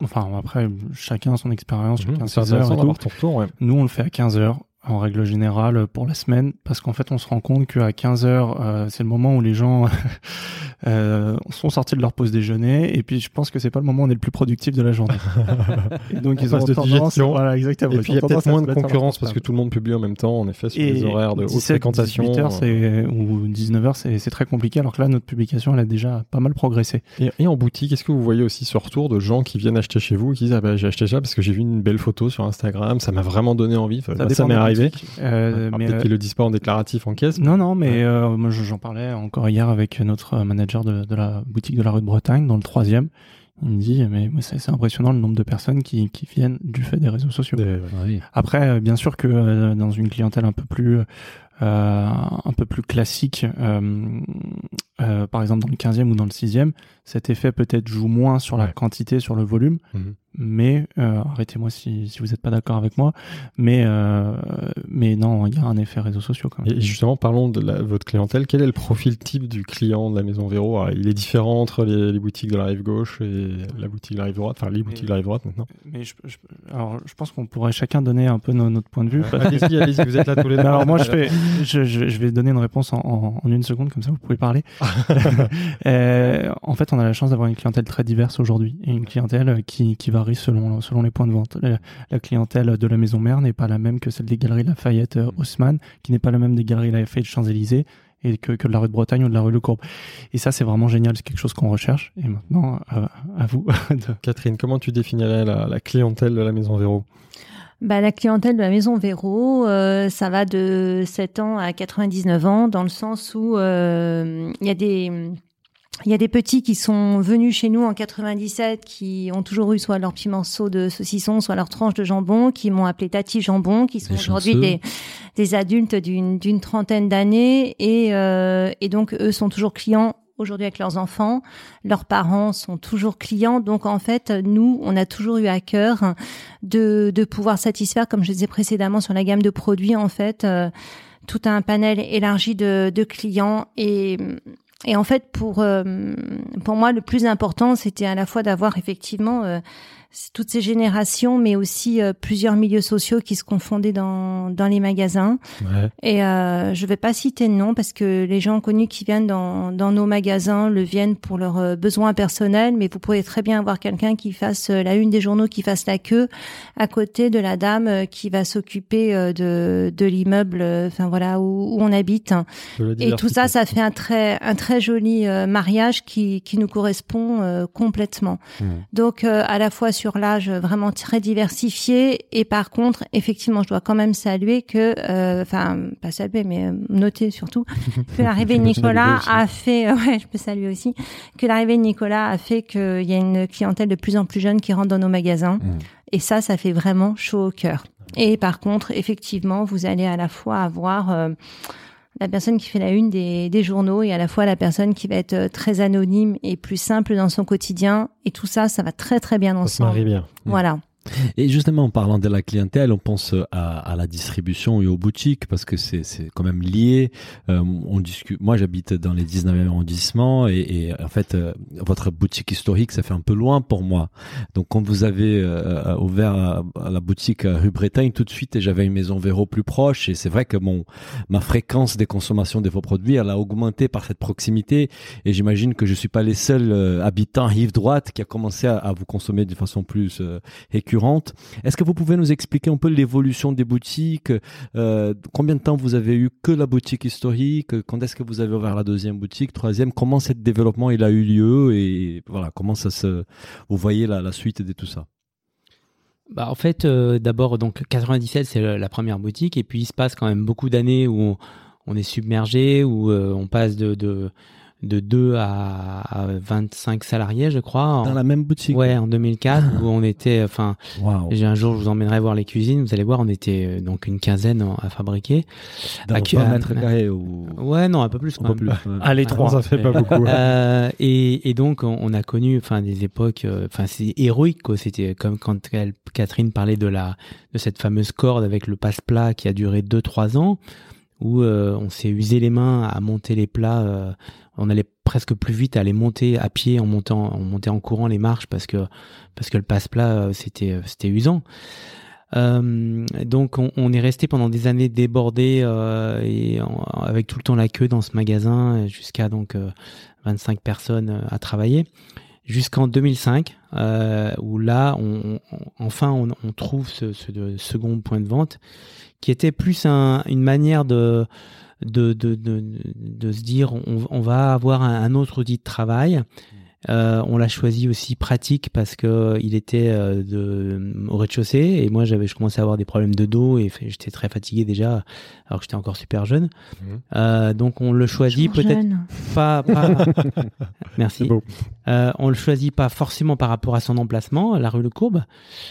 Enfin, après, chacun a son expérience, Mhm, chacun ses heures et tout. retour. Ouais. Nous, on le fait à 15 heures en règle générale pour la semaine parce qu'en fait, on se rend compte qu'à 15 heures, euh, c'est le moment où les gens euh, sont sortis de leur pause déjeuner et puis je pense que c'est pas le moment où on est le plus productif de la journée. et donc, ils ont de tendance, voilà, exactement. Et puis il y a peut-être moins de concurrence parce que tout le monde publie en même temps, en effet, sur Et les horaires de haute 17, fréquentation. 18 heures, c'est, ou 19 heures, c'est, c'est très compliqué, alors que là, notre publication, elle a déjà pas mal progressé. Et, et en boutique, est-ce que vous voyez aussi ce retour de gens qui viennent acheter chez vous et qui disent ah bah, j'ai acheté ça parce que j'ai vu une belle photo sur Instagram, ça m'a vraiment donné envie. Enfin, ça dépend m'est des arrivé. Euh, mais, Peut-être euh, qu'ils le disent pas en déclaratif en caisse. Non, non, mais Ouais. euh, moi je- j'en parlais encore hier avec notre manager de, de la boutique de la rue de Bretagne, dans le troisième. Il me dit, mais c'est impressionnant le nombre de personnes qui, qui viennent du fait des réseaux sociaux. Des- Oui. Après, euh, bien sûr que euh, dans une clientèle un peu plus, euh, un peu plus classique, euh, euh, par exemple dans le 15e ou dans le 6e, cet effet peut-être joue moins sur la quantité, sur le volume, Mhm. Mais euh, arrêtez-moi si, si vous n'êtes pas d'accord avec moi, mais, euh, mais non, il y a un effet réseaux sociaux quand même. Et justement, parlons de la- votre clientèle. Quel est le profil type du client de la maison Véro? Alors, Il est différent entre les, les boutiques de la rive gauche et la boutique de la rive droite, enfin les boutiques de la rive droite maintenant. Mais je, je- alors, je pense qu'on pourrait chacun donner un peu no- notre point de vue. Allez-y, allez-y, vous êtes là tous les deux. Alors moi, je, fais, je, je, je vais donner une réponse en, en, en une seconde, comme ça vous pouvez parler. Euh, en fait, on a la chance d'avoir une clientèle très diverse aujourd'hui, et une clientèle qui, qui varie selon, selon les points de vente. La, la clientèle de la maison mère n'est pas la même que celle des galeries Lafayette euh, Haussmann, qui n'est pas la même des galeries Lafayette Champs-Élysées, et que, que de la rue de Bretagne ou de la rue Le Courbe. Et ça, c'est vraiment génial, c'est quelque chose qu'on recherche. Et maintenant, euh, à vous. de- Catherine, comment tu définirais la, la clientèle de la maison Véro? Bah, la clientèle de la maison Véro, euh, ça va de 7 ans à 99 ans, dans le sens où euh, il y a des il y a des petits qui sont venus chez nous en 97, qui ont toujours eu soit leur petit morceau de saucisson, soit leur tranche de jambon, qui m'ont appelé Tati Jambon, qui sont aujourd'hui des, des adultes d'une d'une trentaine d'années, et, euh, et donc eux sont toujours clients aujourd'hui avec leurs enfants. Leurs parents sont toujours clients. Donc en fait, nous, on a toujours eu à cœur de, de pouvoir satisfaire, comme je disais précédemment sur la gamme de produits, en fait, euh, tout un panel élargi de, de clients. Et, et en fait, pour, euh, pour moi, le plus important, c'était à la fois d'avoir effectivement euh, toutes ces générations, mais aussi euh, plusieurs milieux sociaux qui se confondaient dans, dans les magasins. Ouais. Et euh, je vais pas citer de nom parce que les gens connus qui viennent dans, dans nos magasins le viennent pour leurs euh, besoins personnels, mais vous pouvez très bien avoir quelqu'un qui fasse la une des journaux, qui fasse la queue à côté de la dame qui va s'occuper de, de l'immeuble, enfin voilà où, où on habite. Et tout ça, ça fait un très un très joli mariage qui qui nous correspond complètement. Mhm. Donc à la fois sur l'âge vraiment très diversifié et par contre effectivement je dois quand même saluer que euh, enfin pas saluer mais euh, noter surtout que l'arrivée de Nicolas a fait ouais je peux saluer aussi que l'arrivée de Nicolas a fait qu'il y a une clientèle de plus en plus jeune qui rentre dans nos magasins Mhm. et ça ça fait vraiment chaud au cœur. Et par contre effectivement vous allez à la fois avoir euh, la personne qui fait la une des, des journaux et à la fois la personne qui va être euh, très anonyme et plus simple dans son quotidien. Et tout ça, ça va très très bien Ça se marie ensemble. bien. Voilà. Et justement, en parlant de la clientèle, on pense à, à la distribution et aux boutiques parce que c'est quand même lié. Euh, on discute. Moi, j'habite dans les 19e arrondissements et, et en fait, euh, votre boutique historique, ça fait un peu loin pour moi. Donc, quand vous avez euh, ouvert à, à la boutique rue Bretagne, tout de suite, j'avais une maison Véro plus proche et c'est vrai que mon ma fréquence des consommations de vos produits, elle a augmenté par cette proximité. Et j'imagine que je suis pas les seuls euh, habitants rive droite qui a commencé à, vous consommer de façon plus euh, Est-ce que vous pouvez nous expliquer un peu l'évolution des boutiques euh, Combien de temps vous avez eu que la boutique historique Quand est-ce que vous avez ouvert la deuxième boutique, troisième Comment ce développement il a eu lieu et voilà comment ça se vous voyez la, suite de tout ça? Bah, en fait, euh, d'abord, donc 97, c'est la première boutique, et puis il se passe quand même beaucoup d'années où on, est submergé, où euh, on passe de, de 2 à, à 25 salariés, je crois. Dans la même boutique. Ouais, en 2004, où on était, enfin, Waouh. j'ai un jour, je vous emmènerai voir les cuisines. Vous allez voir, on était euh, donc une quinzaine à fabriquer. Dans À 20 qui- à- mètres carrés ou Ouais, non, un peu plus. un quand peu même. plus. Allez, Ah, trois. Ça fait pas beaucoup. Euh, et, et donc on, on a connu enfin des époques euh, enfin c'est héroïque quoi c'était comme quand elle- Catherine parlait de la de cette fameuse corde avec le passe-plat qui a duré 2 3 ans où euh, on s'est usé les mains à monter les plats euh, on allait presque plus vite les monter à pied en montant on montait en courant les marches parce que parce que le passe-plat euh, c'était euh, c'était usant. Euh, donc on, est resté pendant des années débordé et en- avec tout le temps la queue dans ce magasin jusqu'à donc euh, 25 personnes à travailler. Jusqu'en 2005 euh, où là on, enfin on, trouve ce, ce second point de vente qui était plus un- une manière de de, de, de, de se dire on, va avoir un, un autre outil de travail euh, on l'a choisi aussi pratique parce que il était euh, de, au rez-de-chaussée et moi j'avais je commençais à avoir des problèmes de dos et j'étais très fatigué déjà alors que j'étais encore super jeune. Mhm. Euh, donc on le choisit peut-être pas, pas... merci. Euh, on le choisit pas forcément par rapport à son emplacement, la rue Le Courbe.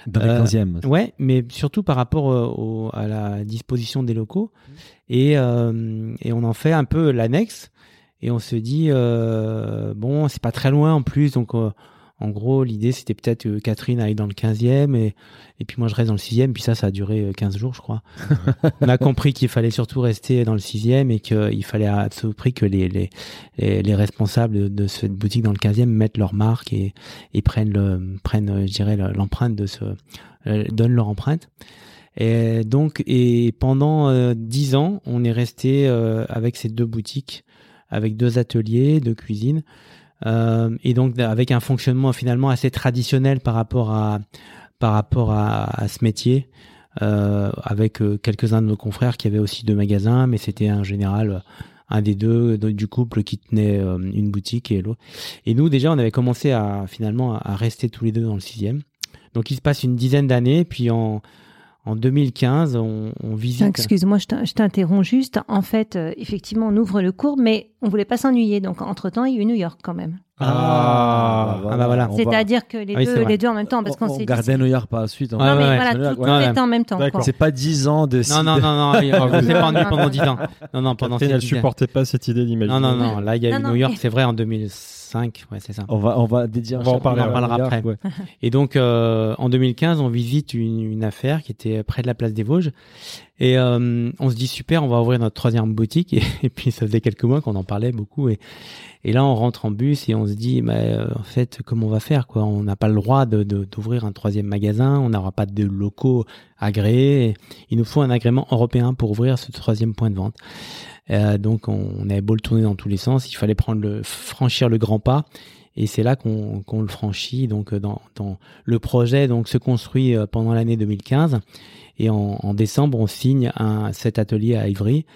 Dans les Euh, 15e. Ouais, mais surtout par rapport euh, au- à la disposition des locaux. Et, euh, et on en fait un peu l'annexe. Et on se dit, euh, bon, c'est pas très loin en plus. Donc, euh, en gros, l'idée, c'était peut-être que Catherine aille dans le 15e et, et puis moi, je reste dans le 6e. Puis ça, ça a duré euh, 15 jours, je crois. on a compris qu'il fallait surtout rester dans le 6e et qu'il fallait à tout prix que les, les, les, les responsables de, de cette boutique dans le 15e mettent leur marque et, et prennent, le, prennent, euh, je dirais, le- l'empreinte de ce, euh, donnent leur empreinte. Et donc, et pendant euh, dix ans, on est resté euh, avec ces deux boutiques, avec deux ateliers de cuisine, euh, et donc avec un fonctionnement finalement assez traditionnel par rapport à par rapport à, ce métier, euh, avec euh, quelques-uns de nos confrères qui avaient aussi deux magasins, mais c'était en général euh, un des deux de- du couple qui tenait euh, une boutique et l'autre. Et nous déjà, on avait commencé à finalement à rester tous les deux dans le sixième. Donc il se passe une dizaine d'années, puis en en 2015, on, on visite. Excuse-moi, je t'in- je t'interromps juste. En fait, euh, effectivement, on ouvre le cours, mais on voulait pas s'ennuyer. Donc, entre-temps, il y a eu New York quand même. Ah, Ah, bah voilà. on va- C'est-à-dire que les, Ah deux, les deux en même temps, parce on, qu'on on s'est gardait New York par la suite. hein. Ouais, Non, mais ouais, voilà, tout, Ouais, tout en même temps. C'est pas 10 ans de Non, non, non, non, on s'est pas ennuyé pendant 10 ans. Non, non, pendant Catherine, elle 10 ans. supportait pas cette idée d'imaginer. Non, non, non, là, il y a eu New York, c'est vrai, en 2005, ouais, c'est ça. On va, on va dédier un On va en parler, on en parlera après. ouais. Et donc, euh, en 2015, on visite une, une affaire qui était près de la place des Vosges. Et euh, on se dit, super, on va ouvrir notre troisième boutique. Et, et puis, ça faisait quelques mois qu'on en parlait beaucoup. Et, et là, on rentre en bus et on se dit, bah, en fait, comment on va faire quoi? On n'a pas le droit de, de- d'ouvrir un troisième magasin. On n'aura pas de locaux agréés. Il nous faut un agrément européen pour ouvrir ce troisième point de vente. Euh, donc, on, on avait beau le tourner dans tous les sens. Il fallait prendre le, franchir le grand pas. Et c'est là qu'on le franchit. Donc, euh, dans, dans le projet donc se construit euh, pendant l'année 2015. Et en, en décembre, on signe un, cet atelier à Ivry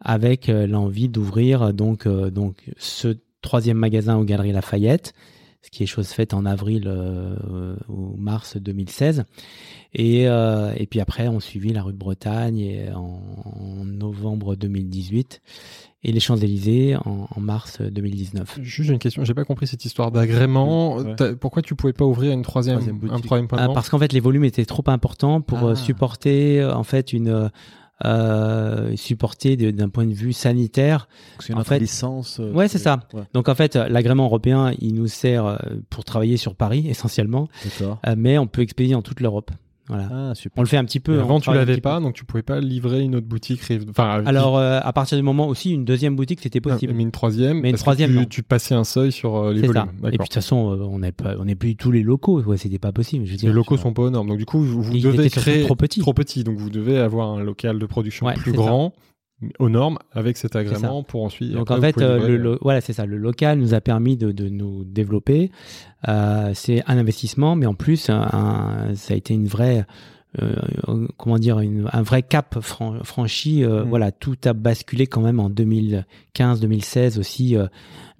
avec l'envie d'ouvrir donc donc ce troisième magasin aux Galeries Lafayette, ce qui est chose faite en avril euh, ou mars 2016. Et, euh, et puis après, on suivit la rue de Bretagne et en, en novembre 2018 et les Champs-Élysées en, en mars 2019. Juste une question, j'ai pas compris cette histoire d'agrément. Ouais. Pourquoi tu pouvais pas ouvrir une troisième, Troisième boutique. un troisième point de Ah, vente parce qu'en fait, les volumes étaient trop importants pour euh, Ah. supporter euh, en fait une euh, supporter d'un point de vue sanitaire C'est En fait- licence. euh, Ouais, c'est ça. Ouais, Donc en fait, l'agrément européen, il nous sert euh, pour travailler sur Paris essentiellement, D'accord. euh, mais on peut expédier dans toute l'Europe. Voilà. Ah, super. On le fait un petit peu. Avant, tu l'avais petit peu. pas, donc tu pouvais pas livrer une autre boutique. Enfin, Alors euh, à partir du moment aussi, une deuxième boutique, c'était qui- possible. mais une troisième. Mais une parce que troisième, tu, passais un seuil sur euh, les volumes. ça. Et puis de toute façon, euh, on n'est pas, on n'est plus tous les locaux. Ouais, c'était pas possible. Je veux Les locaux sont pas aux normes. Donc du coup, vous, devez créer trop petits. Trop petits. Donc vous devez avoir un local de production Ouais, plus ça. Aux normes, avec cet agrément pour ensuite. Donc en fait, euh, le, voilà, c'est ça. Le local nous a permis de, de nous développer. Euh, c'est un investissement, mais en plus, un- ça a été une vraie, euh, comment dire, une, un vrai cap fran- franchi. euh, Mm. Voilà, tout a basculé quand même en 2015-2016 aussi euh,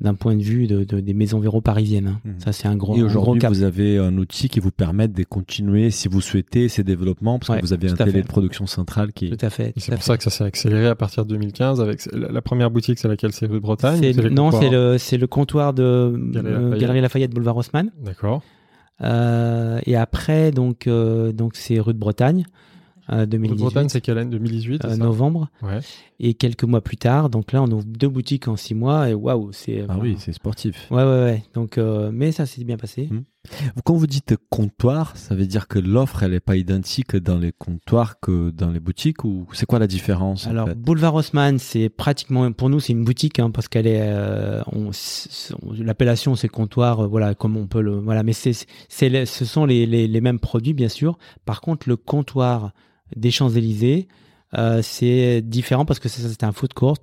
d'un point de vue de, de- des maisons véro parisiennes. hein. Mm. Ça, c'est un gros, Et un gros aujourd'hui, vous avez un outil qui vous permet de continuer, si vous souhaitez, ces développements, parce Ouais, que vous avez un télé fait. de production centrale qui est... Tout à fait. C'est pour fait. ça que ça s'est accéléré à partir de 2015 avec la la première boutique, c'est laquelle? C'est rue de Bretagne non, c'est le, c'est le comptoir de Galerie euh, Lafayette. Galerie Lafayette, boulevard Haussmann. D'accord. Euh, et après, donc, euh, donc c'est rue de Bretagne, euh, Rue de 2018, Bretagne, c'est quelle année? 2018 euh, c'est ça? novembre. Ouais. Et quelques mois plus tard, donc là, on ouvre deux boutiques en six mois. Et waouh, c'est. Ah oui, c'est sportif. Ouais, ouais, ouais. Donc, euh, mais ça s'est bien passé. Mm. Quand vous dites comptoir, ça veut dire que l'offre, elle n'est pas identique dans les comptoirs que dans les boutiques ou c'est quoi la différence en Alors, fait? Boulevard Haussmann, c'est pratiquement, pour nous, c'est une boutique, hein, parce qu'elle est, euh, l'appellation, c'est comptoir, euh, voilà, comme on peut le, voilà, mais c'est, ce sont les, les, les mêmes produits, bien sûr. Par contre, le comptoir des Champs-Élysées, euh, c'est différent parce que c'est, c'est un food court.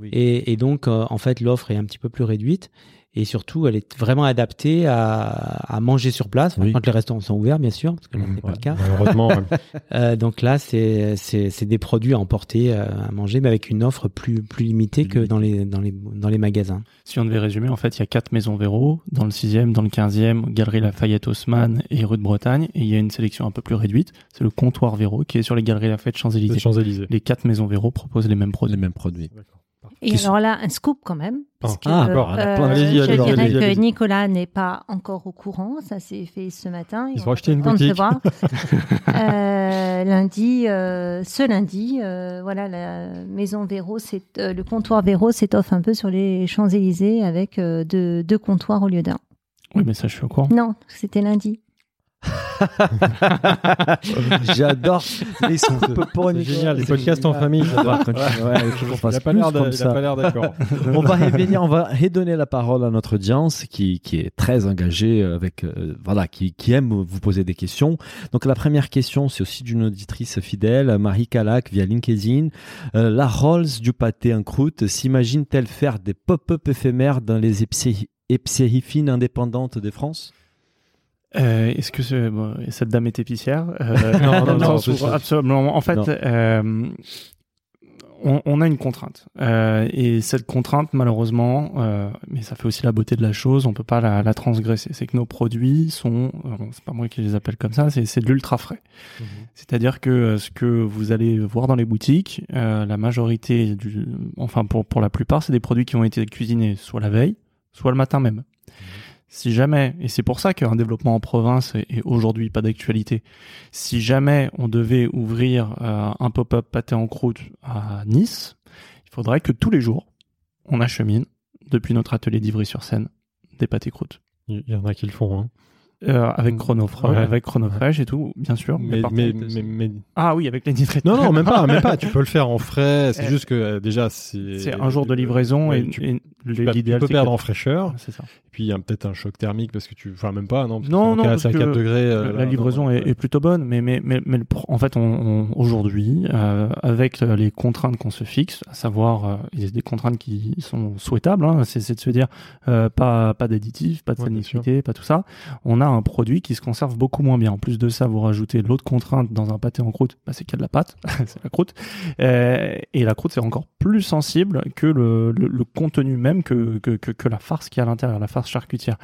Oui. Et, et donc, en fait, l'offre est un petit peu plus réduite. Et surtout, elle est vraiment adaptée à, à manger sur place, Oui. quand les restaurants sont ouverts, bien sûr, parce que là, Mhm. c'est pas le cas. Malheureusement, ouais. Euh, donc là, c'est c'est c'est des produits à emporter, euh, à manger, mais avec une offre plus plus limitée que dans les dans les dans les magasins. Si on devait résumer, en fait, il y a quatre maisons Véro, dans le 6e, dans le 15e, Galerie Lafayette Haussmann et rue de Bretagne, et il y a une sélection un peu plus réduite, c'est le comptoir Véro qui est sur les Galeries Lafayette les Champs-Élysées. Champs-Élysées. Les quatre maisons Véro proposent les mêmes les produits. mêmes produits. Et Qui alors là, un scoop quand même. Parce Ah, que, ah, d'accord, euh, je dirais que. Nicolas n'est pas encore au courant. Ça s'est fait ce matin. Ils on ont acheté une boutique. Euh, lundi, euh, ce lundi, euh, voilà, la maison Véro, le comptoir Véro s'étoffe un peu sur les Champs Élysées avec deux, deux comptoirs au lieu d'un. Oui, mais ça, je suis au courant. Non, c'était lundi. J'adore. Ils sont peu pour C'est génial, les podcasts en famille. On va j'adore. continuer. Ouais, il faut qu'on Il fasse a pas plus l'air de- comme il a ça. pas l'air d'accord. on va revenir, on va redonner la parole à notre audience qui, qui est très engagée avec, euh, voilà, qui, qui aime vous poser des questions. Donc la première question, c'est aussi d'une auditrice fidèle, Marie Calac via LinkedIn. Euh, la Rolls du pâté en croûte s'imagine-t-elle faire des pop-up éphémères dans les épiceries, épiceries fines indépendantes de France? Euh, Est-ce que ce- bon, cette dame est épicière Euh, Non, non, non, absolument. En fait, euh, on, on a une contrainte. Et cette contrainte, malheureusement, mais ça fait aussi la beauté de la chose, on peut pas la, la transgresser. C'est que nos produits sont, c'est pas moi qui les appelle comme ça, c'est de l'ultra frais. C'est-à-dire que ce que vous allez voir dans les boutiques, la majorité, du, enfin pour, pour la plupart, c'est des produits qui ont été cuisinés soit la veille, soit le matin même. Si jamais, et c'est pour ça qu'un développement en province est, aujourd'hui pas d'actualité, si jamais on devait ouvrir euh, un pop-up pâté en croûte à Nice, il faudrait que tous les jours, on achemine, depuis notre atelier d'Ivry-sur-Seine, des pâtés croûtes. Il y en a qui le font. Hein. Euh, avec Chronofresh, Ouais. avec Chronofresh et tout, bien sûr. Mais, par mais, contre, mais, mais- Ah oui, avec les nitrates. Non, non, même pas, même pas. Tu peux le faire en frais. C'est Euh, juste que euh, déjà, c'est. C'est un jour de livraison Ouais, et, tu, et l'idéal tu peux perdre que- en fraîcheur. C'est ça. Et puis il y a peut-être un choc thermique parce que tu. Enfin, même pas, non parce Non, non, à parce 4 que degrés. euh, la là, livraison non, est, ouais. est plutôt bonne, mais mais mais, le en fait, on, on- aujourd'hui, avec les contraintes qu'on se fixe, à savoir, il y a des contraintes qui sont souhaitables, hein, c'est de se dire pas pas d'additifs, pas de salinité, pas tout ça. On a un produit qui se conserve beaucoup moins bien. En plus de ça, vous rajoutez l'autre contrainte dans un pâté en croûte, bah, c'est qu'il y a de la pâte, c'est la croûte, Euh, et la croûte c'est encore plus sensible que le, contenu même que la farce qui est à l'intérieur, la farce charcutière.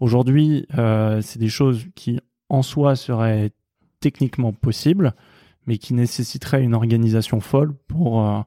Aujourd'hui, euh, c'est des choses qui en soi seraient techniquement possibles, mais qui nécessiteraient une organisation folle pour euh,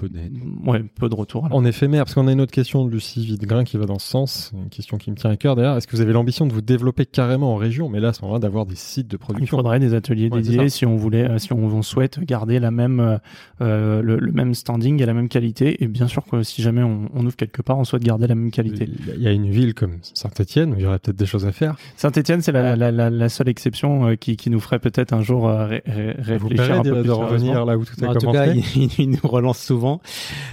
Peu d'aide. ouais, peu de retour. la- En éphémère, parce qu'on a une autre question de Lucie Videgrain qui va dans ce sens, une question qui me tient à cœur d'ailleurs. Est-ce que vous avez l'ambition de vous développer carrément en région, mais là, à ce moment-là, d'avoir des sites de Il production faudrait des ateliers Ouais, c'est dédiés si on voulait, euh, si on, on souhaite garder la même, euh, euh, le, le même standing et la même qualité. Et bien sûr que si jamais on, on ouvre quelque part, on souhaite garder la même qualité. Il y a une ville comme Saint-Etienne où il y aurait peut-être des choses à faire. Saint-Etienne, c'est la, la, la, la seule exception qui, qui nous ferait peut-être un jour ré- réfléchir un peu de plus revenir là où tout a en tout cas, il, il nous relance souvent.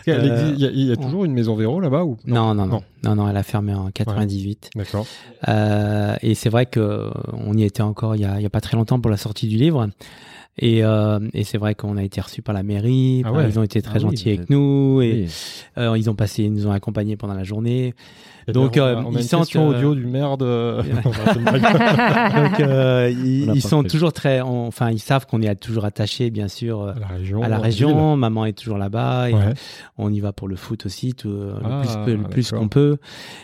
Euh, Il y, a- il y a toujours une maison Véro là-bas ou Non, non, non, Non. non, non, elle a fermé en 98. D'accord. Euh, et c'est vrai que euh, on y était encore il y a, il y a pas très longtemps pour la sortie du livre. Et, euh, et c'est vrai qu'on a été reçus par la mairie. Ah ouais. Ils ont été très Ah gentils avec nous et Oui. euh, ils ont passé, ils nous ont accompagnés pendant la journée. Et Donc, bien, on a- euh, on a ils une sentent, euh, audio du maire de. Donc euh, ils, sont fait. toujours très, enfin ils savent qu'on est toujours attaché bien sûr à la région. à la région. Maman est toujours là-bas. Ouais. On y va pour le foot aussi, tout, Ah, le plus, qu'on peut.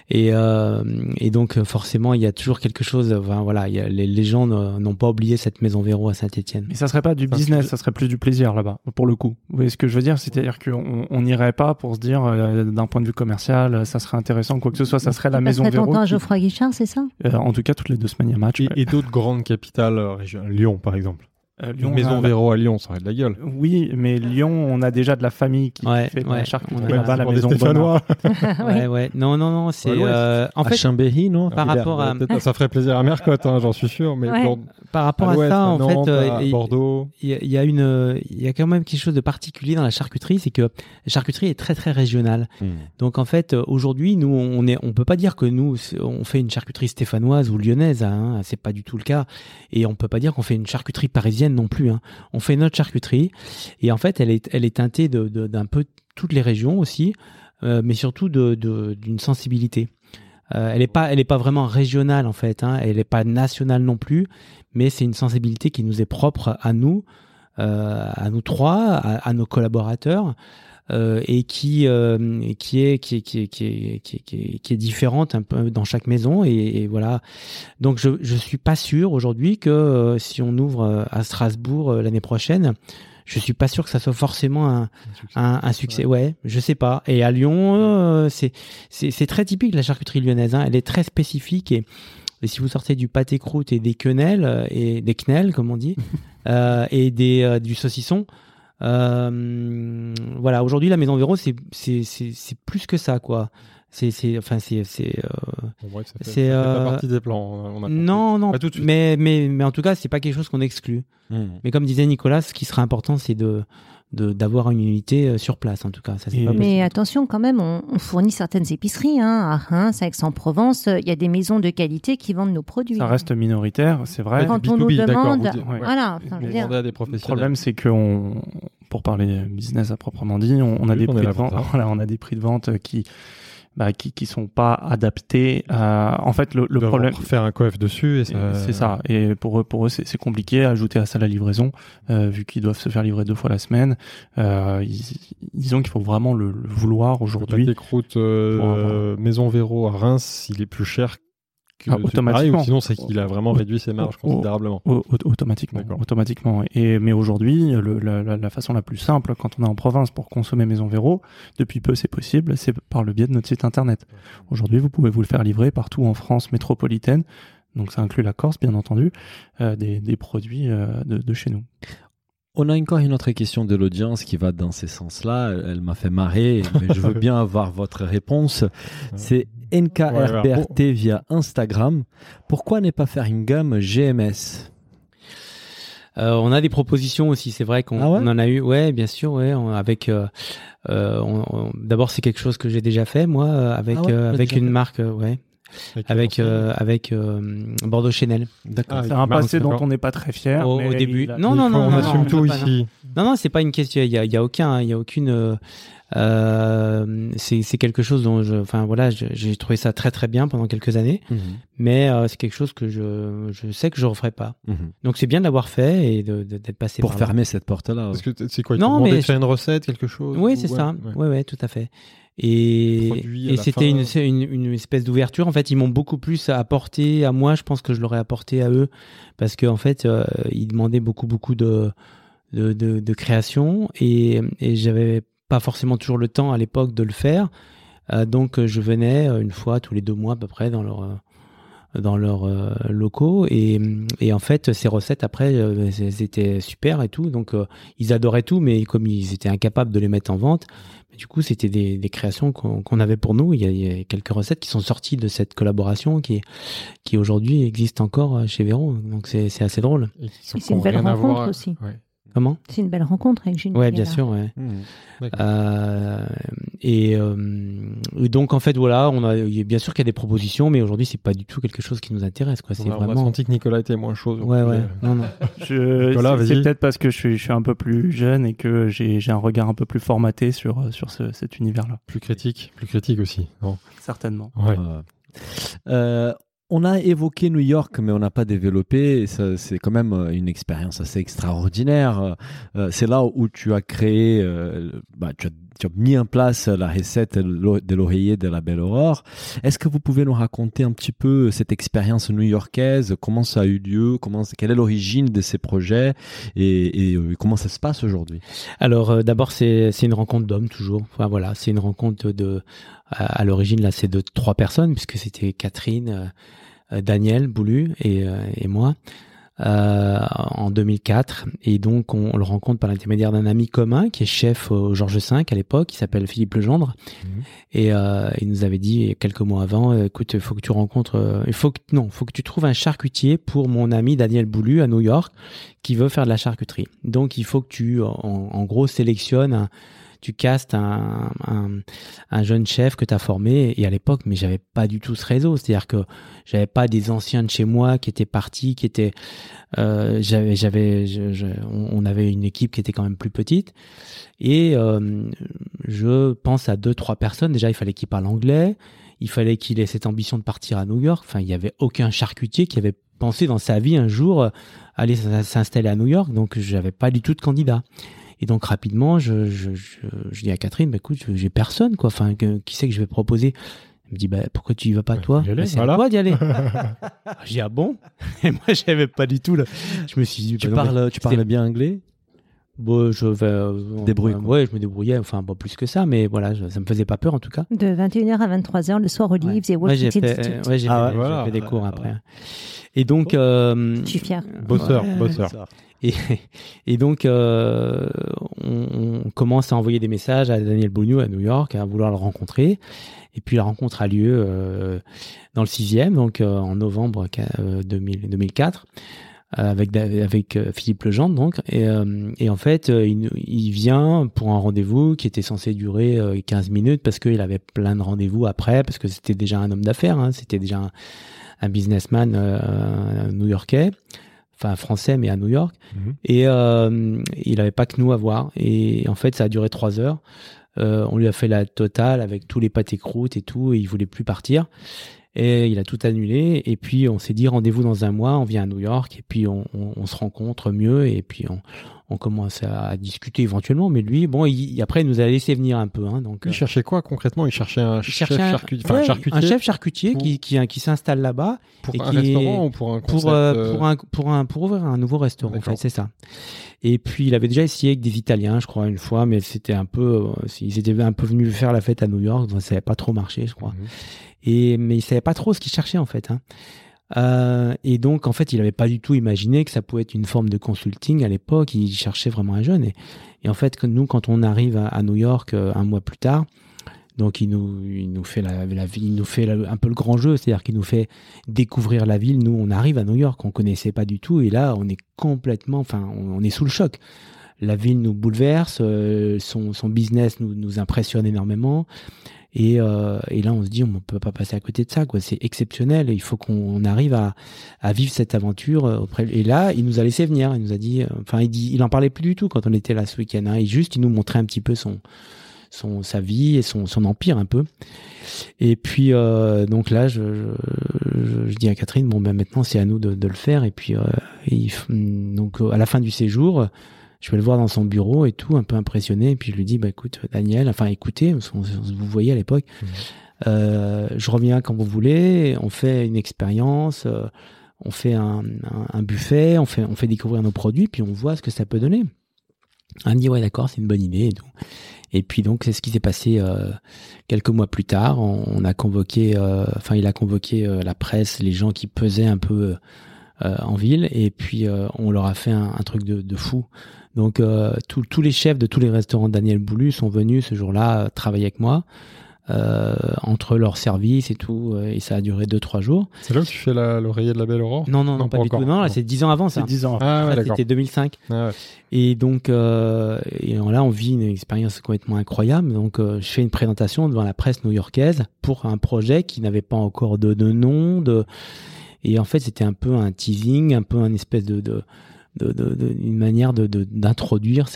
Et, euh, et donc forcément, il y a toujours quelque chose. Enfin, voilà, il y a, les, les gens n'ont pas oublié cette maison Véro à Saint-Étienne. Mais ça serait pas du Enfin, business, ça serait plus du plaisir là-bas, pour le coup. Vous voyez ce que je veux dire? C'est-à-dire qu'on on n'irait pas pour se dire, euh, d'un point de vue commercial, ça serait intéressant, quoi que ce soit, ça serait la Tu maison Véro. temps à Geoffroy Guichard, c'est ça? Euh, en tout cas, toutes les deux semaines, il y a match. Et, ouais. et d'autres grandes capitales euh. Lyon, par exemple. Euh, Une maison on a- Véro à Lyon, ça aurait de la gueule. Oui, mais Lyon, on a déjà de la famille qui Ouais, fait de ouais, la charcuterie on a- là-bas, la maison. Stéphanois. Ouais, ouais. Non, non, non. C'est Ouais, ouais. euh, en à fait Chambéry, non par rapport à Ça ferait plaisir à Mercotte, hein, j'en suis sûr. Mais par rapport à ça, à en Nantes, fait, euh, Bordeaux. il y, a- il y a une, il y a quand même quelque chose de particulier dans la charcuterie, c'est que la charcuterie est très très régionale. Hmm. Donc en fait, aujourd'hui, nous, on est, on peut pas dire que nous, on fait une charcuterie stéphanoise ou lyonnaise. Hein, c'est pas du tout le cas. Et on peut pas dire qu'on fait une charcuterie parisienne non plus. Hein. On fait notre charcuterie, et en fait, elle est, elle est teintée d'un peu toutes les régions aussi, euh, mais surtout d'une sensibilité. Euh, elle est pas, elle est pas vraiment régionale en fait. Hein, elle est pas nationale non plus, mais c'est une sensibilité qui nous est propre à nous, euh, à nous trois, à, nos collaborateurs et qui euh, et qui est qui est qui est qui est qui est, qui est, qui est différente un peu dans chaque maison et, et voilà donc je je suis pas sûr aujourd'hui que euh, si on ouvre euh, à Strasbourg euh, l'année prochaine je suis pas sûr que ça soit forcément un, un, un succès. Ouais. je sais pas. Et à Lyon, euh, c'est c'est c'est très typique la charcuterie lyonnaise. Hein. Elle est très spécifique et, et si vous sortez du pâté croûte et des quenelles euh, et des quenelles comme on dit euh, et des euh, du saucisson. Euh, voilà, aujourd'hui la Maison Véro c'est c'est c'est c'est plus que ça quoi. C'est c'est enfin c'est c'est euh, c'est, euh, partie des plans. on a- compris. non non Pas tout de suite. mais mais mais en tout cas c'est pas quelque chose qu'on exclut. Hmm. Mais comme disait Nicolas, ce qui sera important c'est de d'avoir une unité euh, sur place en tout cas. Ça c'est Et- pas Mais attention quand même, on, on fournit certaines épiceries. Hein, à Reims, à Aix-en-Provence, il y a des maisons de qualité qui vendent nos produits. Ça reste minoritaire, c'est vrai. Quand on nous B2B, d'accord, demande, vous ouais. voilà. enfin, dire, à des Le problème, c'est que on, pour parler business à proprement dit, on, on a Oui, des on prix de vente, voilà, on a des prix de vente qui, bah, qui, qui sont pas adaptés. À... En fait, le, le problème, faire un coef dessus et ça- c'est ça. Et pour eux, pour eux, c'est compliqué. Ajouter à ça la livraison, euh, vu qu'ils doivent se faire livrer deux fois la semaine. Euh, ils- disons qu'il faut vraiment le, le vouloir Le aujourd'hui. croûte euh, Pour avoir- euh, Maison Véro à Reims, il est plus cher que Ah, automatiquement. Ou sinon c'est qu'il a vraiment réduit ses marges considérablement. Au- au- automatiquement, automatiquement. Et mais aujourd'hui, la- la façon la plus simple quand on est en province pour consommer Maison Véro, depuis peu c'est possible, c'est par le biais de notre site internet. Aujourd'hui, vous pouvez vous le faire livrer partout en France métropolitaine. Donc ça inclut la Corse, bien entendu, euh, des, des produits euh, de, de chez nous. On a encore une autre question de l'audience qui va dans ces sens-là. Elle, elle m'a fait marrer, mais je veux bien avoir votre réponse. C'est NKRBRT via Instagram. Pourquoi ne pas faire une gamme GMS Euh, on a des propositions aussi. C'est vrai qu'on Ah ouais? en a eu. Ouais, bien sûr. Ouais, on- avec. euh, euh, on- on- D'abord, c'est quelque chose que j'ai déjà fait moi, avec Ah ouais, euh, avec une fait? marque. ouais, avec euh, avec euh, Bordeaux Chanel. D'accord. Ah, C'est un Marc, passé dont on n'est pas très fier. Au- mais au début. a- Non, non, non, on assume non, tout ici. Non, non, c'est pas une question. Il y a, il y a aucun, il y a aucune. euh, euh, c'est c'est quelque chose dont je, enfin voilà, j'ai trouvé ça très très bien pendant quelques années, Mhm. mais euh, c'est quelque chose que je, je sais que je referai pas. Mhm. Donc c'est bien de l'avoir fait et de de- d'être passé Pour par là. fermer cette porte-là. Parce que c'est quoi Non, mais de faire une recette, quelque chose Oui, ou- c'est ouais, ça. ouais. Ouais, ouais, tout à fait. Et, c'était une, une, une espèce d'ouverture. En fait, ils m'ont beaucoup plus apporté à moi. Je pense que je l'aurais apporté à eux parce qu'en en fait, euh, ils demandaient beaucoup, beaucoup de, de, de, de création et, et j'avais pas forcément toujours le temps à l'époque de le faire. Euh, donc, je venais euh, une fois tous les deux mois à peu près dans leur dans leurs euh, locaux et, et en fait ces recettes après euh, elles étaient super et tout donc euh, ils adoraient tout mais comme ils étaient incapables de les mettre en vente du coup c'était des, des créations qu'on qu'on avait pour nous il y, a, il y a quelques recettes qui sont sorties de cette collaboration qui qui aujourd'hui existe encore euh, chez Véro donc c'est c'est assez drôle Et qui sont- Et c'est une belle rencontre voir- aussi. Ouais. Comment? C'est une belle rencontre avec Julie. Ouais, bien sûr, ouais. Mmh. Euh, et, euh, et donc en fait voilà, on a bien sûr qu'il y a des propositions, mais aujourd'hui c'est pas du tout quelque chose qui nous intéresse quoi. C'est On a- on a vraiment. senti que Nicolas était moins chaud. Ouais ouais. euh, Non non. Je- Nicolas, c'est- peut-être parce que je suis, je suis un peu plus jeune et que j'ai j'ai un regard un peu plus formaté sur, sur ce- cet univers-là. Plus critique, plus critique aussi. Non. Certainement. Ouais. Euh, euh, on a évoqué New York, mais on n'a pas développé. C'est quand même euh, une expérience assez extraordinaire. Euh, c'est là où tu as créé, euh, bah, tu, as, mis en place la recette de l'o- de l'oreiller de la Belle Aurore. Est-ce que vous pouvez nous raconter un petit peu cette expérience new-yorkaise? Comment ça a eu lieu? Quelle est l'origine de ces projets? Et, euh, comment ça se passe aujourd'hui? Alors euh, d'abord c'est une rencontre d'hommes toujours. Enfin voilà, c'est une rencontre de à, à l'origine là c'est de trois personnes puisque c'était Catherine, euh, euh, Daniel Boulu et, euh, et moi euh, en 2004 et donc on, on le rencontre par l'intermédiaire d'un ami commun qui est chef au Georges V à l'époque qui s'appelle Philippe Legendre. Mhm. et euh, il nous avait dit quelques mois avant euh, écoute il faut que tu rencontres euh, il faut que non faut que tu trouves un charcutier pour mon ami Daniel Boulu à New York qui veut faire de la charcuterie. Donc il faut que tu en, en gros sélectionnes un- tu castes un, un, un jeune chef que tu as formé et à l'époque mais j'avais pas du tout ce réseau. C'est-à-dire que j'avais pas des anciens de chez moi qui étaient partis qui étaient euh, j'avais on avait une équipe qui était quand même plus petite. Et euh, je pense à deux trois personnes. Déjà il fallait qu'ils parlent anglais. Il fallait qu'il ait cette ambition de partir à New York. Enfin il y avait aucun charcutier qui avait pensé dans sa vie un jour euh, aller s'installer à New York. Donc j'avais pas du tout de candidat et donc rapidement, je, je, je, je dis à Catherine, bah, écoute, j'ai personne, quoi. Enfin, que- qui c'est que je vais proposer? Elle me dit, bah, pourquoi tu y vas pas Bah, toi? Bah, C'est voilà. à toi d'y aller. je dis, ah bon? Et moi, j'avais pas du tout. Là. Je me suis dit, Tu bah, non, parles, tu parles bien anglais? Bon, je vais. euh, Débrouille, euh, ouais, je me débrouillais. Enfin, bon, plus que ça, mais voilà, je- ça me faisait pas peur en tout cas. De 21h à 23h le soir au Ouais. Et Ouais, j'ai Washington fait, Institute. euh, ouais, j'ai Ah fait, ouais, j'ai voilà. fait des cours Ouais, après. ouais. Et donc. euh, Je suis fière. Bosseur, Ouais. bosseur. Et, donc, euh, on, commence à envoyer des messages à Daniel Bougnou à New York, à vouloir le rencontrer. Et puis la rencontre a lieu euh, dans le sixième, donc euh, en novembre euh, 2000 2004, euh, avec Philippe Legendre donc. Et, en fait, il, vient pour un rendez-vous qui était censé durer euh, 15 minutes parce qu'il avait plein de rendez-vous après, parce que c'était déjà un homme d'affaires, hein, c'était déjà un, businessman new-yorkais, enfin français mais à New York. Mhm. Et euh, il n'avait pas que nous à voir. Et en fait, ça a duré trois heures. Euh, on lui a fait la totale avec tous les pâtés croûtes et tout, et il voulait plus partir. Et il a tout annulé. Et puis on s'est dit rendez-vous dans un mois. On vient à New York et puis on, on- on se rencontre mieux. Et puis on, on commence à, discuter éventuellement. Mais lui, bon, il, après il nous a laissé venir un peu. Hein, donc Il euh, cherchait quoi concrètement? Il cherchait un il chef un, charcutier, ouais, un charcutier un chef charcutier qui, qui, qui s'installe là-bas pour et un qui restaurant est- ou pour un concept pour, euh, euh, pour, un, pour, un, pour ouvrir un nouveau restaurant, en fait, c'est ça. Et puis, il avait déjà essayé avec des Italiens, je crois, une fois, mais c'était un peu, ils étaient un peu venus faire la fête à New York, donc ça n'avait pas trop marché, je crois. Mhm. Et, mais il savait pas trop ce qu'il cherchait, en fait. Hein. Euh, et donc, en fait, il avait pas du tout imaginé que ça pouvait être une forme de consulting à l'époque. Il cherchait vraiment un jeune. Et, en fait, nous, quand on arrive à, New York euh, un mois plus tard, donc il nous, fait la, la il nous fait un peu le grand jeu, c'est-à-dire qu'il nous fait découvrir la ville. Nous, on arrive à New York, on connaissait pas du tout, et là, on est complètement, enfin, on, on est sous le choc. La ville nous bouleverse, euh, son, son business nous, nous impressionne énormément, et, euh, et là, on se dit, on peut pas passer à côté de ça, quoi. C'est exceptionnel, il faut qu'on arrive à, à vivre cette aventure euh, auprès. Et là, il nous a laissé venir, il nous a dit, euh, enfin, il dit, il en parlait plus du tout quand on était là ce week-end. Hein, juste, il nous montrait un petit peu son son sa vie et son, son empire un peu. Et puis euh, donc là, je, je, je- dis à Catherine, bon ben maintenant c'est à nous de, de le faire. Et puis euh, donc à la fin du séjour, je vais le voir dans son bureau et tout, un peu impressionné. Et puis je lui dis, bah écoute Daniel, enfin écoutez, vous voyez à l'époque, euh, je reviens quand vous voulez. On fait une expérience. euh, on fait un, un, un buffet, on fait, on fait découvrir nos produits, puis on voit ce que ça peut donner. On dit ouais d'accord, c'est une bonne idée. Et, tout. et puis donc c'est ce qui s'est passé euh, quelques mois plus tard. On, on a convoqué, enfin il a convoqué la presse, les gens qui pesaient un peu en ville, et puis on leur a fait un, un truc de, de fou. Donc euh, tous tous les chefs de tous les restaurants de Daniel Boulu sont venus ce jour-là euh, travailler avec moi. euh, entre leurs services et tout. euh, Et ça a duré 2-3 jours. C'est là où tu fais l'oreiller de la belle aurore? Non, non, non, Non, pas, pas du tout. Non, là, Non. c'est 10 ans avant ça. C'est 10 ans. Ah ouais. C'était 2005. Ah ouais. Et donc, euh, et là, on vit une expérience complètement incroyable. Donc, euh, je fais une présentation devant la presse new-yorkaise pour un projet qui n'avait pas encore de, de nom. De... Et en fait, c'était un peu un teasing, un peu un espèce de, de, de, de- de- une manière d'introduire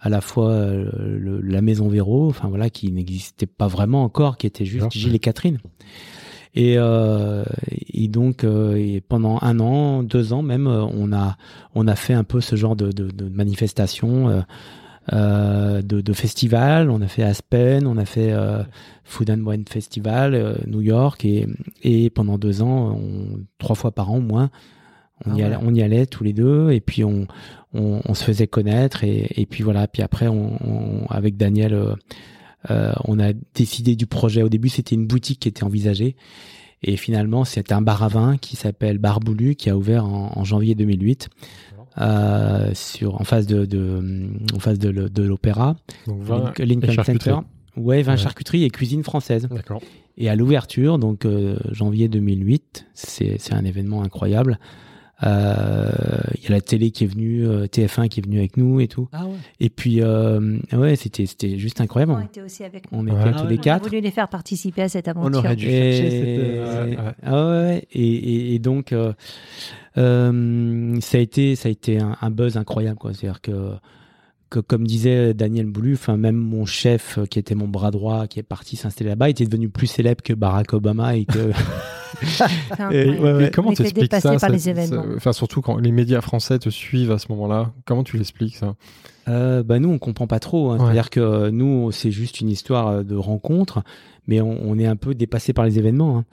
à la fois euh, le- la maison Véro, enfin voilà, qui n'existait pas vraiment encore, qui était juste. Gilles et Catherine. Et, euh, et donc euh, et pendant un an, deux ans même, on a on a fait un peu ce genre de, de, de manifestation, euh, de, de festival. On a fait Aspen, on a fait euh, Food and Wine Festival, euh, New York, et, et pendant deux ans, on- trois fois par an au moins, on, Ah y allait, ouais. on y allait tous les deux, et puis on, on, on se faisait connaître, et, et puis voilà. Puis après, on, avec Daniel. euh, euh, on a décidé du projet. Au début, c'était une boutique qui était envisagée. Et finalement, c'est un bar à vin qui s'appelle Barboulu, qui a ouvert en, en janvier 2008, euh, sur, en face de, de, en face de, le- de l'opéra, Lincoln. Center. Ouais, vin Ouais. charcuterie et cuisine française. D'accord. Et à l'ouverture, donc euh, janvier 2008, c'est c'est un événement incroyable. Euh, Il y a la télé qui est venue, euh, TF1 qui est venu avec nous et tout. Ah ouais. Et puis, euh, ouais, c'était c'était juste incroyable. On était aussi avec nous. On Ouais. était Ah tous ouais. les On a quatre. voulu les faire participer à cette On aventure. aurait dû Et, chercher cette. euh, ah ouais. Et, et, et donc, euh, euh, ça a été, ça a été un, un buzz incroyable, quoi. C'est-à-dire que, que, comme disait Daniel Boulu, enfin, même mon chef, euh, qui était mon bras droit, qui est parti s'installer là-bas, était devenu plus célèbre que Barack Obama et que. C'est Et- ouais, comment dépassés ça par ça- les ça- événements. Enfin, surtout quand les médias français te suivent à ce moment-là. Comment tu l'expliques ça? Euh, bah nous on comprend pas trop. hein. Ouais. C'est-à-dire que euh, nous c'est juste une histoire euh, de rencontre, mais on, on est un peu dépassé par les événements. hein.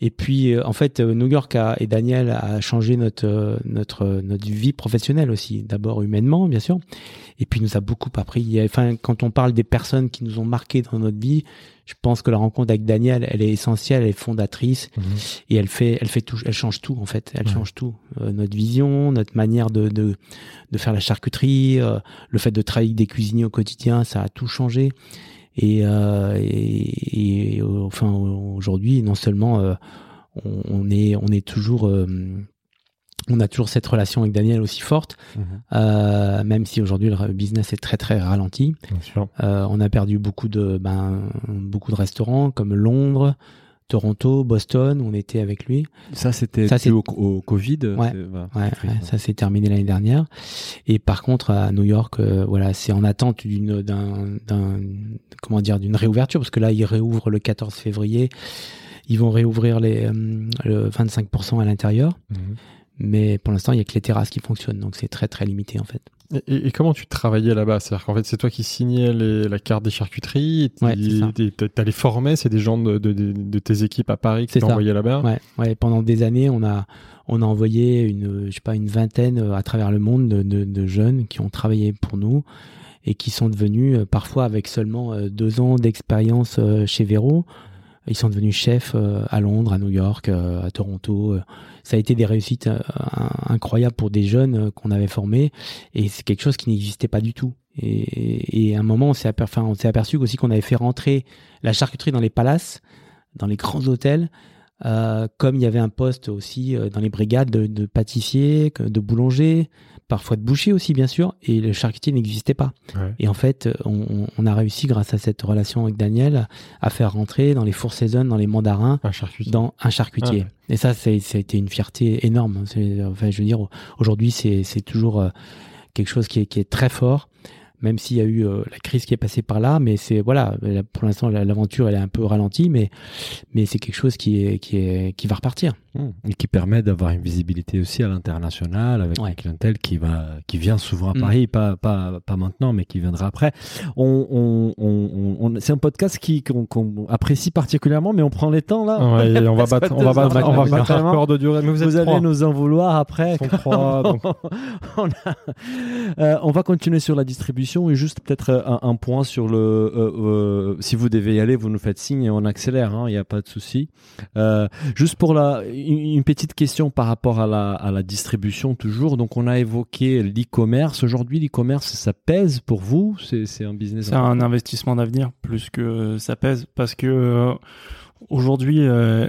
Et puis euh, en fait euh, New York a, et Daniel a changé notre euh, notre notre vie professionnelle aussi. D'abord humainement bien sûr, et puis nous a beaucoup appris. Enfin quand on parle des personnes qui nous ont marqué dans notre vie, je pense que la rencontre avec Daniel elle est essentielle, elle est fondatrice et elle fait elle fait tout, elle change tout en fait. Elle Ouais. change tout. Euh, notre vision, notre manière de de de faire la charcuterie. euh, le fait de travailler avec des cuisiniers au quotidien, ça a tout changé. Et, euh, et, et, euh, enfin aujourd'hui, non seulement euh, on, on est on est toujours on a toujours cette relation avec Daniel aussi forte, Mhm. euh, même si aujourd'hui le business est très très ralenti. Bien sûr. Euh, on a perdu beaucoup de ben beaucoup de restaurants comme Londres, Toronto, Boston. On était avec lui. Ça, c'était Ça, dû c'est- au, au Covid. Ouais. c'est- voilà, Ouais, c'est triste, ouais, hein. ça s'est terminé l'année dernière. Et par contre, à New York, euh, voilà, c'est en attente d'une, d'un, d'un, comment dire, d'une réouverture, parce que là, ils réouvrent le 14 février. Ils vont réouvrir les euh, le 25% à l'intérieur, Mhm. mais pour l'instant, il y a que les terrasses qui fonctionnent, donc c'est très très limité en fait. Et, comment tu travaillais là-bas? C'est-à-dire qu'en fait, c'est toi qui signais les- la carte des charcuteries. et Ouais, T'allais former, c'est des gens de, de- de- de tes équipes à Paris qui t'envoyaient là-bas? Ouais, ouais. Pendant des années, on a on a envoyé une, je sais pas, une vingtaine euh, à travers le monde de, de, jeunes qui ont travaillé pour nous et qui sont devenus euh, parfois avec seulement euh, deux ans d'expérience chez Vero. Ils sont devenus chefs euh, à Londres, à New York, euh, à Toronto. euh. Ça a été des réussites incroyables pour des jeunes qu'on avait formés et c'est quelque chose qui n'existait pas du tout. Et, à un moment, on s'est aperçu aussi qu'on avait fait rentrer la charcuterie dans les palaces, dans les grands hôtels, comme il y avait un poste aussi dans les brigades de, de pâtissiers, de boulangers, parfois de bouchers aussi bien sûr, et le charcutier n'existait pas. Ouais. Et en fait, on, a réussi grâce à cette relation avec Daniel à faire rentrer dans les four season, dans les mandarins, Un charcutier. dans un charcutier. Et ça, c'est- ça a été une fierté énorme. Enfin, je veux dire, aujourd'hui, c'est c'est toujours euh, quelque chose qui est, qui est très fort, même s'il y a eu euh, la crise qui est passée par là. Mais c'est voilà, là, pour l'instant, la- l'aventure elle est un peu ralentie, mais mais c'est quelque chose qui est qui est qui va repartir. Mmh. Et qui permet d'avoir une visibilité aussi à l'international avec Ouais. une clientèle qui va qui vient souvent à Mm. Paris, pas, pas, pas maintenant, mais qui viendra après. On, on, on, on- c'est un podcast qui qu'on qu'on apprécie particulièrement, mais on prend les temps là. Ouais, on va battre, on va battre, on va battre un record de durée. Mais vous, allez trois. nous en vouloir après. Ils sont trois, donc. on, a- Euh, on va continuer sur la distribution et juste peut-être un, un point sur le. euh, euh, si vous devez y aller, vous nous faites signe et on accélère. hein, Il n'y a pas de souci. Euh, juste pour la une, petite question par rapport à la, à la distribution toujours. Donc on a évoqué l'e-commerce. Aujourd'hui, l'e-commerce, ça pèse pour vous? C'est un business. C'est un investissement d'avenir plus que ça pèse parce que euh, aujourd'hui, euh,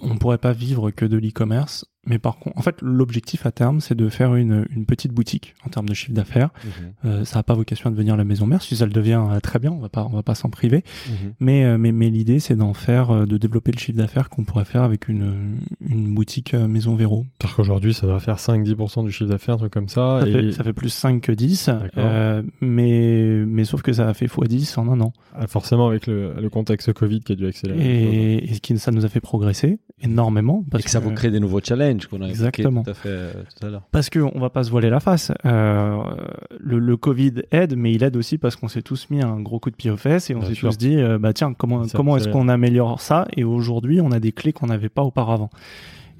on ne pourrait pas vivre que de l'e-commerce. Mais par contre, en fait, l'objectif à terme, c'est de faire une, une petite boutique en termes de chiffre d'affaires. Mhm, Euh, ça n'a pas vocation à devenir la maison mère. Si ça le devient, euh, très bien, on va pas, on va pas s'en priver. mhm. Mais, euh, mais, mais l'idée, c'est d'en faire, euh, de développer le chiffre d'affaires qu'on pourrait faire avec une, une boutique euh, maison Véro. Parce qu'aujourd'hui, ça doit faire 5-10% du chiffre d'affaires, un truc comme ça. Ça, et fait, ça fait plus 5 que 10, D'accord. euh, mais, mais sauf que ça a fait x10 en un an. ah, forcément, avec le, le contexte Covid qui a dû accélérer. Et, et ce qui, ça nous a fait progresser énormément. Parce Et que ça vous crée des nouveaux challenges qu'on a Exactement. tout à fait euh, tout à l'heure. Parce qu'on va pas se voiler la face. Euh, le, le Covid aide, mais il aide aussi parce qu'on s'est tous mis un gros coup de pied aux fesses et on s'est tous dit, euh, bah tiens, comment, Ça comment est-ce qu'on améliore ça? Et aujourd'hui, on a des clés qu'on n'avait pas auparavant.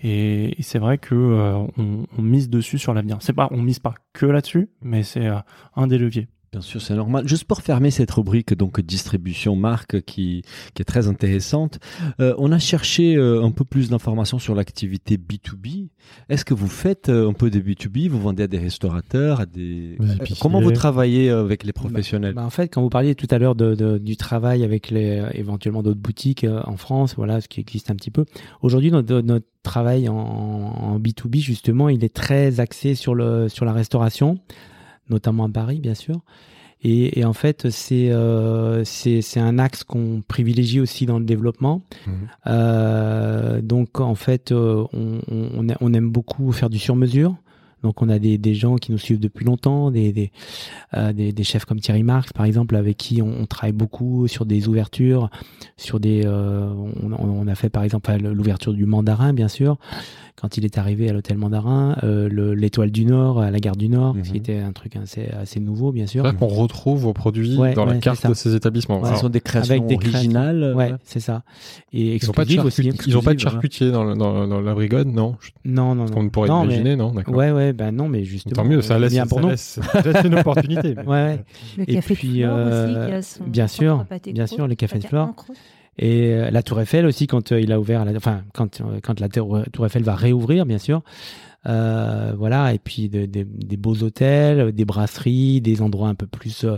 Et, et c'est vrai que on, on mise dessus sur l'avenir. C'est pas, on mise pas que là-dessus, mais c'est un des leviers. Bien sûr, c'est normal. Juste pour fermer cette rubrique donc distribution marque qui, qui est très intéressante, euh, on a cherché euh, un peu plus d'informations sur l'activité B2B. Est-ce que vous faites euh, un peu de B2B Vous vendez à des restaurateurs, à des comment vous travaillez avec les professionnels? Bah, en fait, quand vous parliez tout à l'heure de, de- du travail avec les, éventuellement d'autres boutiques en France, voilà, ce qui existe un petit peu. Aujourd'hui, notre, notre travail en, en B2B, justement, il est très axé sur, le, sur la restauration, notamment à Paris, bien sûr. Et, et en fait, c'est euh, c'est c'est un axe qu'on privilégie aussi dans le développement. Mhm. Euh, donc, en fait, euh, on, on, aime beaucoup faire du sur-mesure. Donc, on a des, des gens qui nous suivent depuis longtemps, des, des, euh, des, des chefs comme Thierry Marx, par exemple, avec qui on, on travaille beaucoup sur des ouvertures, sur des. euh, on, on a fait par exemple l'ouverture du Mandarin, bien sûr, quand il est arrivé à l'hôtel Mandarin, euh, le- l'étoile du Nord à la gare du Nord, Mhm. qui était un truc assez, assez nouveau, bien C'est sûr. vrai qu'on retrouve vos produits Ouais, dans ouais, la carte c'est de ces établissements. Ouais. Ce sont des créations Avec des créations. originales. euh, Ouais, c'est ça. Et ils n'ont pas de charcutier, ils ont pas de exclusives, charcutier dans, le- dans, dans la brigade, non? Je- Non, non, Ce non. qu'on pourrait Non, mais- imaginer, non D'accord. Ouais, ouais, ben non, mais justement. Tant mieux, ça euh, laisse, bien pour laisse- ça laisse une opportunité. mais- Ouais, ouais. Le Et café puis, de Flore aussi, euh, qui a son bien sûr, bien sûr, les cafés de Flore. Et euh, la Tour Eiffel aussi, quand euh, il a ouvert, la- enfin, quand, euh, quand la Tour Eiffel va réouvrir, bien sûr. Euh, voilà, et puis de- de- des beaux hôtels, des brasseries, des endroits un peu plus euh,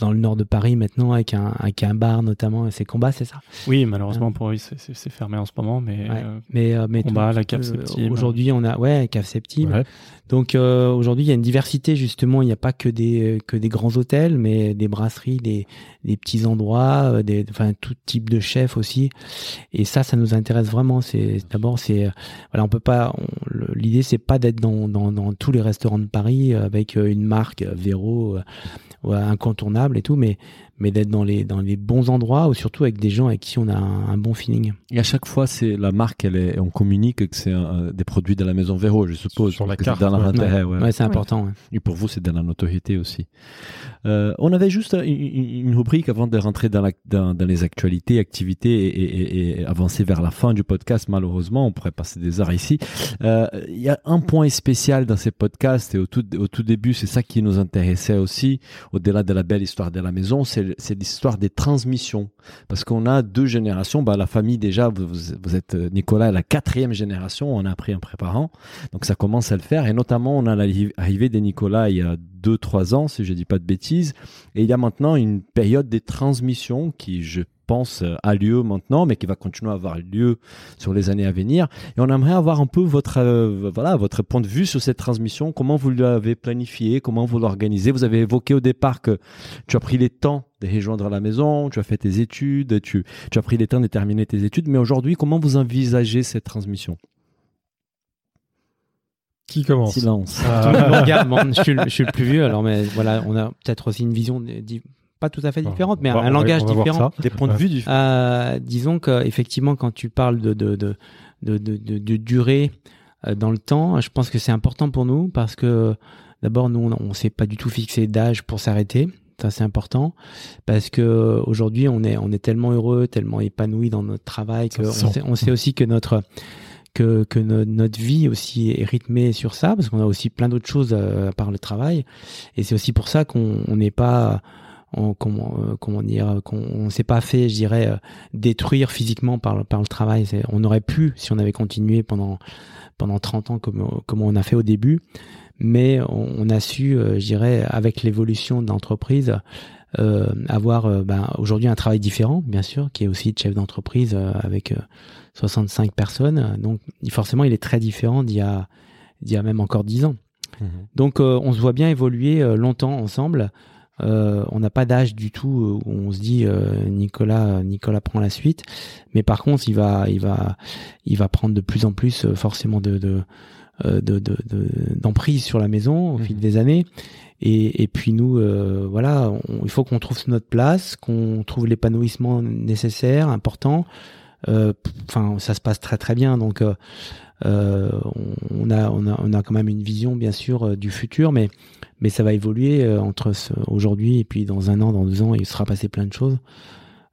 dans le nord de Paris maintenant, avec un, avec un bar notamment, et ses combats, c'est ça? Oui, malheureusement pour eux, c'est- fermé en ce moment, mais Ouais. euh, Mais, euh, mais Combat, tout- la cave euh, septime. Aujourd'hui, on a ouais, cave septime. Ouais. Donc euh, aujourd'hui, il y a une diversité justement. Il n'y a pas que des que des grands hôtels, mais des brasseries, des, des petits endroits, des enfin tout type de chefs aussi. Et ça, ça nous intéresse vraiment. C'est d'abord c'est voilà, on peut pas. L'idée c'est pas d'être dans, dans tous les restaurants de Paris euh, avec euh, une marque euh, Véro incontournable et tout, mais mais d'être dans les dans les bons endroits ou surtout avec des gens avec qui on a un, un bon feeling. Et à chaque fois, c'est la marque, elle est, on communique que c'est des produits de la maison Véro, je suppose. Sur la carte, c'est dans leur ouais. intérêt, ouais. Ouais, important. ouais. Et pour vous, c'est de la notoriété aussi. Euh, on avait juste une, rubrique avant de rentrer dans, la- dans- dans les actualités, activités et, et- et- et avancer vers la fin du podcast. Malheureusement, on pourrait passer des heures ici. Euh, Il y a un point spécial dans ces podcasts et au tout, au tout début, c'est ça qui nous intéressait aussi, au-delà de la belle histoire de la maison, c'est c'est l'histoire des transmissions. Parce qu'on a deux générations. Bah, la famille, déjà, vous, vous- êtes euh, Nicolas, la quatrième génération, on a appris en préparant. Donc ça commence à le faire. Et notamment, on a l'arrivée des Nicolas il y a deux, trois ans, si je dis pas de bêtises. Et il y a maintenant une période des transmissions qui, je pense, euh, a lieu maintenant, mais qui va continuer à avoir lieu sur les années à venir. Et on aimerait avoir un peu votre, euh, voilà, votre point de vue sur cette transmission. Comment vous l'avez planifié? Comment vous l'organisez? Vous avez évoqué au départ que tu as pris les temps de rejoindre la maison, tu as fait tes études, tu, tu as pris les temps de terminer tes études. Mais aujourd'hui, comment vous envisagez cette transmission? Qui commence? Silence. Moi, je, suis le, je suis le plus vieux, alors mais voilà, on a peut-être aussi une vision pas tout à fait différente, mais va- un, langage va différent. Des points de vue différents. Euh, disons que effectivement, quand tu parles de de de de, de, de- de durée euh, dans le temps, je pense que c'est important pour nous parce que d'abord nous on, on s'est pas du tout fixé d'âge pour s'arrêter. Ça c'est important parce que aujourd'hui on est on est tellement heureux, tellement épanoui dans notre travail se on sait, on sait aussi que notre que, que no- notre vie aussi est rythmée sur ça, parce qu'on a aussi plein d'autres choses euh, à part le travail. Et c'est aussi pour ça qu'on on n'est pas, on, comment, euh, comment dire, qu'on on s'est pas fait, je dirais, euh, détruire physiquement par, le- par le travail. On aurait pu, si on avait continué pendant, pendant 30 ans comme, comme on a fait au début, mais on, on a su, euh, je dirais, avec l'évolution de l'entreprise, euh, avoir euh, ben, aujourd'hui un travail différent, bien sûr, qui est aussi de chef d'entreprise euh, avec euh, 65 personnes. Donc forcément, il est très différent d'il y a, d'il y a même encore 10 ans. Donc euh, on se voit bien évoluer euh, longtemps ensemble. Euh, on n'a pas d'âge du tout euh, où on se dit euh, Nicolas Nicolas prend la suite, mais par contre il va il va il va prendre de plus en plus euh, forcément de de euh, de- de- de- d'emprise sur la maison au fil des années. Et, et puis nous, euh, voilà, on- il faut qu'on trouve notre place, qu'on trouve l'épanouissement nécessaire, important. Euh, Enfin, ça se passe très très bien. Donc, on, on a, on a, on a quand même une vision, bien sûr, du futur, mais mais ça va évoluer euh, entre aujourd'hui et puis dans un an, dans deux ans, il sera passé plein de choses.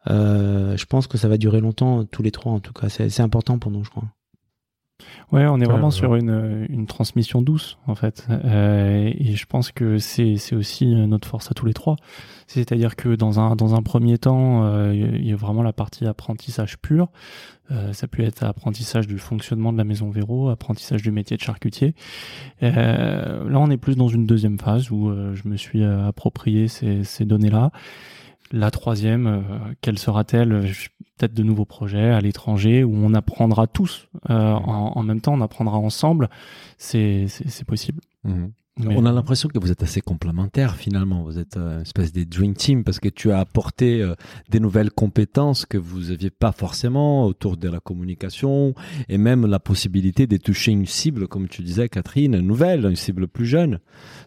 Euh, je pense que ça va durer longtemps, tous les trois en tout cas. C'est important pour nous, je crois. Ouais, on est vraiment sur une, une transmission douce, en fait. Euh, et je pense que c'est c'est aussi notre force à tous les trois. C'est-à-dire que dans un, dans un premier temps, euh, il y a vraiment la partie apprentissage pur. Euh, ça peut être apprentissage du fonctionnement de la maison Véro, apprentissage du métier de charcutier. Euh, là, on est plus dans une deuxième phase où euh, je me suis euh, approprié ces, ces données-là. La troisième, euh, quelle sera-t-elle? Peut-être de nouveaux projets à l'étranger où on apprendra tous euh, en, en même temps, on apprendra ensemble. C'est possible. Mhm. Mais- On a l'impression que vous êtes assez complémentaires finalement. Vous êtes euh, une espèce de dream team parce que tu as apporté euh, des nouvelles compétences que vous aviez pas forcément autour de la communication et même la possibilité de toucher une cible, comme tu disais Catherine, nouvelle, une cible plus jeune.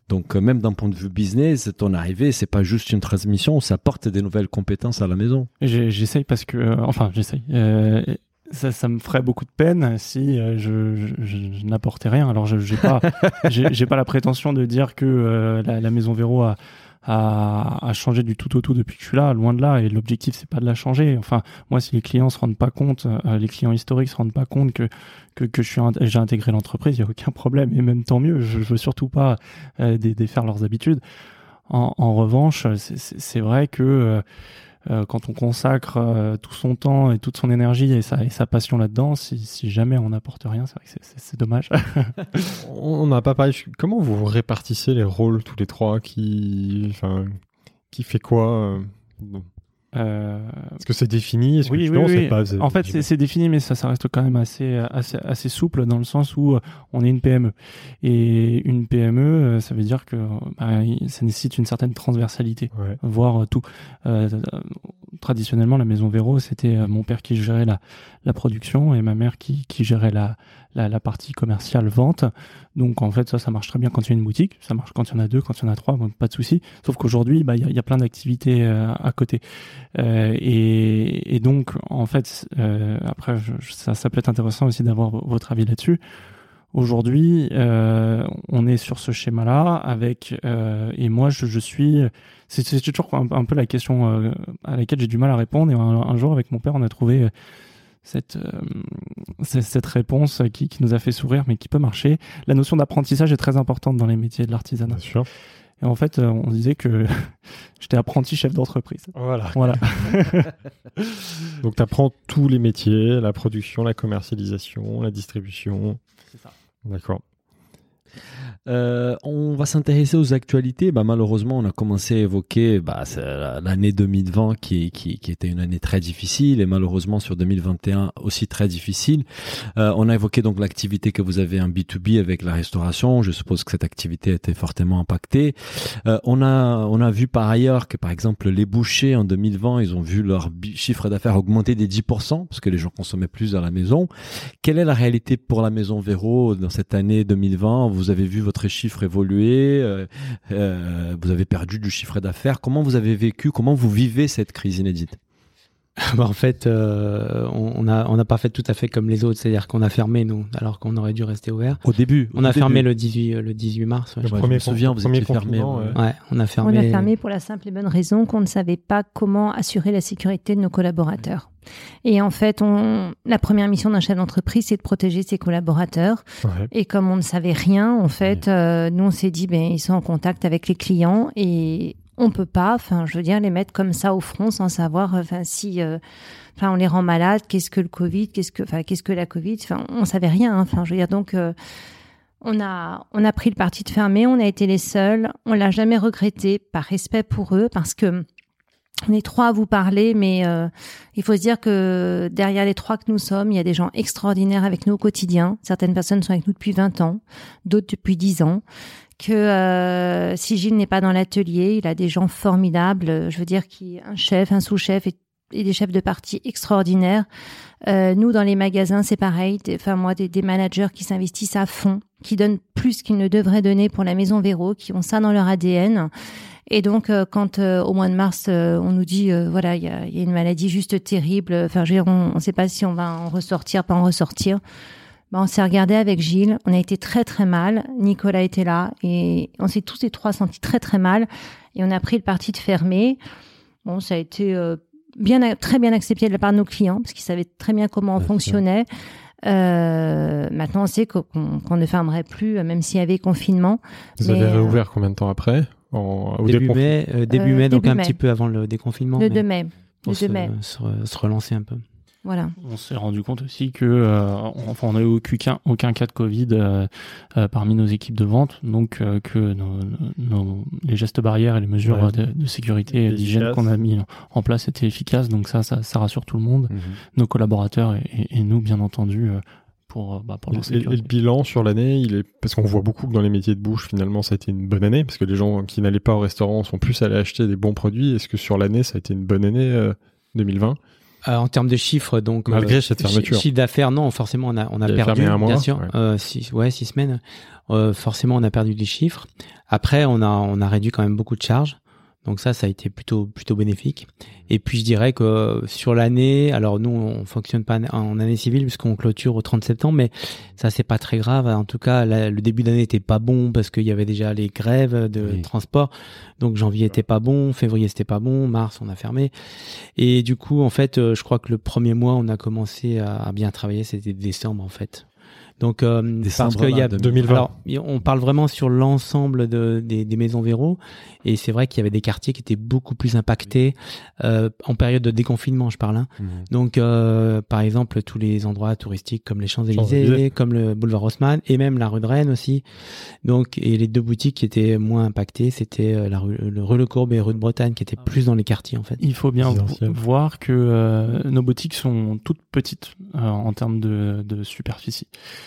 Donc euh, même d'un point de vue business, ton arrivée, c'est pas juste une transmission, ça apporte des nouvelles compétences à la maison. J'essaye parce que, euh, enfin, j'essaye. Ça, ça me ferait beaucoup de peine si euh, je, je- je- je n'apportais rien. Alors, je j'ai pas, j'ai pas la prétention de dire que euh, la, la maison Véro a, a, a changé du tout au tout depuis que je suis là. Loin de là. Et l'objectif, c'est pas de la changer. Enfin, moi, si les clients se rendent pas compte, euh, les clients historiques se rendent pas compte que que, que je suis int- j'ai intégré l'entreprise, il y a aucun problème. Et même tant mieux. Je, je veux surtout pas dé- défaire leurs habitudes. En, en revanche, c'est vrai que euh, euh, quand on consacre euh, tout son temps et toute son énergie et sa, passion là-dedans, si, jamais on n'apporte rien, c'est c'est- dommage. On n'a pas parlé. Comment vous répartissez les rôles tous les trois? Qui, enfin, qui fait quoi euh, Est-ce que c'est défini? Que oui, tu oui, oui. pas En fait, c'est défini, mais ça, ça reste quand même assez, assez, assez souple dans le sens où euh, on est une PME. Et une PME, euh, ça veut dire que bah, ça nécessite une certaine transversalité. Ouais. voir euh, tout. Euh, traditionnellement, la maison Véro, c'était mon père qui gérait la, la production et ma mère qui, qui gérait la, la, partie commerciale vente. Donc en fait, ça, ça marche très bien quand il y a une boutique. Ça marche quand il y en a deux, quand il y en a trois, bon, pas de souci. Sauf qu'aujourd'hui, bah, il y, a, y a plein d'activités euh, à côté. Euh, et, et donc, en fait, euh, après, ça, ça peut être intéressant aussi d'avoir votre avis là-dessus. Aujourd'hui, on est sur ce schéma-là avec et moi je, je suis. C'est toujours un, peu la question à laquelle j'ai du mal à répondre. Et un, jour avec mon père, on a trouvé cette euh, cette réponse qui, qui nous a fait sourire, mais qui peut marcher. La notion d'apprentissage est très importante dans les métiers de l'artisanat. Bien sûr. Et en fait, euh, on disait que j'étais apprenti chef d'entreprise. Voilà. Voilà. Donc tu apprends tous les métiers, la production, la commercialisation, la distribution. C'est ça. D'accord. Euh, on va s'intéresser aux actualités. Bah, malheureusement, on a commencé à évoquer bah, l'année 2020 qui, était une année très difficile et malheureusement sur 2021 aussi très difficile. Euh, on a évoqué donc l'activité que vous avez en B2B avec la restauration. Je suppose que cette activité a été fortement impactée. Euh, on, a, on a vu par ailleurs que par exemple les bouchers en 2020, ils ont vu leur chiffre d'affaires augmenter des 10% parce que les gens consommaient plus à la maison. Quelle est la réalité pour la maison Véro dans cette année 2020 Vous avez vu votre chiffre évoluer, euh, euh, vous avez perdu du chiffre d'affaires. Comment vous avez vécu, comment vous vivez cette crise inédite? en fait, euh, on on a on n'a pas fait tout à fait comme les autres, c'est-à-dire qu'on a fermé nous, alors qu'on aurait dû rester ouvert. Au début. On au a début. fermé le 18 le 18 mars. ouais, Le je Ouais, crois. je me Premier souviens, vous premier étiez fermé. ouais. ouais. On a On fermé. a fermé pour la simple et bonne raison qu'on ne savait pas comment assurer la sécurité de nos collaborateurs. Et en fait, on, la première mission d'un chef d'entreprise, c'est de protéger ses collaborateurs. Ouais. Et comme on ne savait rien, en fait, euh, nous on s'est dit, ben ils sont en contact avec les clients et on peut pas, enfin, je veux dire, les mettre comme ça au front sans savoir, enfin, si, euh, enfin, on les rend malades, qu'est-ce que le Covid, qu'est-ce que, enfin, qu'est-ce que la Covid, enfin, on savait rien, hein. enfin, je veux dire, donc. euh, on a, on a pris le parti de fermer, on a été les seuls, on l'a jamais regretté par respect pour eux parce que on est trois à vous parler, mais euh, il faut se dire que derrière les trois que nous sommes, il y a des gens extraordinaires avec nous au quotidien. Certaines personnes sont avec nous depuis 20 ans, d'autres depuis 10 ans. Que euh, si Gilles n'est pas dans l'atelier, il a des gens formidables. Je veux dire qui un chef, un sous-chef et, des chefs de partie extraordinaires. Euh, nous dans les magasins, c'est pareil. Des- Enfin moi, des, des managers qui s'investissent à fond, qui donnent plus qu'ils ne devraient donner pour la maison Véro, qui ont ça dans leur ADN. Et donc, euh, quand euh, au mois de mars, euh, on nous dit, euh, voilà, il y a, y a une maladie juste terrible, enfin, on ne sait pas si on va en ressortir, pas en ressortir. Ben, on s'est regardé avec Gilles, on a été très très mal, Nicolas était là, et on s'est tous les trois sentis très très mal, et on a pris le parti de fermer. Bon, ça a été euh, bien, très bien accepté de la part de nos clients, parce qu'ils savaient très bien comment on Bien fonctionnait. Euh, maintenant, on sait qu'on ne fermerait plus, euh, même s'il y avait confinement. Vous Mais, avez euh, réouvert combien de temps après? En, au Début mai, euh, début Euh, mai, donc début un mai. petit peu avant le déconfinement. Le mais 2 mai. pour Le 2 se, mai. se, se relancer un peu. Voilà. On s'est rendu compte aussi que, euh, enfin, on n'a eu aucun, aucun cas de Covid euh, euh, parmi nos équipes de vente, donc euh, que nos, nos- les gestes barrières et les mesures Ouais. de, de sécurité et d'hygiène qu'on a mis en place étaient efficaces. Donc ça, ça, ça rassure tout le monde, Mhm. nos collaborateurs et, et- et nous, bien entendu, euh, pour, bah, pour Et, et le bilan sur l'année, il est parce qu'on voit beaucoup que dans les métiers de bouche, finalement, ça a été une bonne année parce que les gens qui n'allaient pas au restaurant sont plus allés acheter des bons produits. Est-ce que sur l'année, ça a été une bonne année euh, 2020 Euh, en termes de chiffres, donc Malgré euh, cette chi- fermeture. chiffre d'affaires, non, forcément on a on a perdu, fermé un mois, bien sûr, ouais. euh, six, ouais, six semaines. Euh, forcément, on a perdu des chiffres. Après, on a on a réduit quand même beaucoup de charges. Donc ça, ça a été plutôt plutôt bénéfique. Et puis je dirais que sur l'année, alors nous on fonctionne pas en année civile puisqu'on clôture au 30 septembre, mais ça c'est pas très grave. En tout cas, la- le début d'année était pas bon parce qu'il y avait déjà les grèves de Oui. transport. Donc janvier était pas bon, février c'était pas bon, mars on a fermé. Et du coup, en fait, euh, je crois que le premier mois on a commencé à, à bien travailler, c'était décembre en fait. Donc euh, parce qu'il y a là, 2020. alors, on parle vraiment sur l'ensemble de, des, des maisons Véro, et c'est vrai qu'il y avait des quartiers qui étaient beaucoup plus impactés euh, en période de déconfinement, je parle. hein. Mhm. Donc, euh, par exemple, tous les endroits touristiques comme les Champs-Élysées, Champs-Élysées. comme le boulevard Haussmann, et même la rue de Rennes aussi. Donc, et les deux boutiques qui étaient moins impactées, c'était euh, la rue, le rue Le Courbe et rue de Bretagne, qui étaient plus dans les quartiers en fait. Il faut bien voir que euh, nos boutiques sont toutes petites euh, en termes de, de superficie.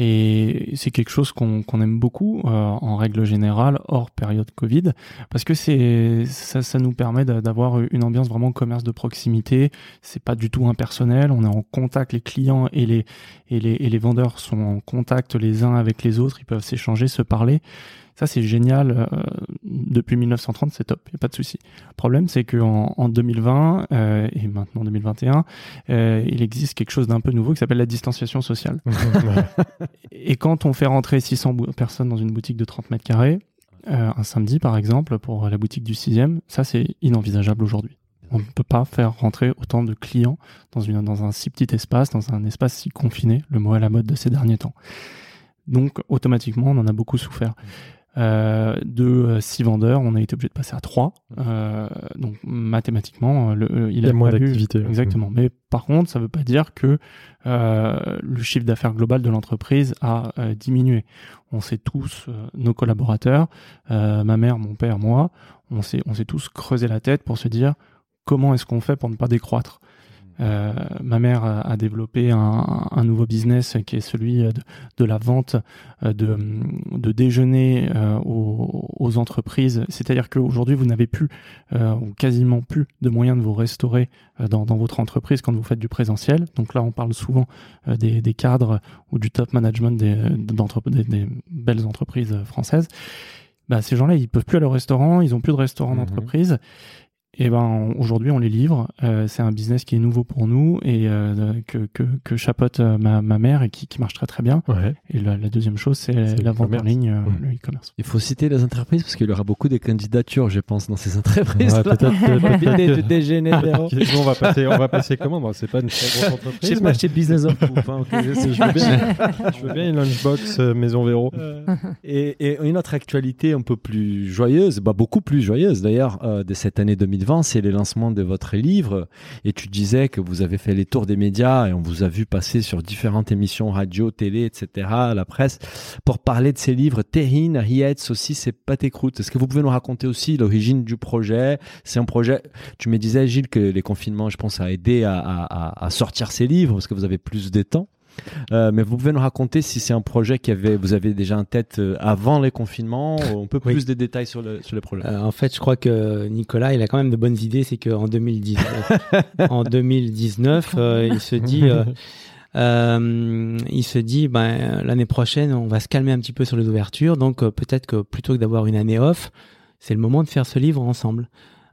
Et c'est quelque chose qu'on qu'on aime beaucoup euh, en règle générale, hors période Covid, parce que ça, ça nous permet d'a- d'avoir une ambiance vraiment commerce de proximité. C'est pas du tout impersonnel. On est en contact, les clients et les, et les, et les vendeurs sont en contact les uns avec les autres. Ils peuvent s'échanger, se parler. Ça, c'est génial. euh, depuis 1930, c'est top. Il n'y a pas de souci. Le problème, c'est qu'en en 2020 euh, et maintenant 2021, euh, il existe quelque chose d'un peu nouveau qui s'appelle la distanciation sociale. Et quand on fait rentrer 600 bou- personnes dans une boutique de 30 mètres carrés, euh, un samedi par exemple, pour la boutique du 6e, ça c'est inenvisageable aujourd'hui. On ne peut pas faire rentrer autant de clients dans, une, dans un si petit espace, dans un espace si confiné, le mot à la mode de ces derniers temps. Donc automatiquement, on en a beaucoup souffert. Euh, de euh, six vendeurs, on a été obligé de passer à trois. Euh, donc mathématiquement, le, euh, il, Il y a moins d'activité. Exactement. Mais par contre, ça ne veut pas dire que euh, le chiffre d'affaires global de l'entreprise a euh, diminué. On sait tous, euh, nos collaborateurs, euh, ma mère, mon père, moi, on s'est on s'est tous creusé la tête pour se dire comment est-ce qu'on fait pour ne pas décroître. Euh, ma mère a, a développé un, un nouveau business qui est celui de, de la vente euh, de, de déjeuner euh, aux, aux entreprises. C'est-à-dire qu'aujourd'hui, vous n'avez plus euh, ou quasiment plus de moyens de vous restaurer euh, dans, dans votre entreprise quand vous faites du présentiel. Donc là, on parle souvent euh, des, des cadres ou du top management des, d'entre- des, des belles entreprises françaises. Bah, ces gens-là, ils peuvent plus aller au restaurant, ils ont plus de restaurant Mhm. d'entreprise. Et ben aujourd'hui on les livre. Euh, c'est un business qui est nouveau pour nous et euh, que, que, que chapeaute euh, ma, ma mère et qui, qui marche très très bien. Ouais. Et la, la deuxième chose c'est C'est la vente en ligne, euh, Mmh. le e-commerce. Il faut citer les entreprises parce qu'il y aura beaucoup de candidatures, je pense, dans ces entreprises. Ouais, peut-être. Bon, on va passer, on va passer comment? Bon, C'est pas une très grosse Je entreprise. sais mais pas, chez Business of hein, je je veux bien, je veux bien une lunchbox euh, maison Véro. Et, et une autre actualité un peu plus joyeuse, bah beaucoup plus joyeuse d'ailleurs, euh, de cette année 2020, c'est le lancement de votre livre. Et tu disais que vous avez fait les tours des médias et on vous a vu passer sur différentes émissions radio, télé, etc., la presse, pour parler de ces livres Terrine, Rillettes, Saucisses et Pâté Croûte. Est-ce que vous pouvez nous raconter aussi l'origine du projet? C'est un projet, tu me disais Gilles que les confinements, je pense, a aidé à- à sortir ces livres parce que vous avez plus de temps? Euh, mais vous pouvez nous raconter si c'est un projet qui avait, vous avez déjà en tête euh, avant les confinements, ou un peu Oui. plus de détails sur le, sur le projet. Euh, en fait, je crois que Nicolas, il a quand même de bonnes idées. C'est qu'en 2019, en 2019, euh, il se dit, euh, il se dit, ben l'année prochaine, on va se calmer un petit peu sur les ouvertures. Donc euh, peut-être que plutôt que d'avoir une année off, c'est le moment de faire ce livre ensemble.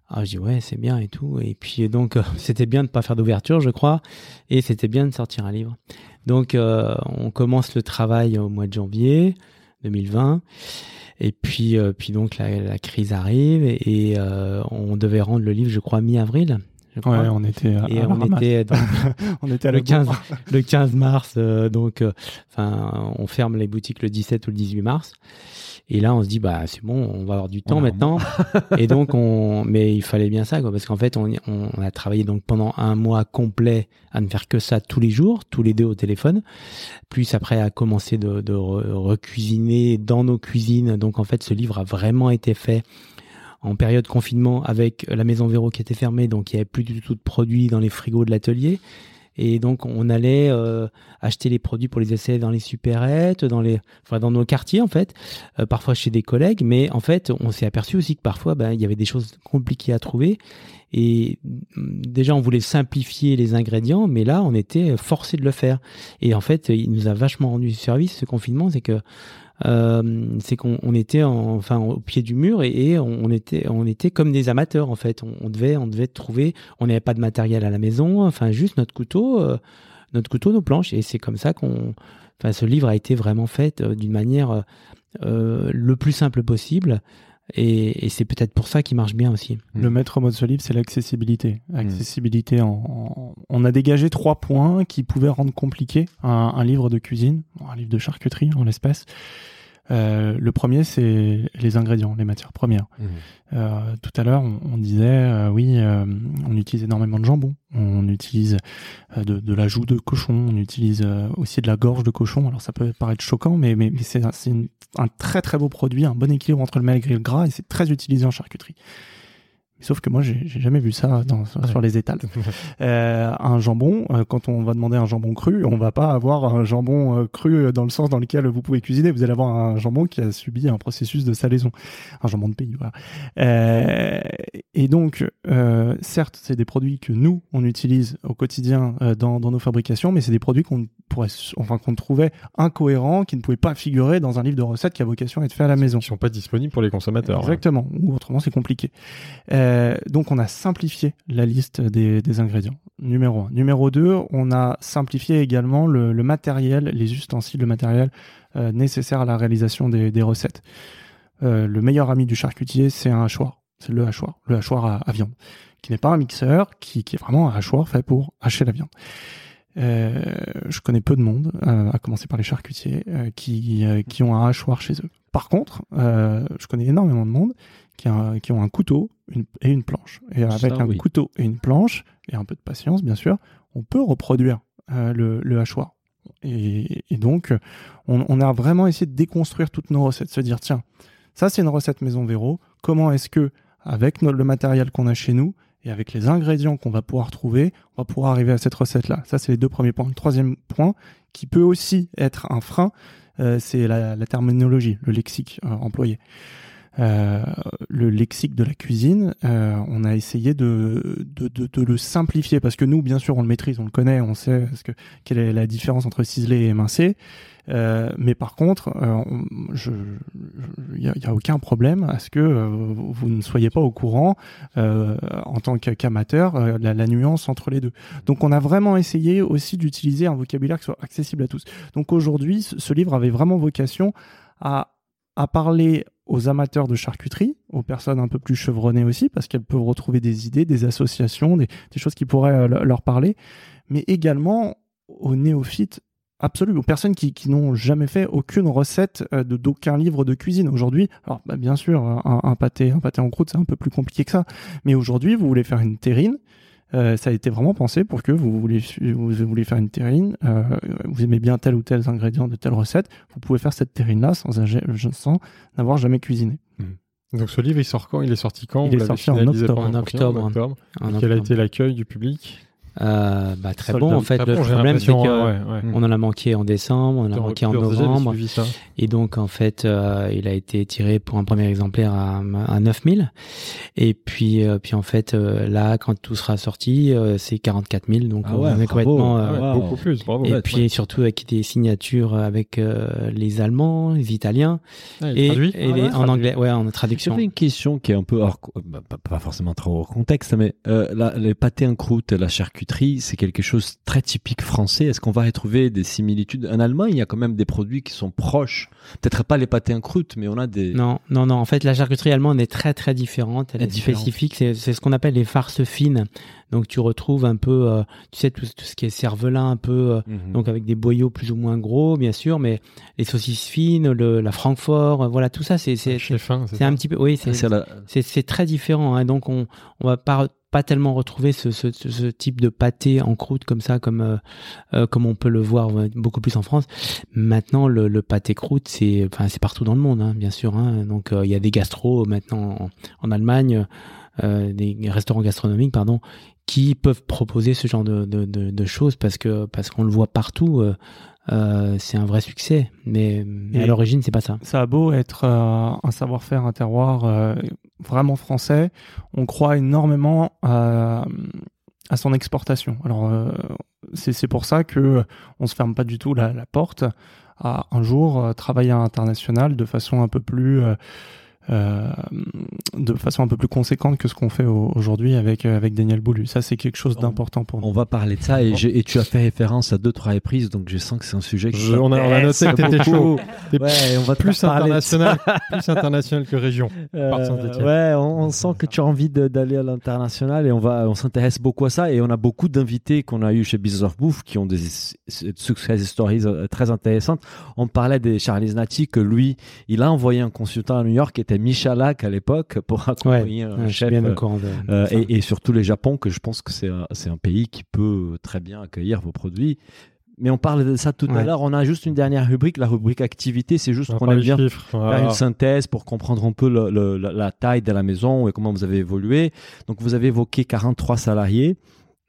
Ah, je dis ouais, c'est bien et tout. Et puis donc euh, c'était bien de pas faire d'ouverture, je crois, et c'était bien de sortir un livre. Donc euh, on commence le travail au mois de janvier 2020. Et puis, euh, puis donc la, la crise arrive et, et, euh, on devait rendre le livre, je crois, mi-avril. Ouais, on était à, et à on était donc, on était à le la 15, bourre. le 15 mars, euh, donc, euh, enfin, on ferme les boutiques le 17 ou le 18 mars. Et là, on se dit, bah, c'est bon, on va avoir du temps maintenant. et donc, on, mais il fallait bien ça, quoi, parce qu'en fait, on, on, a travaillé donc pendant un mois complet à ne faire que ça tous les jours, tous les deux au téléphone. Plus après, à commencer de, de re- recuisiner dans nos cuisines. Donc, en fait, ce livre a vraiment été fait en période confinement avec la maison Véro qui était fermée, donc il n'y avait plus du tout de produits dans les frigos de l'atelier. Et donc on allait euh, acheter les produits pour les essayer dans les supérettes, dans les, enfin dans nos quartiers en fait, euh, parfois chez des collègues. Mais en fait, on s'est aperçu aussi que parfois, ben, il y avait des choses compliquées à trouver. Et mm, déjà, on voulait simplifier les ingrédients, mais là, on était forcé de le faire. Et en fait, il nous a vachement rendu service ce confinement, c'est que euh, c'est qu'on on était en- enfin au pied du mur et, on était on était comme des amateurs en fait. On, devait on devait trouver. On n'avait pas de matériel à la maison, enfin juste notre couteau, euh, notre couteau, nos planches. Et c'est comme ça qu'on. Enfin, ce livre a été vraiment fait euh, d'une manière le plus simple possible. Et, et c'est peut-être pour ça qu'il marche bien aussi. Le maître mot de ce livre, c'est l'accessibilité. Accessibilité en, en- On a dégagé trois points qui pouvaient rendre compliqué un, un livre de cuisine, un livre de charcuterie en l'espèce. Euh, le premier, c'est les ingrédients, les matières premières. Euh, tout à l'heure, on, on disait, euh, oui, euh, on utilise énormément de jambon, on utilise euh, de, de la joue de cochon, on utilise euh, aussi de la gorge de cochon. Alors ça peut paraître choquant, mais, mais, mais c'est un, un très très beau produit, un bon équilibre entre le maigre et le gras, et c'est très utilisé en charcuterie. Sauf que moi, j'ai jamais vu ça dans, sur, sur les étals. Euh, un jambon, euh, quand on va demander un jambon cru, on va pas avoir un jambon euh, cru dans le sens dans lequel vous pouvez cuisiner. Vous allez avoir un jambon qui a subi un processus de salaison, un jambon de pays. Voilà. Euh, et donc, euh, certes, c'est des produits que nous on utilise au quotidien dans, dans nos fabrications, mais c'est des produits qu'on pourrait, enfin qu'on trouvait incohérents, qui ne pouvaient pas figurer dans un livre de recettes qui a vocation à être fait à la maison. Qui sont pas disponibles pour les consommateurs. Exactement. Ou autrement, c'est compliqué. Euh, donc, on a simplifié la liste des, ingrédients. Numéro un. Numéro deux, on a simplifié également le, matériel, les ustensiles, le matériel euh, nécessaire à la réalisation des, recettes. Euh, le meilleur ami du charcutier, c'est un hachoir. C'est le hachoir, le hachoir à, viande, qui n'est pas un mixeur, qui, est vraiment un hachoir fait pour hacher la viande. Euh, je connais peu de monde, euh, à commencer par les charcutiers, euh, qui, euh, ont un hachoir chez eux. Par contre, euh, je connais énormément de monde qui, a- qui ont un couteau une- et une planche. Et avec Ça, un oui. couteau et une planche, et un peu de patience, bien sûr, on peut reproduire euh, le, le hachoir. Et, et donc, on, on a vraiment essayé de déconstruire toutes nos recettes, se dire, tiens, ça c'est une recette maison Véro, comment est-ce que, avec no- le matériel qu'on a chez nous, et avec les ingrédients qu'on va pouvoir trouver, on va pouvoir arriver à cette recette-là? Ça, c'est les deux premiers points. Le troisième point, qui peut aussi être un frein, euh, c'est la, la terminologie, le lexique euh, employé. Euh, le lexique de la cuisine, euh, on a essayé de, de, de, le simplifier parce que nous, bien sûr, on le maîtrise, on le connaît, on sait ce que, quelle est la différence entre ciselé et émincé. Euh, mais par contre, il n'y a, aucun problème à ce que vous ne soyez pas au courant en tant qu'amateur la, la nuance entre les deux. Donc on a vraiment essayé aussi d'utiliser un vocabulaire qui soit accessible à tous. Donc aujourd'hui, ce livre avait vraiment vocation à, à parler aux amateurs de charcuterie, aux personnes un peu plus chevronnées aussi, parce qu'elles peuvent retrouver des idées, des associations, des, choses qui pourraient euh, leur parler, mais également aux néophytes absolus, aux personnes qui, n'ont jamais fait aucune recette euh, d'aucun livre de cuisine. Aujourd'hui, alors bah, bien sûr, un, un pâté, un pâté en croûte, c'est un peu plus compliqué que ça, mais aujourd'hui, vous voulez faire une terrine, euh, ça a été vraiment pensé pour que vous voulez, vous voulez faire une terrine, euh, vous aimez bien tel ou tel ingrédient de telle recette, vous pouvez faire cette terrine-là sans, n'avoir jamais cuisiné. Donc ce livre, il sort quand? Il est sorti quand? Il Vous est sorti en finalisé octobre. En octobre. En octobre. En Et Quel a été l'accueil du public? Euh, bah, très bon en fait. Le bon, problème c'est que l'impression, ouais, ouais. on en a manqué en décembre, on en a manqué en déjà novembre. Et donc, en fait, euh, il a été tiré pour un premier exemplaire à, à 9000. Et puis, euh, puis en fait, euh, là, quand tout sera sorti, euh, c'est 44 000. Donc, Ah ouais, on est bravo. complètement... euh, Ah ouais, Wow. Beaucoup plus, bravo. et Ouais, puis, surtout avec des signatures avec euh, les Allemands, les Italiens. Ah, il et, traduit et les- en anglais. Ouais, en traduction. J'avais une question qui est un peu hors, bah, pas, pas forcément trop hors contexte, mais euh, la- les pâtés en croûte, la charcuterie, c'est quelque chose de très typique français. Est-ce qu'on va retrouver des similitudes? En Allemagne, il y a quand même des produits qui sont proches. Peut-être pas les pâtés en croûte, mais on a des. Non, non, non. En fait, la charcuterie allemande est très, très différente. Elle Elle est est différente. spécifique. C'est c'est ce qu'on appelle les farces fines. Donc, tu retrouves un peu, euh, tu sais, tout, tout ce qui est cervelin, un peu, euh, Mhm. donc avec des boyaux plus ou moins gros, bien sûr, mais les saucisses fines, le, la Francfort, euh, voilà, tout ça, c'est c'est c'est fin, c'est un petit peu, oui, Ah, c'est c'est la- c'est c'est très différent. Hein. Donc, on on va pas pas tellement retrouver ce, ce, type de pâté en croûte comme ça, comme euh, euh, comme on peut le voir euh, beaucoup plus en France. Maintenant, le, le pâté croûte, c'est enfin partout dans le monde, hein, bien sûr. Hein. Donc, euh, il y a des gastros maintenant en, en Allemagne, euh, des restaurants gastronomiques, pardon, qui peuvent proposer ce genre de, de, de, de choses parce que parce qu'on le voit partout. euh, euh, c'est un vrai succès, mais, mais à l'origine, c'est pas ça. Ça a beau être euh, un savoir-faire, un terroir euh, vraiment français, on croit énormément à, son exportation. Alors, euh, c'est pour ça que on se ferme pas du tout la, la porte à un jour euh, travailler à l'international de façon un peu plus euh, de façon un peu plus conséquente que ce qu'on fait au- aujourd'hui avec euh, avec Daniel Boulu. Ça, c'est quelque chose d'important pour nous. On va parler de ça et, j'ai- et tu as fait référence à deux trois reprises, donc je sens que c'est un sujet qui. Je- on, a, on a noté que t'étais chaud. T'es Ouais, on va plus international, plus international que région. Euh, Par ouais, on, on sent que tu as envie de- d'aller à l'international et on va, on s'intéresse beaucoup à ça et on a beaucoup d'invités qu'on a eu chez Business of Bouffe qui ont des success stories très intéressantes. On parlait des Charles Nati que lui, il a envoyé un consultant à New York qui était Michalak à l'époque pour accompagner un Ouais, chef. bien euh, au courant de- euh, et, et surtout les Japon, que je pense que c'est un, un pays qui peut très bien accueillir vos produits. Mais on parle de ça tout à Ouais. l'heure. On a juste une dernière rubrique, la rubrique activité. C'est juste qu'on aime bien chiffres. faire une synthèse pour comprendre un peu le- le- la, la taille de la maison et comment vous avez évolué. Donc, vous avez évoqué 43 salariés,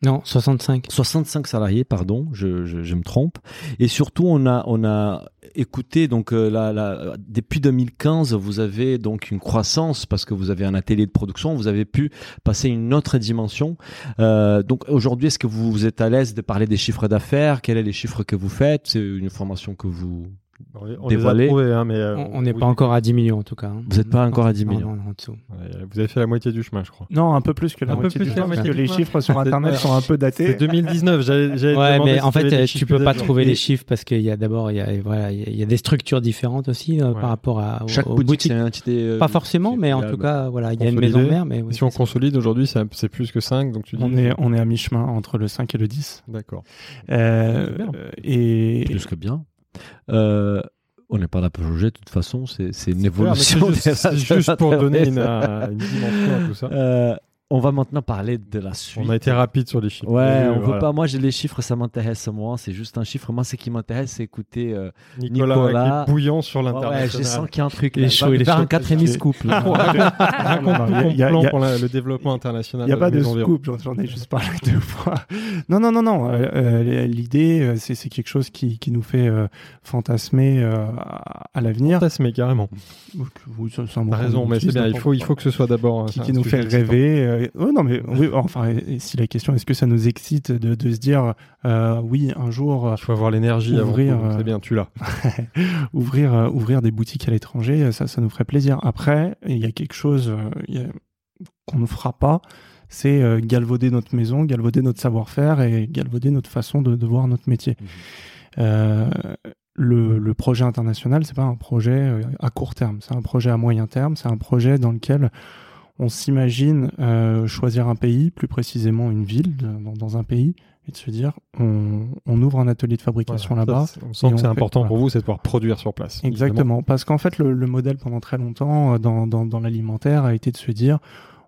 Non, 65. 65 salariés, pardon, je, me trompe. Et surtout, on a, on a écouté, donc, euh, la, la, depuis 2015, vous avez donc une croissance parce que vous avez un atelier de production, vous avez pu passer une autre dimension. Euh, donc, aujourd'hui, est-ce que vous, vous êtes à l'aise de parler des chiffres d'affaires? Quels sont les chiffres que vous faites? C'est une information que vous... On les- on les a dévoilé. trouvés, hein, mais euh, On on n'est oui. pas encore à 10 millions en tout cas. hein. Vous n'êtes pas encore à 10 Non, millions. non, non, en dessous. Vous avez fait la moitié du chemin, je crois. Non, un peu plus que la Un peu moitié plus du parce que du les chemin. chiffres sur Internet C'est- sont un peu C'est datés. 2019. J'allais j'allais te Ouais, mais si en fait, euh, tu peux pas trouver Et- les chiffres parce qu'il y a d'abord, il y a, voilà, il y a- il y a des structures différentes aussi euh, Ouais. par rapport à aux, Chaque aux boutique, c'est entité... euh, Pas forcément, c'est mais en tout cas, voilà, il y a une maison mère, mais Si on c'est consolide aujourd'hui, c'est c'est plus que 5, donc tu dis. On est, on est à mi-chemin entre le 5 et le 10. D'accord. C'est et Plus que bien. Euh, on n'est pas là pour juger, de toute façon, c'est une évolution. C'est juste, juste pour donner une, euh, une dimension à tout ça. Euh, on va maintenant parler de la suite. On a été rapide sur les chiffres. Ouais, on veut voilà. pas. Moi, j'ai les chiffres, ça m'intéresse moi. C'est juste un chiffre. Moi, ce qui m'intéresse, c'est écouter euh, Nicolas, Nicolas. qui est bouillant sur Ouais, ouais, l'international. je sens qu'il y a un truc. Il est chaud, il est faire chaud. un quatrième scoop. là. Raconte Non, il y a- ton il plan il pour la- le développement international. Il n'y a pas de scoop, j'en- ai juste parlé deux fois. Non, non, non, non. euh, euh, L'idée, euh, c'est quelque chose qui, qui nous fait euh, fantasmer euh, à, l'avenir. Fantasmer, carrément. T'as raison, mais c'est bien. Il n'importe faut, il faut que ce soit d'abord. un- qui, nous fait rêver. Euh, non, mais oui, enfin, si la question, est-ce que ça nous excite de, de se dire, euh, oui, un jour, Il faut avoir l'énergie avant Ouvrir, donc euh, C'est bien, tu l'as. ouvrir, euh, ouvrir des boutiques à l'étranger, ça, ça nous ferait plaisir. Après, il y a quelque chose a- qu'on ne fera pas, c'est galvauder notre maison, galvauder notre savoir-faire et galvauder notre façon de, de voir notre métier. Mhm. Le, le projet international, c'est pas un projet à court terme, c'est un projet à moyen terme, c'est un projet dans lequel on s'imagine euh, choisir un pays, plus précisément une ville dans, dans un pays, et de se dire on, on ouvre un atelier de fabrication Voilà. là-bas. On sent que c'est important voilà. pour vous, c'est de pouvoir produire sur place. Exactement, parce qu'en fait, le, le modèle pendant très longtemps euh, dans, dans, dans l'alimentaire a été de se dire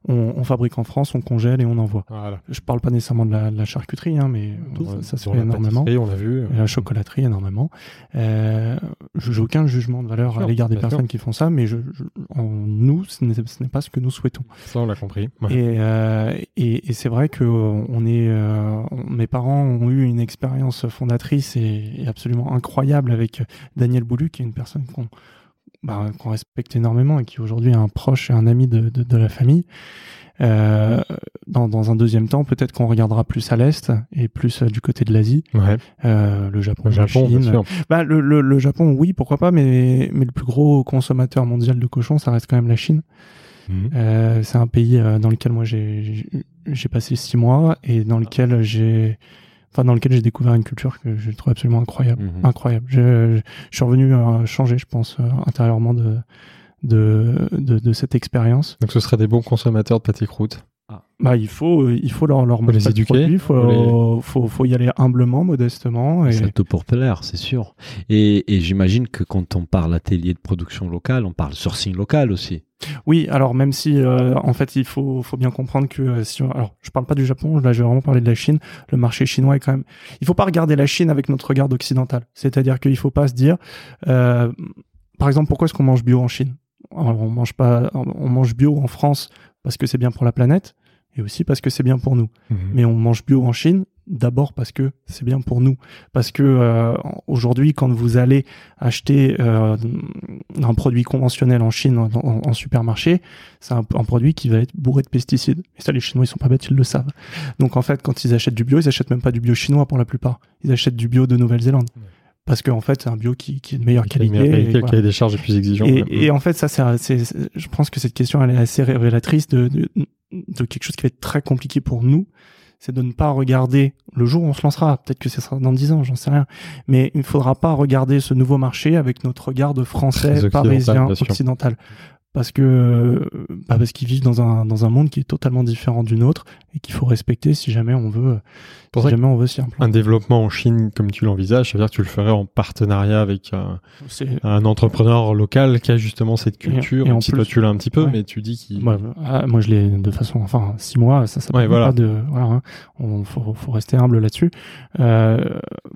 on, on fabrique en France, on congèle et on envoie. Voilà. Je parle pas nécessairement de la, de la charcuterie, hein, mais Tout, ça, ça se fait énormément. on a vu. Et la chocolaterie énormément. Euh, je- J'ai aucun jugement de valeur à l'égard des personnes sûr. qui font ça, mais je, je- en nous, ce n'est pas ce que nous souhaitons. Ça, on l'a compris. Ouais. Et, euh, et, et c'est vrai que euh, on est, euh, on- mes parents ont eu une expérience fondatrice et, et absolument incroyable avec Daniel Boulu, qui est une personne qu'on bah, qu'on respecte énormément et qui aujourd'hui est un proche et un ami de, de, de la famille. Euh, dans, dans un deuxième temps, peut-être qu'on regardera plus à l'est et plus euh, du côté de l'Asie, Ouais. euh, le Japon, Le la bien Chine. sûr. Bah, le, le, le Japon, oui, pourquoi pas, mais, mais le plus gros consommateur mondial de cochons, ça reste quand même la Chine. Mhm. Euh, c'est un pays dans lequel moi j'ai passé six mois et dans lequel j'ai enfin dans lequel j'ai découvert une culture que je trouve absolument incroyable Mhm. incroyable je, je, je suis revenu euh, changer je pense euh, intérieurement de de, de, de cette expérience Donc, ce serait des bons consommateurs de pâté croûte. Bah il faut euh, il faut leur leur Faut les le éduquer, produit, faut, faut faut, faut y aller humblement modestement et C'est tout pour plaire, c'est sûr. Et, et j'imagine que quand on parle atelier de production locale, on parle sourcing local aussi. Oui, alors même si euh, en fait il faut faut bien comprendre que euh, si on- alors je parle pas du Japon, là je vais vraiment parler de la Chine. Le marché chinois est quand même. Il faut pas regarder la Chine avec notre regard occidental. C'est-à-dire qu'il faut pas se dire, euh, par exemple, pourquoi est-ce qu'on mange bio en Chine? Alors, On mange pas, on mange bio en France parce que c'est bien pour la planète et aussi parce que c'est bien pour nous. Mhm. Mais on mange bio en Chine d'abord parce que c'est bien pour nous. Parce que euh, aujourd'hui, quand vous allez acheter euh, un produit conventionnel en Chine en, en- en supermarché, c'est un, un produit qui va être bourré de pesticides. Et ça, les Chinois, ils sont pas bêtes, ils le savent. Donc en fait, quand ils achètent du bio, ils achètent même pas du bio chinois pour la plupart. Ils achètent du bio de Nouvelle-Zélande. Parce qu'en fait, c'est un bio qui, qui est de meilleure Qui a qualité. meilleure qualité, voilà. cahier des charges plus exigeant. Et, et en fait, ça, c'est, je pense que cette question, elle est assez révélatrice de, de, de quelque chose qui va être très compliqué pour nous. C'est de ne pas regarder le jour où on se lancera. Peut-être que ce sera dans 10 ans, j'en sais rien. Mais il ne faudra pas regarder ce nouveau marché avec notre regard de français, parisien, occidental. Parce que, euh, bah parce qu'ils vivent dans un, dans un monde qui est totalement différent du nôtre et qu'il faut respecter si jamais on veut, pour si jamais on veut s'y implanter. un développement en Chine comme tu l'envisages, ça veut dire que tu le ferais en partenariat avec un, C'est, un entrepreneur local qui a justement cette Et- culture. et en même si plus- toi tu l'as un petit peu, Ouais. mais tu dis qu'il. Moi, ah, moi, je l'ai de façon, enfin, six mois, ça, ça Ouais, voilà. pas de, voilà, hein. on faut, faut rester humble là-dessus. Euh,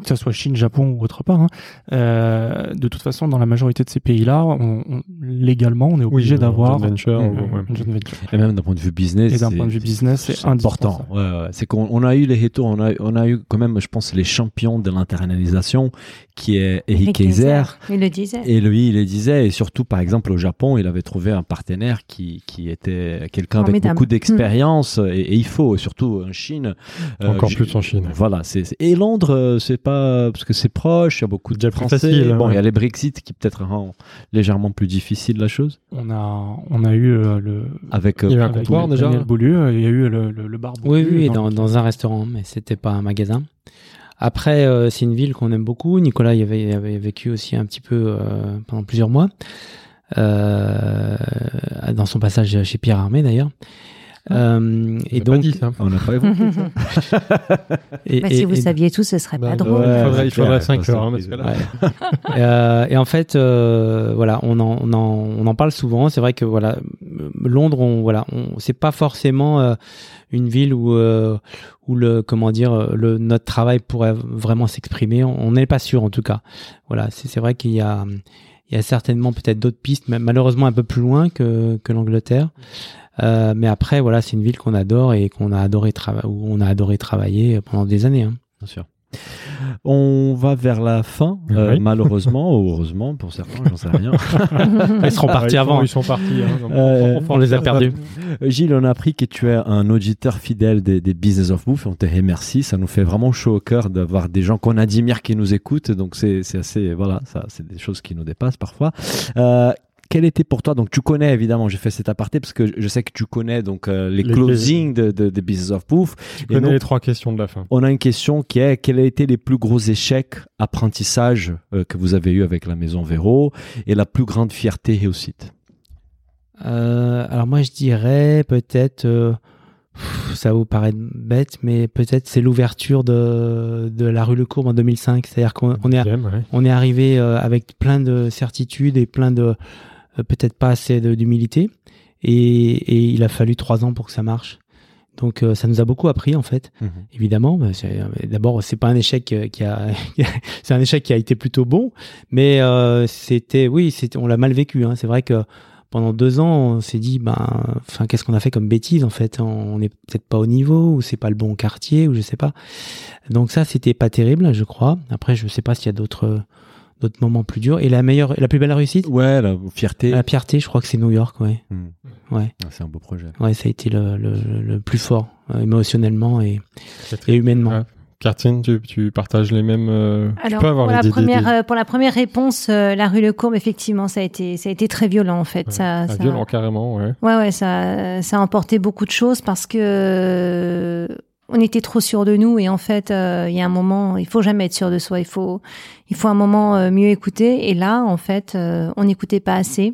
que ça soit Chine, Japon ou autre part. hein. Euh, de toute façon, dans la majorité de ces pays-là, on, on- légalement, on est Oui, obligé d'avoir joint venture, ou- ouais. une joint venture. Et même d'un point de vue business. Et d'un point de vue business, c'est important. Ouais, ouais. C'est qu'on on a eu les hétos, on a, on a eu quand même, je pense, les champions de l'internalisation, qui est Eric Kaiser. Il le disait. Et lui, il le disait, et surtout, par exemple, au Japon, il avait trouvé un partenaire qui, qui était quelqu'un avec beaucoup d'expérience, et, et il faut, surtout en Chine. euh, Encore plus en Chine. Voilà. c'est Et Londres, euh, c'est pas, parce que c'est proche, il y a beaucoup de Français. facile, bon, ouais. il y a les Brexit qui peut-être rend légèrement plus difficile la chose. On a, on a eu euh, le. Avec, euh, Il y a eu un comptoir déjà Daniel Boulu, euh, il y a eu le, le, le bar Oui, Boulu oui, dans- dans, dans un restaurant, mais c'était pas un magasin. Après, euh, c'est une ville qu'on aime beaucoup. Nicolas y avait, y avait vécu aussi un petit peu euh, pendant plusieurs mois, euh, dans son passage chez Pierre Armé d'ailleurs. Euh, On et n'a pas donc, dit ça. On n'a pas évoqué ça. et, Bah, et- si vous et- saviez tout, ce serait pas Bah, drôle. il faudrait, il c'est faudrait clair, 5 ça, heures. hein, surprise. parce que là- Ouais. Euh, et en fait, euh, voilà, on en, on en, on en parle souvent. C'est vrai que voilà, Londres, on, voilà, on, c'est pas forcément euh, une ville où, euh, où le, comment dire, le notre travail pourrait vraiment s'exprimer. On n'est pas sûr, en tout cas. Voilà, c'est, c'est vrai qu'il y a, il y a certainement peut-être d'autres pistes, mais malheureusement un peu plus loin que, que l'Angleterre. Euh, mais après, voilà, c'est une ville qu'on adore et qu'on a adoré travailler, où on a adoré travailler pendant des années. Hein. Bien sûr. On va vers la fin, euh, Oui. malheureusement ou heureusement pour certains, j'en sais rien. Ils seront Ah, partis ils sont- avant. Ils sont partis. hein, donc Euh, On les a perdus. Gilles, on a appris que tu es un auditeur fidèle des, des Business of Bouffe. On te remercie. Ça nous fait vraiment chaud au cœur d'avoir des gens qu'on admire qui nous écoutent. Donc c'est c'est assez voilà, ça c'est des choses qui nous dépassent parfois. Euh, quel était pour toi donc tu connais évidemment j'ai fait cet aparté parce que je sais que tu connais donc euh, les, Les- closings de, de, des Business of Bouffe Tu Et connais donc- les trois questions de la fin. on a une question qui est quels ont été les plus gros échecs apprentissage euh, que vous avez eu avec la maison Véro et la plus grande fierté réussite? Euh, alors moi je dirais peut-être, euh, ça vous paraître bête, mais peut-être c'est l'ouverture de, de la rue Le Courbe en 2005. C'est-à-dire qu'on on est, J'aime, ouais. on est arrivé euh, avec plein de certitudes et plein de peut-être pas assez d'humilité. Et, et il a fallu trois ans pour que ça marche. Donc euh, ça nous a beaucoup appris en fait, évidemment. bah, c'est- euh, D'abord, c'est pas un échec euh, qui a, c'est un échec qui a été plutôt bon, mais euh, c'était, oui, on l'a mal vécu. Hein. C'est vrai que pendant deux ans, on s'est dit, ben, enfin, qu'est-ce qu'on a fait comme bêtise en fait? On n'est peut-être pas au niveau, ou c'est pas le bon quartier, ou je sais pas. Donc ça, c'était pas terrible, je crois. Après, je sais pas s'il y a d'autres d'autres moments plus durs. Et la meilleure, la plus belle réussite, ouais la fierté la fierté, je crois que c'est New York, ouais, Hmm. ouais, Ah, c'est un beau projet ouais, ça a été le, le, le plus fort euh, émotionnellement et, et humainement. Ouais. Cartine, tu, tu partages les mêmes. euh, tu Alors, peux avoir pour, les la première, euh, pour la première réponse, euh, la rue Le Courbe, effectivement, ça a été, ça a été très violent, en fait. Ouais. Ça, Ah, ça- violent carrément, ouais. Ouais, ouais, ça, ça a emporté beaucoup de choses parce que euh, on était trop sûr de nous et en fait, euh, il y a un moment, il faut jamais être sûr de soi. Il faut, il faut un moment euh, mieux écouter. Et là, en fait, euh, on n'écoutait pas assez.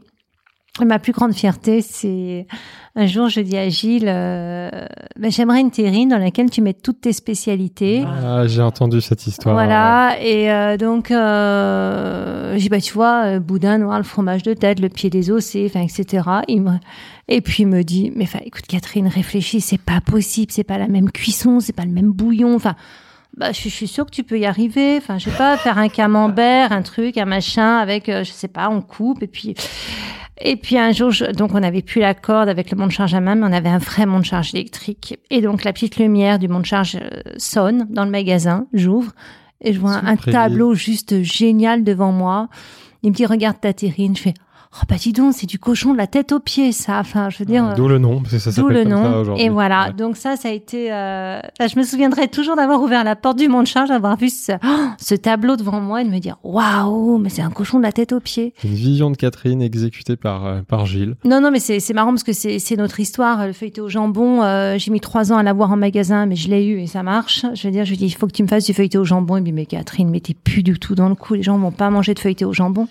Ma plus grande fierté, c'est un jour, je dis à Gilles, euh, ben, j'aimerais une terrine dans laquelle tu mets toutes tes spécialités. Ah, j'ai entendu cette histoire. Voilà, et euh, donc, euh, j'ai bah, tu vois, euh, boudin noir, le fromage de tête, le pied des ossés, enfin, etc. Il me... Et puis, il me dit, mais enfin, écoute, Catherine, réfléchis, c'est pas possible, c'est pas la même cuisson, c'est pas le même bouillon, enfin, bah, je, suis- je suis sûre que tu peux y arriver. Enfin, je sais pas, faire un camembert, un truc, un machin, avec, je sais pas, on coupe, et puis, et puis un jour, je- donc on n'avait plus la corde avec le monte-charge à main, mais on avait un vrai monte-charge électrique. Et donc la petite lumière du monte-charge euh, sonne dans le magasin, j'ouvre, et je vois un, un tableau juste génial devant moi. Il me dit, regarde ta terrine. Je fais, oh bah dis donc, c'est du cochon de la tête aux pieds, ça. Enfin, je veux dire... D'où le nom, parce que ça D'où s'appelle le comme ça nom. Et voilà. Ouais. Donc ça, ça a été. euh, enfin, je me souviendrai toujours d'avoir ouvert la porte du monte-charge, d'avoir vu ce, oh, ce tableau devant moi et de me dire waouh, mais c'est un cochon de la tête aux pieds. Une vision de Catherine exécutée par, euh, par Gilles. Non, non, mais c'est c'est marrant parce que c'est c'est notre histoire. Le feuilleté au jambon, euh, j'ai mis trois ans à l'avoir en magasin, mais je l'ai eu et ça marche. Je veux dire, je lui dis, il faut que tu me fasses du feuilleté au jambon. Me dit, mais Catherine, mais t'es plus du tout dans le coup. Les gens vont pas manger de feuilleté au jambon.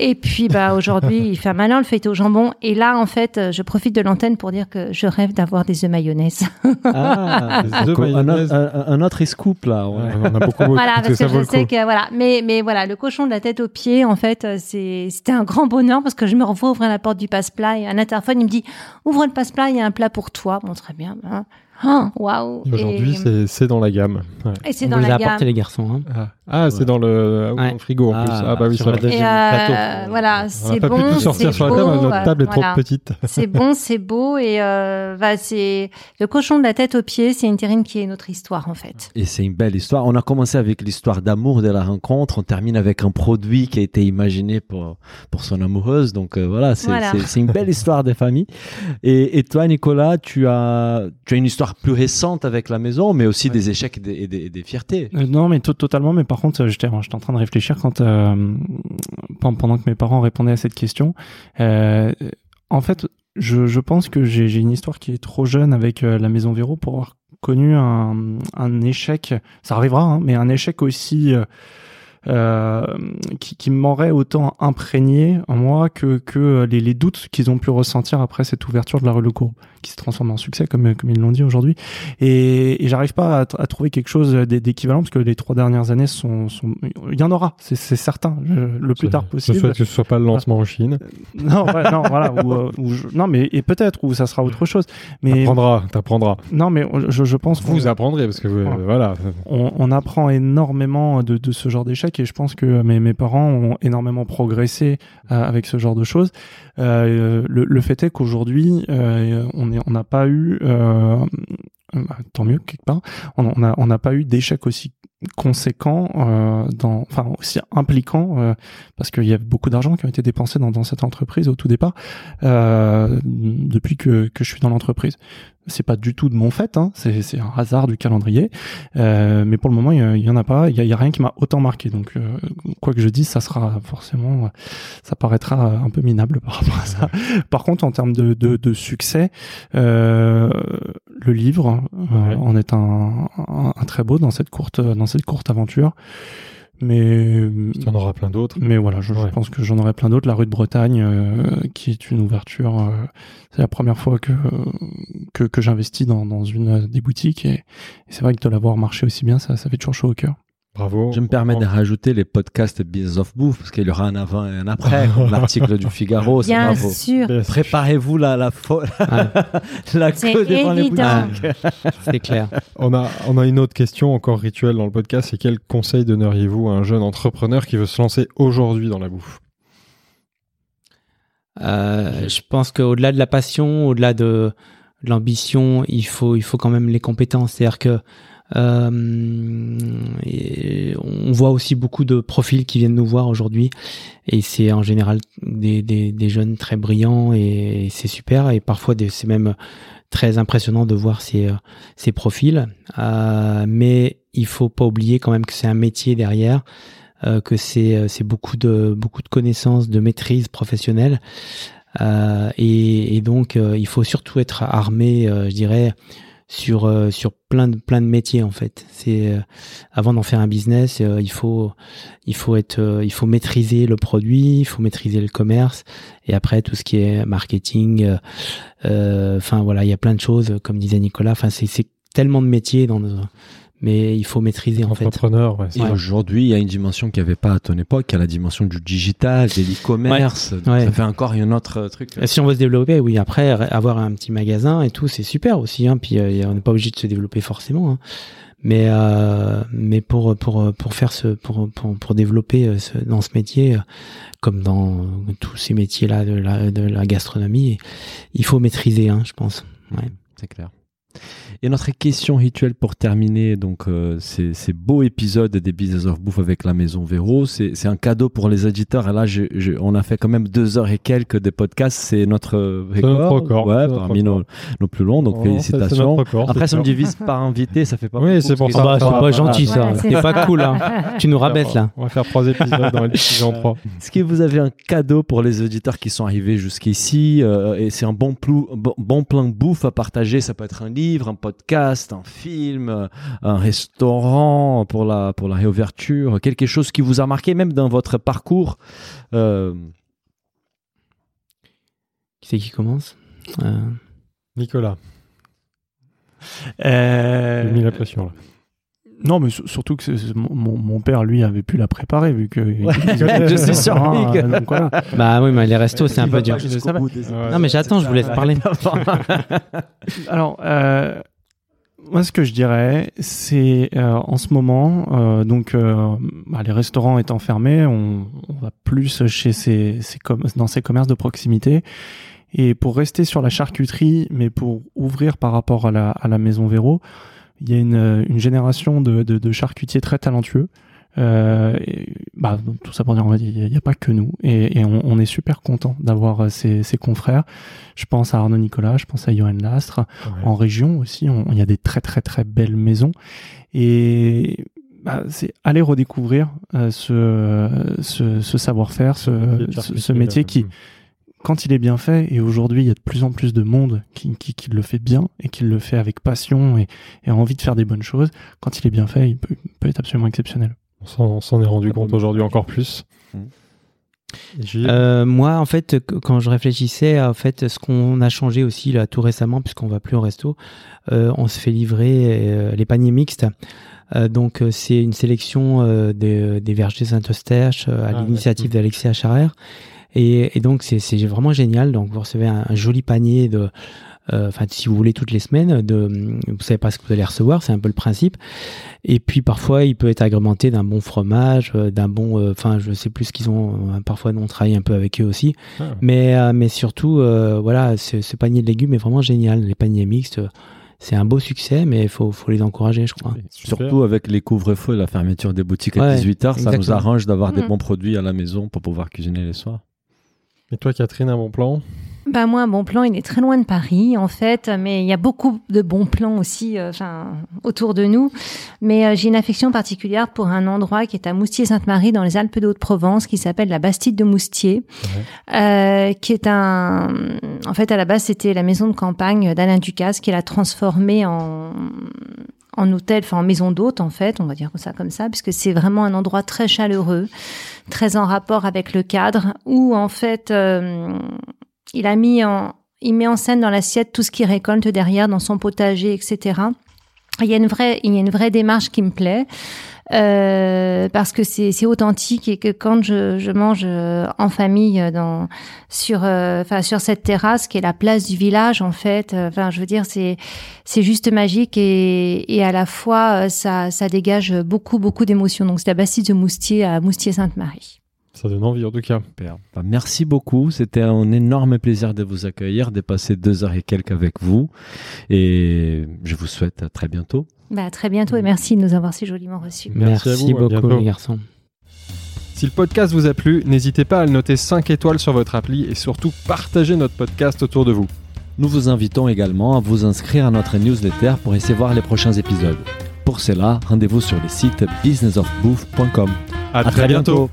Et puis, bah, aujourd'hui, il fait un malin le feuilleté au jambon. Et là, en fait, euh, je profite de l'antenne pour dire que je rêve d'avoir des œufs mayonnaise. Ah, œufs un, mayonnaise. un- un autre scoop là. ouais. On en a beaucoup voilà, parce que je sais coup. que voilà, mais mais voilà, le cochon de la tête aux pieds, en fait, euh, c'est c'était un grand bonheur parce que je me revois ouvrir la porte du passe-plat et un interphone, il me dit ouvre le passe-plat, il y a un plat pour toi. Bon, très bien. hein. Oh, Waouh. Et Aujourd'hui, Et- c'est- c'est dans la gamme. Ouais. et c'est On dans vous les la a apporté gamme. les garçons. Hein. Ah, Ah, c'est dans le, ah oui, Ouais. dans le frigo en Ah, plus. Ah bah oui, sur ça la va. deuxième Et euh, voilà, On n'a c'est pas bon. pu tout sortir c'est sur la table, beau, notre euh, table est voilà. trop petite. C'est bon, c'est beau et euh, bah, c'est le cochon de la tête aux pieds, c'est une terrine qui est notre histoire en fait. Et c'est une belle histoire. On a commencé avec l'histoire d'amour de la rencontre. On termine avec un produit qui a été imaginé pour, pour son amoureuse. Donc euh, voilà, c'est Voilà. c'est- c'est une belle histoire de famille. Et, et toi, Nicolas, tu as, tu as une histoire plus récente avec la maison, mais aussi des échecs et des, et des- et des fiertés. Euh, non, mais to- totalement. Mais par contre, euh, j'étais en train de réfléchir quand euh, pen- pendant que mes parents répondaient à cette question. Euh, en fait, je, je pense que j'ai une histoire qui est trop jeune avec la maison Véro pour avoir connu un, un échec. Ça arrivera, hein, mais un échec aussi. Euh, euh, qui, qui m'auraient autant imprégné en moi que, que les, les doutes qu'ils ont pu ressentir après cette ouverture de la rue Le Courbe, qui se transforme en succès, comme, comme ils l'ont dit aujourd'hui. Et, et j'arrive pas à, à, trouver quelque chose d'équivalent, parce que les trois dernières années sont... sont... Il y en aura, c'est certain, le plus tard possible. Je souhaite que ce soit pas le lancement en Chine. non, ouais, non, voilà. Ou, ou je... non, mais et peut-être, ou ça sera autre chose. Mais... T'apprendras, t'apprendras. Non, mais je, je pense... Vous apprendrez, parce que vous, voilà. On, on, apprend énormément de, de ce genre et je pense que mes, parents ont énormément progressé euh, avec ce genre de choses. Euh, le, fait est qu'aujourd'hui, euh, on n'a pas eu, euh, tant mieux quelque part, on n'a a pas eu d'échec aussi conséquent, enfin aussi impliquant, parce qu'il y a beaucoup d'argent qui ont été dépensés dans, cette entreprise au tout départ, depuis que je suis dans l'entreprise c'est pas du tout de mon fait, hein, c'est un hasard du calendrier. Euh, mais pour le moment, il y, en a pas, il y, a, rien qui m'a autant marqué. Donc, euh, quoi que je dise, ça sera forcément, ça paraîtra un peu minable par rapport à ça. Par contre, en termes de, de, de succès, euh, le livre ouais. en est un, un, un, très beau dans cette courte, dans cette courte aventure. Mais il y en aura plein d'autres. Mais voilà, je, ouais. je pense que j'en aurai plein d'autres. La rue de Bretagne, euh, qui est une ouverture, euh, c'est la première fois que que, que j'investis dans, dans une des boutiques et, et c'est vrai que de l'avoir marché aussi bien, ça, ça fait toujours chaud au cœur. Bravo. Je me permets de rajouter les podcasts Business of Bouffe parce qu'il y aura un avant et un après, l'article du Figaro. Bien bravo. sûr. Préparez-vous la la ouais. la queue devant les boutiques. C'est clair. On a on a une autre question encore rituelle dans le podcast. C'est quel conseil donneriez-vous à un jeune entrepreneur qui veut se lancer aujourd'hui dans la bouffe? Euh, Je pense qu'au-delà de la passion, au-delà de l'ambition, il faut il faut quand même les compétences. C'est-à-dire que euh, on voit aussi beaucoup de profils qui viennent nous voir aujourd'hui et c'est en général des, des, des, jeunes très brillants et, c'est super et parfois c'est même très impressionnant de voir ces, ces profils. Euh, mais il faut pas oublier quand même que c'est un métier derrière, euh, que c'est c'est beaucoup de beaucoup de connaissances, de maîtrise professionnelle. Euh, et, et, donc il faut surtout être armé, je dirais, sur euh, sur plein de plein de métiers en fait. C'est euh, avant d'en faire un business, euh, il faut il faut être il faut maîtriser le produit, il faut maîtriser le commerce et après tout ce qui est marketing. Enfin voilà, il y a plein de choses comme disait Nicolas. Enfin c'est tellement de métiers dans mais il faut maîtriser en fait. Entrepreneur, ouais, aujourd'hui, il y a une dimension qu'il n'y avait pas à ton époque, il y a la dimension du digital, de l'e-commerce. Ouais. Ça fait encore un autre truc. Et si on veut se développer, oui, après avoir un petit magasin et tout, c'est super aussi. Hein, puis euh, on n'est pas obligé de se développer forcément. Hein. Mais euh, mais pour pour pour faire ce pour pour, pour développer euh, ce, dans ce métier, comme dans tous ces métiers là de la de la gastronomie, il faut maîtriser, hein, je pense. Ouais. C'est clair. Et notre question rituelle pour terminer donc euh, ces, ces, beaux épisodes des Business of Bouffe avec la Maison Véro, c'est un cadeau pour les auditeurs. Et là, je, je, on a fait quand même deux heures et quelques de podcast. C'est notre record, notre record ouais, notre parmi record. Nos, nos, plus longs. Donc oh, félicitations. Record, Après, si on divise par invité, ça fait pas. Oui, c'est pour ça. Bah, c'est pas gentil ça. Ouais, c'est pas cool. Hein. tu nous rabaisses là. On va faire trois épisodes dans l'épisode 3. Est-ce que vous avez un cadeau pour les auditeurs qui sont arrivés jusqu'ici euh, Et c'est un bon, plou, bon, bon plan de bouffe à partager? Ça peut être un livre, un podcast, un film, un restaurant pour la, pour la réouverture, quelque chose qui vous a marqué même dans votre parcours euh... Qui c'est qui commence? Euh... Nicolas. Euh... J'ai mis la pression là. Non, mais surtout que mon, mon, père, lui, avait pu la préparer, vu que. Ouais, je suis surpris. Que... Donc, voilà. Bah oui, mais les restos, c'est un peu dur. Non, mais j'attends, je vous laisse parler. Alors, euh, moi, ce que je dirais, c'est euh, en ce moment, euh, donc euh, bah, les restaurants étant fermés, on, va plus chez ces, dans ces commerces de proximité. Et pour rester sur la charcuterie, mais pour ouvrir par rapport à la, maison Véro, il y a une, génération de, charcutiers très talentueux. Euh, et, bah, tout ça pour dire, il n'y a, a, pas que nous. Et, et on, on, est super content d'avoir ces, ces, confrères. Je pense à Arnaud Nicolas, je pense à Johan Lastre. Ouais. En région aussi, il y a des très très très belles maisons. Et bah, c'est aller redécouvrir euh, ce, ce, ce savoir-faire, ce, métier qui, quand il est bien fait, et aujourd'hui il y a de plus en plus de monde qui, qui, qui le fait bien et qui le fait avec passion et, et, envie de faire des bonnes choses, quand il est bien fait, il peut, il peut être absolument exceptionnel. On s'en- on s'en est rendu Ah compte bon. aujourd'hui encore plus. Mm. Gilles Euh, moi, en fait, qu- quand je réfléchissais, en fait, ce qu'on a changé aussi là tout récemment, puisqu'on va plus au resto, euh, on se fait livrer euh, les paniers mixtes. Euh, donc, euh, c'est une sélection euh, des, des vergers Saint-Eustache euh, à Ah, l'initiative ouais. d'Alexis Acharer. Et, et donc, c'est c'est vraiment génial. Donc, vous recevez un, un joli panier de, enfin, si vous voulez toutes les semaines, de, vous savez pas ce que vous allez recevoir, c'est un peu le principe. Et puis parfois, il peut être agrémenté d'un bon fromage, euh, d'un bon, euh, enfin, je sais plus ce qu'ils ont. euh, parfois, nous, on travaille un peu avec eux aussi. Ah. Mais, euh, mais surtout, euh, voilà, ce, ce panier de légumes est vraiment génial. Les paniers mixtes, euh, c'est un beau succès, mais il faut, faut les encourager, je crois. Super. Surtout avec les couvre-feux et la fermeture des boutiques à Ouais, 18h, ça nous arrange d'avoir des Mm. bons produits à la maison pour pouvoir cuisiner les soirs. Et toi, Catherine, un bon plan? Bah moi, un bon plan, il est très loin de Paris, en fait, mais il y a beaucoup de bons plans aussi euh, enfin, autour de nous. Mais euh, j'ai une affection particulière pour un endroit qui est à Moustier-Sainte-Marie, dans les Alpes de Haute-Provence, qui s'appelle la Bastide de Moustier, euh, qui est un... En fait, à la base, c'était la maison de campagne d'Alain Ducasse, qui l'a transformée en en hôtel, enfin en maison d'hôte en fait, on va dire ça comme ça, puisque c'est vraiment un endroit très chaleureux, très en rapport avec le cadre, où en fait euh, il a mis en, il met en scène dans l'assiette tout ce qu'il récolte derrière dans son potager, etc. Il y a une vraie, il y a une vraie démarche qui me plaît. Euh, parce que c'est authentique et que quand je, je mange euh, en famille euh, dans sur euh, sur cette terrasse qui est la place du village en fait je veux dire c'est c'est juste magique et, et à la fois ça ça dégage beaucoup beaucoup d'émotions donc c'est la Bastide de Moustier à Moustier-Sainte-Marie. Ça donne envie en tout cas. Super. Bah, merci beaucoup. C'était un énorme plaisir de vous accueillir, de passer deux heures et quelques avec vous. Et je vous souhaite à très bientôt. Bah à très bientôt et merci de nous avoir si joliment reçus. Merci Merci, à vous, à beaucoup, les garçons. Si le podcast vous a plu, n'hésitez pas à le noter 5 étoiles sur votre appli et surtout partagez notre podcast autour de vous. Nous vous invitons également à vous inscrire à notre newsletter pour essayer voir les prochains épisodes. Pour cela, rendez-vous sur le site businessofbooth.com. À, À très bientôt.